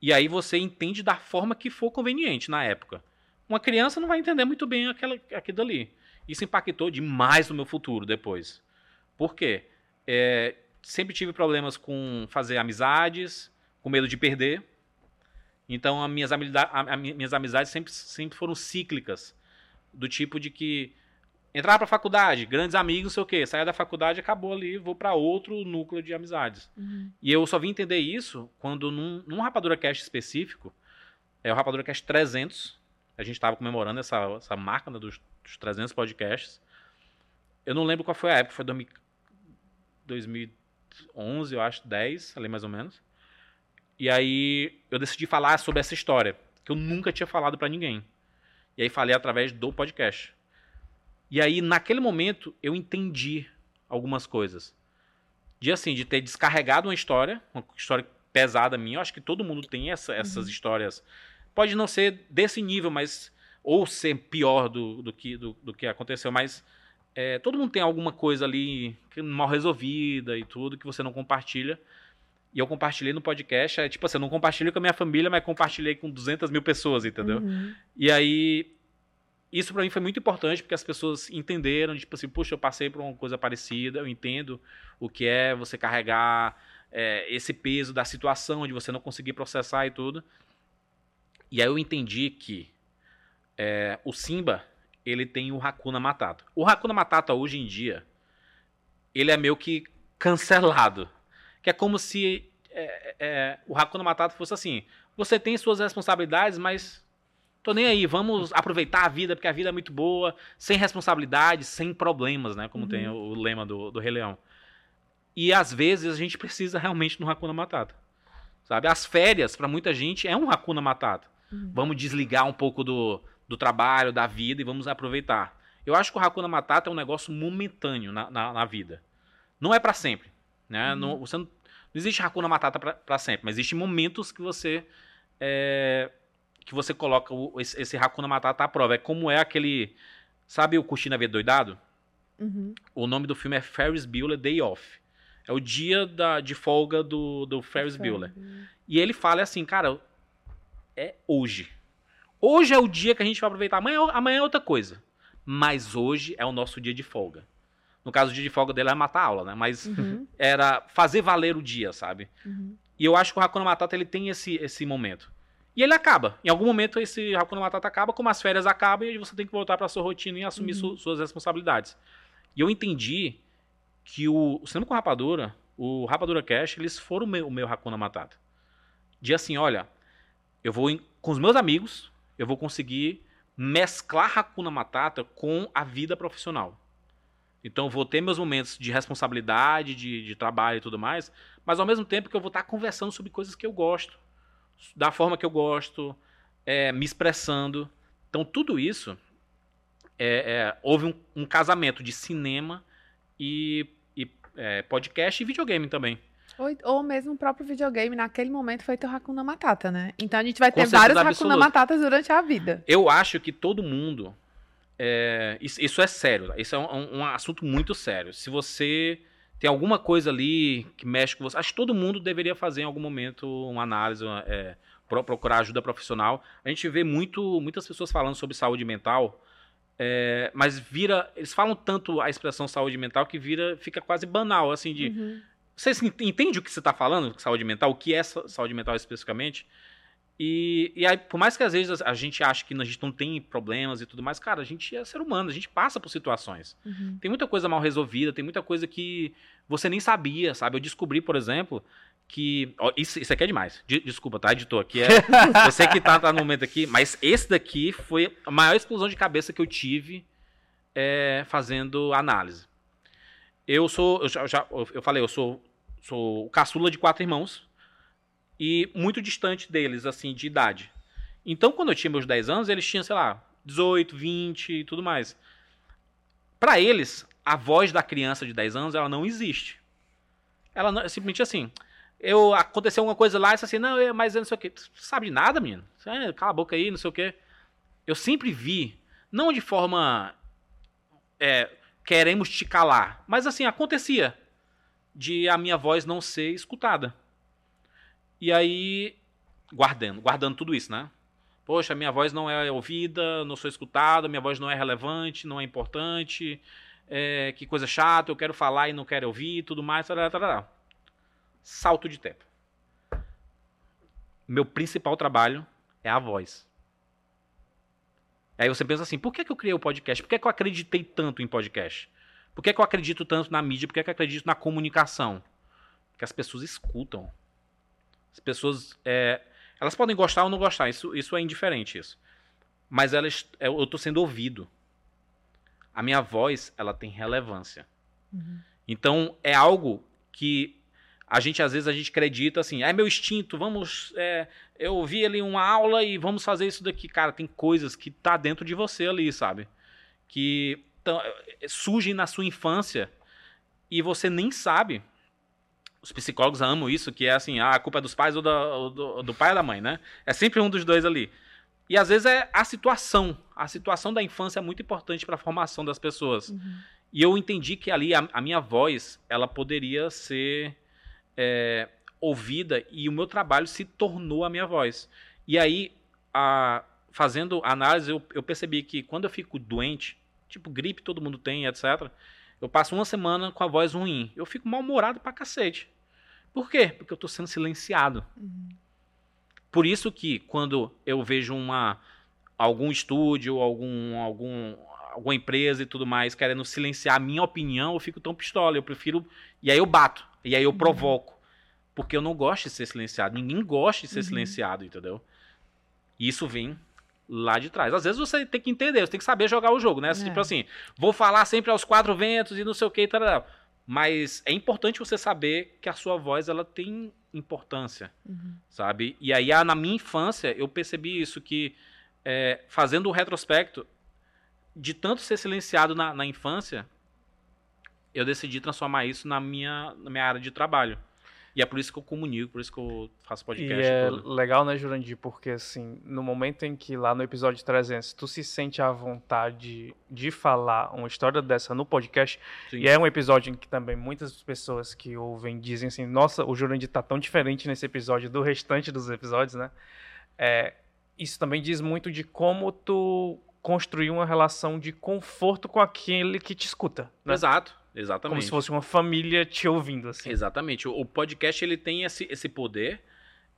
E aí você entende da forma que for conveniente na época. Uma criança não vai entender muito bem aquela, aquilo ali. Isso impactou demais no meu futuro depois. Por quê? É, sempre tive problemas com fazer amizades, com medo de perder. Então, as minhas, amizades, as minhas amizades sempre, sempre foram cíclicas. Do tipo de que entrar para faculdade, grandes amigos, não sei o quê. Saia da faculdade, acabou ali, vou para outro núcleo de amizades. Uhum. E eu só vim entender isso quando num, num Rapadura Cast específico, é o Rapadura Cast 300, a gente estava comemorando essa, essa marca né, dos, dos 300 podcasts. Eu não lembro qual foi a época, foi 2011, eu acho, 10, ali mais ou menos. E aí eu decidi falar sobre essa história, que eu nunca tinha falado para ninguém. E aí falei através do podcast. E aí, naquele momento, eu entendi algumas coisas. De assim, de ter descarregado uma história, uma história pesada minha. Eu acho que todo mundo tem essa, essas uhum. histórias. Pode não ser desse nível, mas. Ou ser pior do, do, que, do, do que aconteceu, mas. É, todo mundo tem alguma coisa ali mal resolvida e tudo que você não compartilha. E eu compartilhei no podcast, é tipo assim, eu não compartilhei com a minha família, mas compartilhei com 200 mil pessoas, entendeu? Uhum. E aí isso para mim foi muito importante porque as pessoas entenderam, tipo assim, puxa, eu passei por uma coisa parecida, eu entendo o que é você carregar é, esse peso da situação de você não conseguir processar e tudo. E aí eu entendi que é, o Simba, ele tem o Hakuna Matata. O Hakuna Matata hoje em dia, ele é meio que cancelado. Que é como se é, é, o Hakuna Matata fosse assim, você tem suas responsabilidades, mas Tô nem aí, vamos aproveitar a vida, porque a vida é muito boa, sem responsabilidades, sem problemas, né? Como uhum. tem o, lema do, do Rei Leão. E às vezes a gente precisa realmente no Hakuna Matata. Sabe? As férias, para muita gente, é um Hakuna Matata. Uhum. Vamos desligar um pouco do, do trabalho, da vida e vamos aproveitar. Eu acho que o Hakuna Matata é um negócio momentâneo na, na, na vida. Não é para sempre. Né? Uhum. Não, você não, não existe Hakuna Matata para sempre, mas existem momentos que você é, que você coloca o, esse, esse Hakuna Matata à prova. É como é aquele. Sabe o Cuxina V Doidado? Uhum. O nome do filme é Ferris Bueller Day Off. É o dia da, de folga do, do Ferris Bueller. E ele fala assim, cara, é hoje. Hoje é o dia que a gente vai aproveitar. Amanhã, amanhã é outra coisa. Mas hoje é o nosso dia de folga. No caso, o dia de folga dele é matar a aula, né? Mas Uhum. era fazer valer o dia, sabe? Uhum. E eu acho que o Hakuna Matata ele tem esse, esse momento. E ele acaba. Em algum momento esse Hakuna Matata acaba, como as férias acabam, e você tem que voltar para sua rotina e assumir Uhum. su- suas responsabilidades. E eu entendi que o, o Cinema com Rapadura, o Rapadura Cash, eles foram o meu, o meu Hakuna Matata. De assim, olha, eu vou em- com os meus amigos, eu vou conseguir mesclar Hakuna Matata com a vida profissional. Então eu vou ter meus momentos de responsabilidade, de, de trabalho e tudo mais, mas ao mesmo tempo que eu vou estar conversando sobre coisas que eu gosto, da forma que eu gosto, é, me expressando. Então tudo isso é, é, houve um, um casamento de cinema e, e, é, podcast e videogame também. Ou, ou mesmo o próprio videogame, naquele momento, foi teu Hakuna Matata, né? Então a gente vai Com ter vários Hakuna absoluta. Matatas durante a vida. Eu acho que todo mundo. É, isso, isso é sério. tá? Isso é um, um assunto muito sério. Se você tem alguma coisa ali que mexe com você, acho que todo mundo deveria fazer em algum momento uma análise, uma, é, pro- procurar ajuda profissional. A gente vê muito, muitas pessoas falando sobre saúde mental, é, mas vira. Eles falam tanto a expressão saúde mental que vira, fica quase banal, assim, de. Uhum. Você entende o que você está falando, saúde mental? O que é sa- saúde mental especificamente? E, e aí, por mais que às vezes a gente ache que a gente não tem problemas e tudo mais, cara, a gente é ser humano, a gente passa por situações. Uhum. Tem muita coisa mal resolvida, tem muita coisa que você nem sabia, sabe? Eu descobri, por exemplo, que. ó, isso, isso aqui é demais. De- desculpa, tá, editor? Que é, sei que tá, tá no momento aqui, mas esse daqui foi a maior explosão de cabeça que eu tive é, fazendo análise. Eu sou. Eu, já- eu falei, eu sou, sou o caçula de quatro irmãos e muito distante deles, assim, de idade. Então, quando eu tinha meus 10 anos, eles tinham, sei lá, 18, 20 e tudo mais. Pra eles, a voz da criança de 10 anos, ela não existe. Ela não, é simplesmente assim. Eu aconteceu alguma coisa lá e assim, não, eu- mas eu não sei o quê. Tu sabe de nada, menino? É, cala a boca aí, não sei o quê. Eu sempre vi, não de forma é, queremos te calar, mas assim acontecia de a minha voz não ser escutada. E aí guardando, guardando tudo isso, né? Poxa, minha voz não é ouvida, não sou escutada, minha voz não é relevante, não é importante, é, que coisa chata, eu quero falar e não quero ouvir, tudo mais, tarará, tarará. Salto de tempo. Meu principal trabalho é a voz. Aí você pensa assim, por que, que eu criei o podcast? Por que, que eu acreditei tanto em podcast? Por que, que eu acredito tanto na mídia? Por que, que eu acredito na comunicação? Porque as pessoas escutam. As pessoas. é, elas podem gostar ou não gostar, isso, isso é indiferente. isso. Mas elas, é, eu estou sendo ouvido. A minha voz, ela tem relevância. Uhum. Então, é algo que a gente, às vezes, a gente acredita assim, é meu instinto, vamos. é, eu ouvi ali uma aula e vamos fazer isso daqui. Cara, tem coisas que tá dentro de você ali, sabe? Que é, surgem na sua infância e você nem sabe. Os psicólogos amam isso, que é assim, ah, a culpa é dos pais ou da- ou do, do pai ou da mãe, né? É sempre um dos dois ali. E às vezes é a situação. A situação da infância é muito importante para a formação das pessoas. Uhum. E eu entendi que ali a, a minha voz, ela poderia ser é, ouvida e o meu trabalho se tornou a minha voz. E aí, a- fazendo análise, eu, eu percebi que quando eu fico doente, tipo gripe todo mundo tem, etc., eu passo uma semana com a voz ruim. Eu fico mal-humorado pra cacete. Por quê? Porque eu tô sendo silenciado. Uhum. Por isso que quando eu vejo uma algum estúdio, algum, algum alguma empresa e tudo mais querendo silenciar a minha opinião, eu fico tão pistola, eu prefiro e aí eu bato, e aí eu provoco, porque eu não gosto de ser silenciado, ninguém gosta de ser Uhum. silenciado, entendeu? E isso vem lá de trás. Às vezes você tem que entender, você tem que saber jogar o jogo, né? É. Tipo assim, vou falar sempre aos quatro ventos e não sei o que e tal. Mas é importante você saber que a sua voz ela tem importância Uhum. sabe? E aí, ah, na minha infância, eu percebi isso, que é, fazendo o retrospecto, de tanto ser silenciado na, na infância, eu decidi transformar isso na minha, na minha área de trabalho. E é por isso que eu comunico, por isso que eu faço podcast. E é todo. legal, né, Jurandir? Porque, assim, no momento em que lá no episódio 300 tu se sente à vontade de falar uma história dessa no podcast, Sim. e é um episódio em que também muitas pessoas que ouvem dizem assim: nossa, o Jurandir tá tão diferente nesse episódio do restante dos episódios, né? É, isso também diz muito de como tu construiu uma relação de conforto com aquele que te escuta, né? Exato, Como exatamente. se fosse uma família te ouvindo, assim. Exatamente. O o podcast ele tem esse, esse poder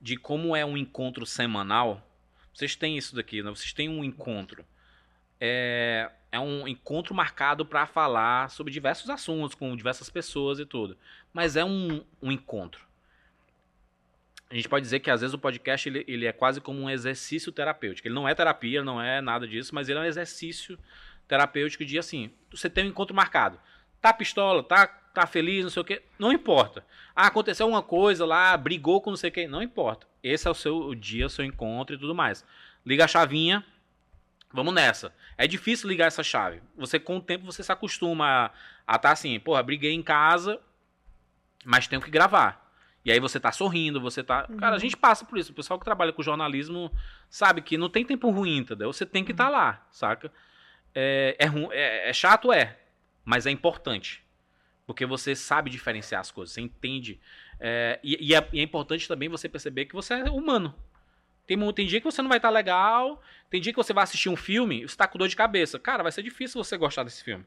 de como é um encontro semanal. Vocês têm isso daqui, né? Vocês têm um encontro. É, é um encontro marcado para falar sobre diversos assuntos, com diversas pessoas e tudo. Mas é um, um encontro. A gente pode dizer que às vezes o podcast ele, ele é quase como um exercício terapêutico. Ele não é terapia, não é nada disso, mas ele é um exercício terapêutico de assim, você tem um encontro marcado. Tá pistola, tá, tá feliz, não sei o quê, não importa. Ah, aconteceu uma coisa lá, brigou com não sei quem, não importa. Esse é o seu o dia, o seu encontro e tudo mais. Liga a chavinha, vamos nessa. É difícil ligar essa chave. Você com o tempo você se acostuma a estar assim, porra, briguei em casa, mas tenho que gravar. E aí você tá sorrindo, você tá. Cara, a gente passa por isso. O pessoal que trabalha com jornalismo sabe que não tem tempo ruim, entendeu? Você tem que estar lá, saca? É, é, é- é chato, é. Mas é importante. Porque você sabe diferenciar as coisas, você entende. É, e, e é, e é importante também você perceber que você é humano. Tem, tem dia que você não vai estar legal, tem dia que você vai assistir um filme e você tá com dor de cabeça. Cara, vai ser difícil você gostar desse filme.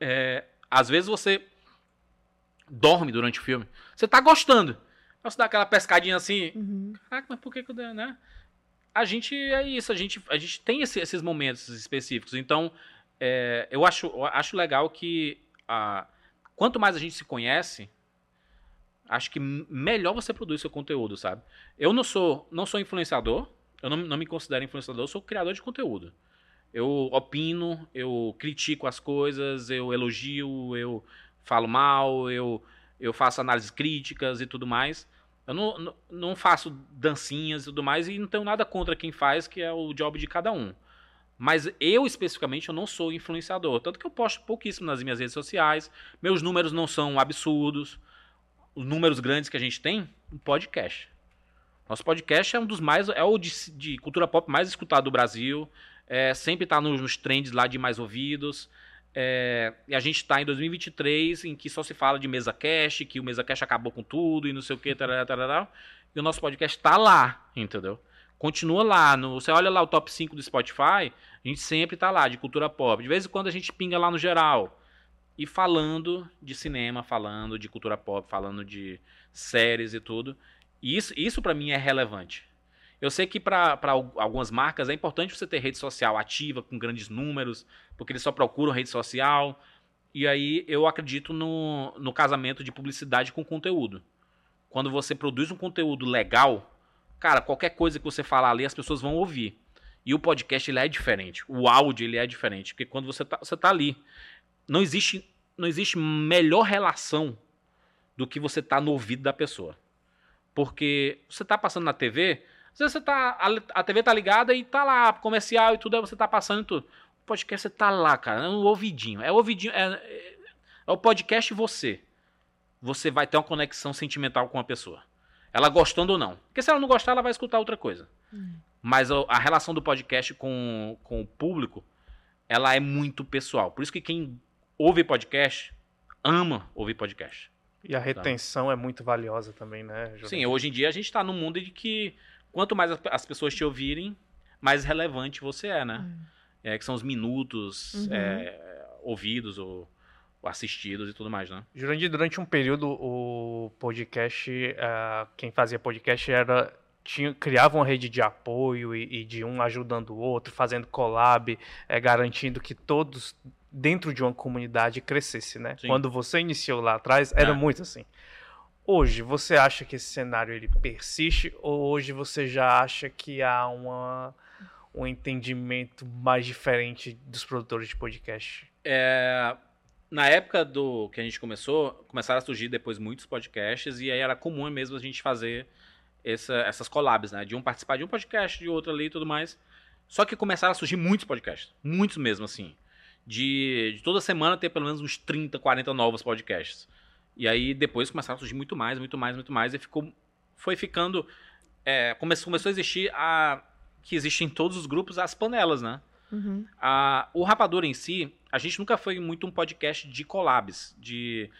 É, às vezes você dorme durante o filme. Você tá gostando. Aí Você dá aquela pescadinha assim, Uhum. Caraca, mas por que que eu dei, né? A gente é isso, a gente, a gente tem esse- esses momentos específicos. Então, é, eu, acho, eu acho legal que ah, quanto mais a gente se conhece, acho que melhor você produz seu conteúdo, sabe? Eu não sou, não sou influenciador, eu não, não me considero influenciador, eu sou criador de conteúdo. Eu opino, eu critico as coisas, eu elogio, eu falo mal, eu, eu faço análises críticas e tudo mais. Eu não, não, não faço dancinhas e tudo mais e não tenho nada contra quem faz, que é o job de cada um. Mas eu, especificamente, eu não sou influenciador. Tanto que eu posto pouquíssimo nas minhas redes sociais. Meus números não são absurdos. Os números grandes que a gente tem, um podcast. Nosso podcast é um dos mais. É o de, de cultura pop mais escutado do Brasil. É, sempre está nos, nos trends lá de mais ouvidos. É, e a gente está em 2023, em que só se fala de mesa cash, que o mesa cash acabou com tudo e não sei o que, e o nosso podcast está lá, entendeu? Continua lá. No, você olha lá o top 5 do Spotify, a gente sempre tá lá, de cultura pop. De vez em quando a gente pinga lá no geral. E falando de cinema, falando de cultura pop, falando de séries e tudo. E isso, isso para mim é relevante. Eu sei que para algumas marcas é importante você ter rede social ativa, com grandes números, porque eles só procuram rede social. E aí eu acredito no, no casamento de publicidade com conteúdo. Quando você produz um conteúdo legal, cara, qualquer coisa que você falar ali, as pessoas vão ouvir. E o podcast ele é diferente. O áudio ele é diferente. Porque quando você tá, você tá ali, não existe, não existe melhor relação do que você tá no ouvido da pessoa. Porque você tá passando na TV, às vezes você tá. A, a TV tá ligada e tá lá, comercial e tudo, aí você tá passando e tudo. O podcast você tá lá, cara. É um ouvidinho. É ouvidinho. É, é, é o podcast você. Você vai ter uma conexão sentimental com a pessoa. Ela gostando ou não. Porque se ela não gostar, ela vai escutar outra coisa. Mas a, relação do podcast com, com o público, ela é muito pessoal. Por isso que quem ouve podcast ama ouvir podcast. E a retenção é muito valiosa também, né? Jurandir? Sim, hoje em dia a gente está num mundo de que quanto mais as- as pessoas te ouvirem, mais relevante você é, né? É, que são os minutos Uhum. é, ouvidos ou, assistidos e tudo mais, né? Jurandir, durante um período, o podcast, ah, quem fazia podcast era. Tinha, criava uma rede de apoio e, e de um ajudando o outro, fazendo collab, eh, garantindo que todos dentro de uma comunidade crescesse, né? Sim. Quando você iniciou lá atrás, era É. muito assim. Hoje, você acha que esse cenário ele persiste ou hoje você já acha que há uma, um entendimento mais diferente dos produtores de podcast? É, na época do que a gente começou, começaram a surgir depois muitos podcasts e aí era comum mesmo a gente fazer essa- essas collabs, né? De um participar de um podcast, de outro ali e tudo mais. Só que começaram a surgir muitos podcasts. Muitos mesmo, assim. De, de toda semana ter pelo menos uns 30, 40 novos podcasts. E aí depois começaram a surgir muito mais, muito mais, muito mais. E ficou, foi ficando. É, começou, começou a existir a. Que existe em todos os grupos as panelas, né? Uhum. A, o Rapador em si, a gente nunca foi muito um podcast de collabs, de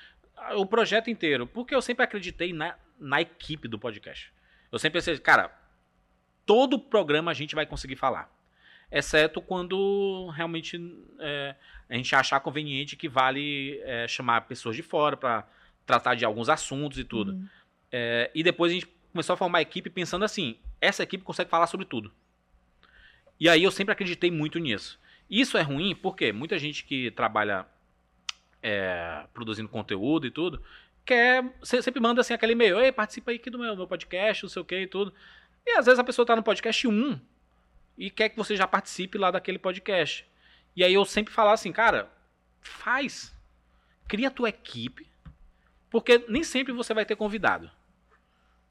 o projeto inteiro, porque eu sempre acreditei na, na equipe do podcast. Eu sempre pensei, cara, todo programa a gente vai conseguir falar, exceto quando realmente é, a gente achar conveniente que vale é, chamar pessoas de fora para tratar de alguns assuntos e tudo. Uhum. É, e depois a gente começou a formar a equipe pensando assim: essa equipe consegue falar sobre tudo. E aí eu sempre acreditei muito nisso. Isso é ruim porque muita gente que trabalha é, produzindo conteúdo e tudo, quer, se- sempre manda assim aquele e-mail, ei, participa aí aqui do meu, meu podcast, não sei o que e tudo. E às vezes a pessoa tá no podcast 1 e quer que você já participe lá daquele podcast. E aí eu sempre falava assim, cara, faz. Cria a tua equipe, porque nem sempre você vai ter convidado.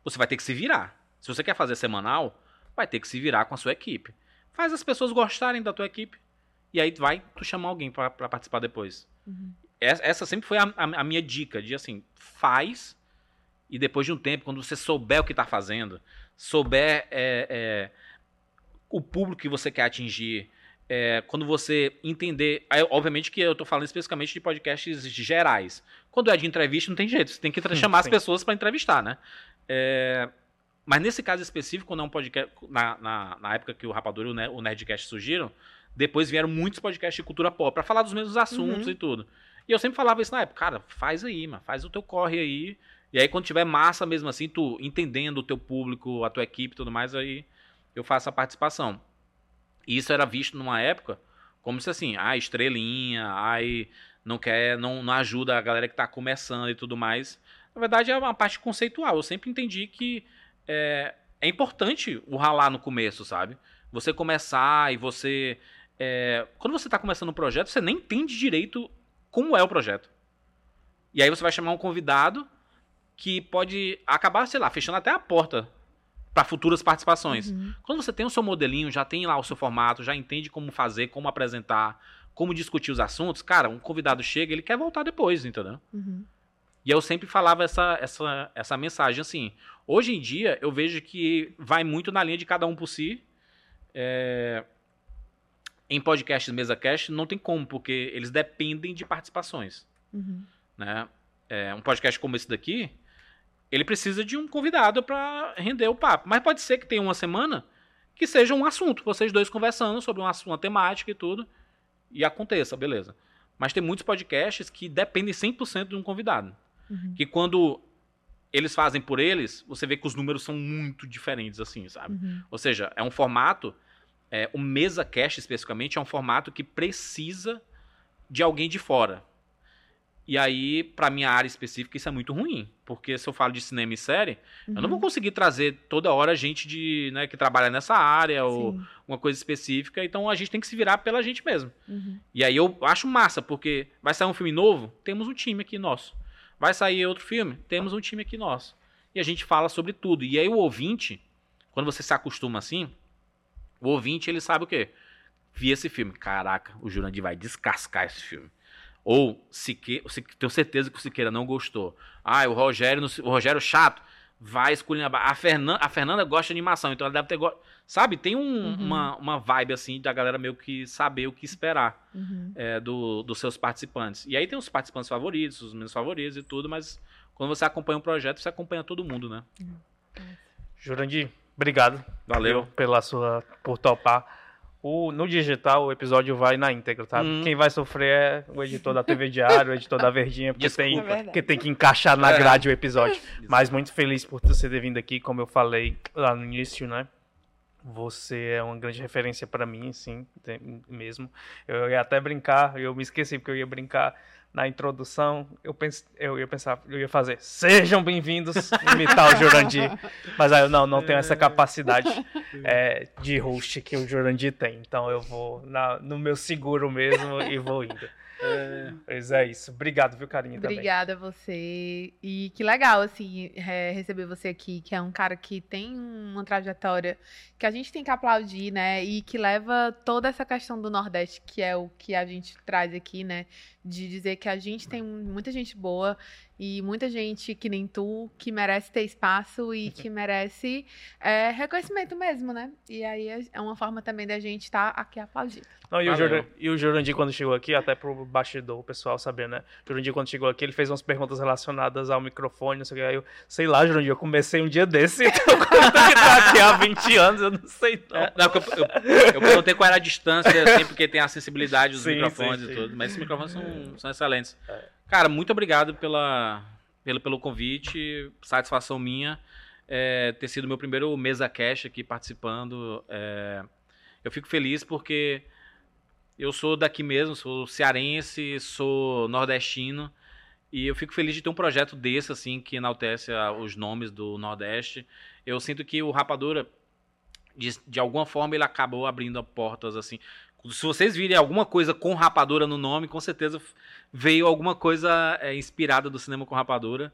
Você vai ter que se virar. Se você quer fazer semanal, vai ter que se virar com a sua equipe. Faz as pessoas gostarem da tua equipe. E aí vai tu chamar alguém pra participar depois. Uhum. Essa, sempre foi a, a- a minha dica, de assim, faz e depois de um tempo, quando você souber o que tá fazendo, souber é, é, o público que você quer atingir, é, quando você entender. aí, obviamente que eu tô falando especificamente de podcasts gerais. Quando é de entrevista, não tem jeito, você tem que Hum, chamar as pessoas para entrevistar, né? É, mas nesse caso específico, quando é um podcast. Na, na, na época que o Rapadura e o Nerdcast surgiram, depois vieram muitos podcasts de cultura pop para falar dos mesmos assuntos Uhum. e tudo. E eu sempre falava isso na época, cara, faz aí, mano, faz o teu corre aí. E aí quando tiver massa mesmo assim, tu entendendo o teu público, a tua equipe e tudo mais, aí eu faço a participação. E isso era visto numa época como se assim, ah, estrelinha, ai, não quer, não, não ajuda a galera que tá começando e tudo mais. Na verdade é uma parte conceitual. Eu sempre entendi que é, é importante o ralar no começo, sabe? Você começar e você. é, quando você tá começando um projeto, você nem entende direito como é o projeto. E aí você vai chamar um convidado que pode acabar, sei lá, fechando até a porta para futuras participações. Uhum. Quando você tem o seu modelinho, já tem lá o seu formato, já entende como fazer, como apresentar, como discutir os assuntos, cara, um convidado chega, ele quer voltar depois, entendeu? Uhum. E eu sempre falava essa, essa, essa mensagem assim. Hoje em dia, eu vejo que vai muito na linha de cada um por si. É, Em podcasts mesa cast não tem como, porque eles dependem de participações. Uhum. Né? É, um podcast como esse daqui, ele precisa de um convidado para render o papo. Mas pode ser que tenha uma semana que seja um assunto, vocês dois conversando sobre uma, uma temática e tudo, e aconteça, beleza. Mas tem muitos podcasts que dependem 100% de um convidado. Uhum. Que quando eles fazem por eles, você vê que os números são muito diferentes, assim, sabe? Uhum. Ou seja, é um formato, é, o mesa cast especificamente é um formato que precisa de alguém de fora. E aí, pra minha área específica, isso é muito ruim. Porque se eu falo de cinema e série, eu não Uhum. vou conseguir trazer toda hora gente de, né, que trabalha nessa área ou Sim. uma coisa específica. Então a gente tem que se virar pela gente mesmo. Uhum. E aí eu acho massa, porque vai sair um filme novo, temos um time aqui nosso. Vai sair outro filme, temos um time aqui nosso. E a gente fala sobre tudo. E aí o ouvinte, quando você se acostuma assim, o ouvinte ele sabe o quê? Vi esse filme, caraca, o Jurandir vai descascar esse filme. Ou Sique, o Sique- tenho certeza que o Siqueira não gostou. Ah, o Rogério, o Rogério chato, vai escolher a Fernanda, a Fernanda gosta de animação, então ela deve ter go... sabe, tem um- Uhum. uma, uma vibe assim da galera meio que saber o que esperar Uhum. é, do- dos seus participantes. E aí tem os participantes favoritos, os menos favoritos e tudo, mas quando você acompanha um projeto, você acompanha todo mundo, né? Jurandir, obrigado. Valeu. Pela sua. por topar. O, no digital, o episódio vai na íntegra, tá? Hum. Quem vai sofrer é o editor da TV Diário, o editor da Verdinha, porque tem. É porque tem que encaixar na É. grade o episódio. Mas muito feliz por você ter vindo aqui, como eu falei lá no início, né? Você é uma grande referência pra mim, sim, mesmo. Eu ia até brincar, eu me esqueci porque eu ia brincar na introdução. Eu, pens, eu ia pensar, eu ia fazer, sejam bem-vindos, imitar o Jurandir. Mas aí eu não, não tenho essa capacidade é, de host que o Jurandir tem. Então eu vou na- no meu seguro mesmo e vou indo. É. Pois é isso. Obrigado, viu, Carinha? Obrigada a você. E que legal, assim, é, receber você aqui, que é um cara que tem uma trajetória que a gente tem que aplaudir, né? E que leva toda essa questão do Nordeste, que é o que a gente traz aqui, né? De dizer que a gente tem muita gente boa e muita gente que nem tu, que merece ter espaço e que merece é, reconhecimento mesmo, né? E aí é uma forma também da gente estar tá aqui aplaudindo. Não, e, o Jurandir, e o Jurandir, quando chegou aqui, até pro bastidor, o pessoal saber, né? O Jurandir, quando chegou aqui, ele fez umas perguntas relacionadas ao microfone, não sei o que. Aí eu, sei lá, Jurandir, eu comecei um dia desse, então quando tá aqui há 20 anos, eu não sei não. É, não eu, eu, eu perguntei qual era a distância, assim, porque tem a acessibilidade dos sim, microfones sim, sim. e tudo, mas esses microfones são, são excelentes. É. Cara, muito obrigado pela, pelo, pelo convite, satisfação minha é, ter sido meu primeiro mesa cash aqui participando. É, eu fico feliz porque eu sou daqui mesmo, sou cearense, sou nordestino e eu fico feliz de ter um projeto desse assim que enaltece os nomes do Nordeste. Eu sinto que o Rapadura de, de alguma forma ele acabou abrindo portas assim se vocês virem alguma coisa com rapadura no nome, com certeza veio alguma coisa é, inspirada do cinema com rapadura.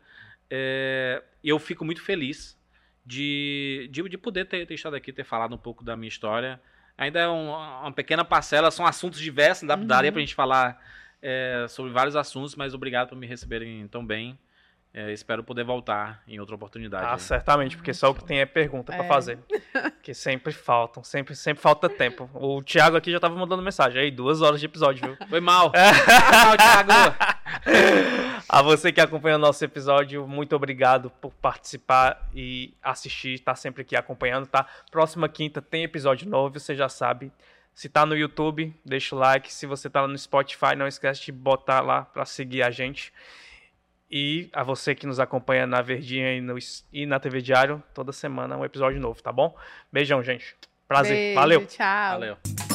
É, eu fico muito feliz de, de, de poder ter, ter estado aqui, ter falado um pouco da minha história. Ainda é um, uma pequena parcela, são assuntos diversos, dá, uhum. daria pra gente falar é, sobre vários assuntos, mas obrigado por me receberem tão bem. É, espero poder voltar em outra oportunidade. Ah, aí. certamente, porque só o que tem é pergunta é. para fazer. Que sempre faltam, sempre, sempre falta tempo. O Thiago aqui já tava mandando mensagem. Aí, duas horas de episódio, viu? Foi mal. É. Foi mal, Thiago. A você que acompanha o nosso episódio, muito obrigado por participar e assistir, tá sempre aqui acompanhando, tá? Próxima quinta tem episódio novo, você já sabe. Se tá no YouTube, deixa o like. Se você tá no Spotify, não esquece de botar lá para seguir a gente. E a você que nos acompanha na Verdinha e, no, e na TV Diário, toda semana um episódio novo, tá bom? Beijão, gente. Prazer. Beijo, Valeu. Tchau. Valeu.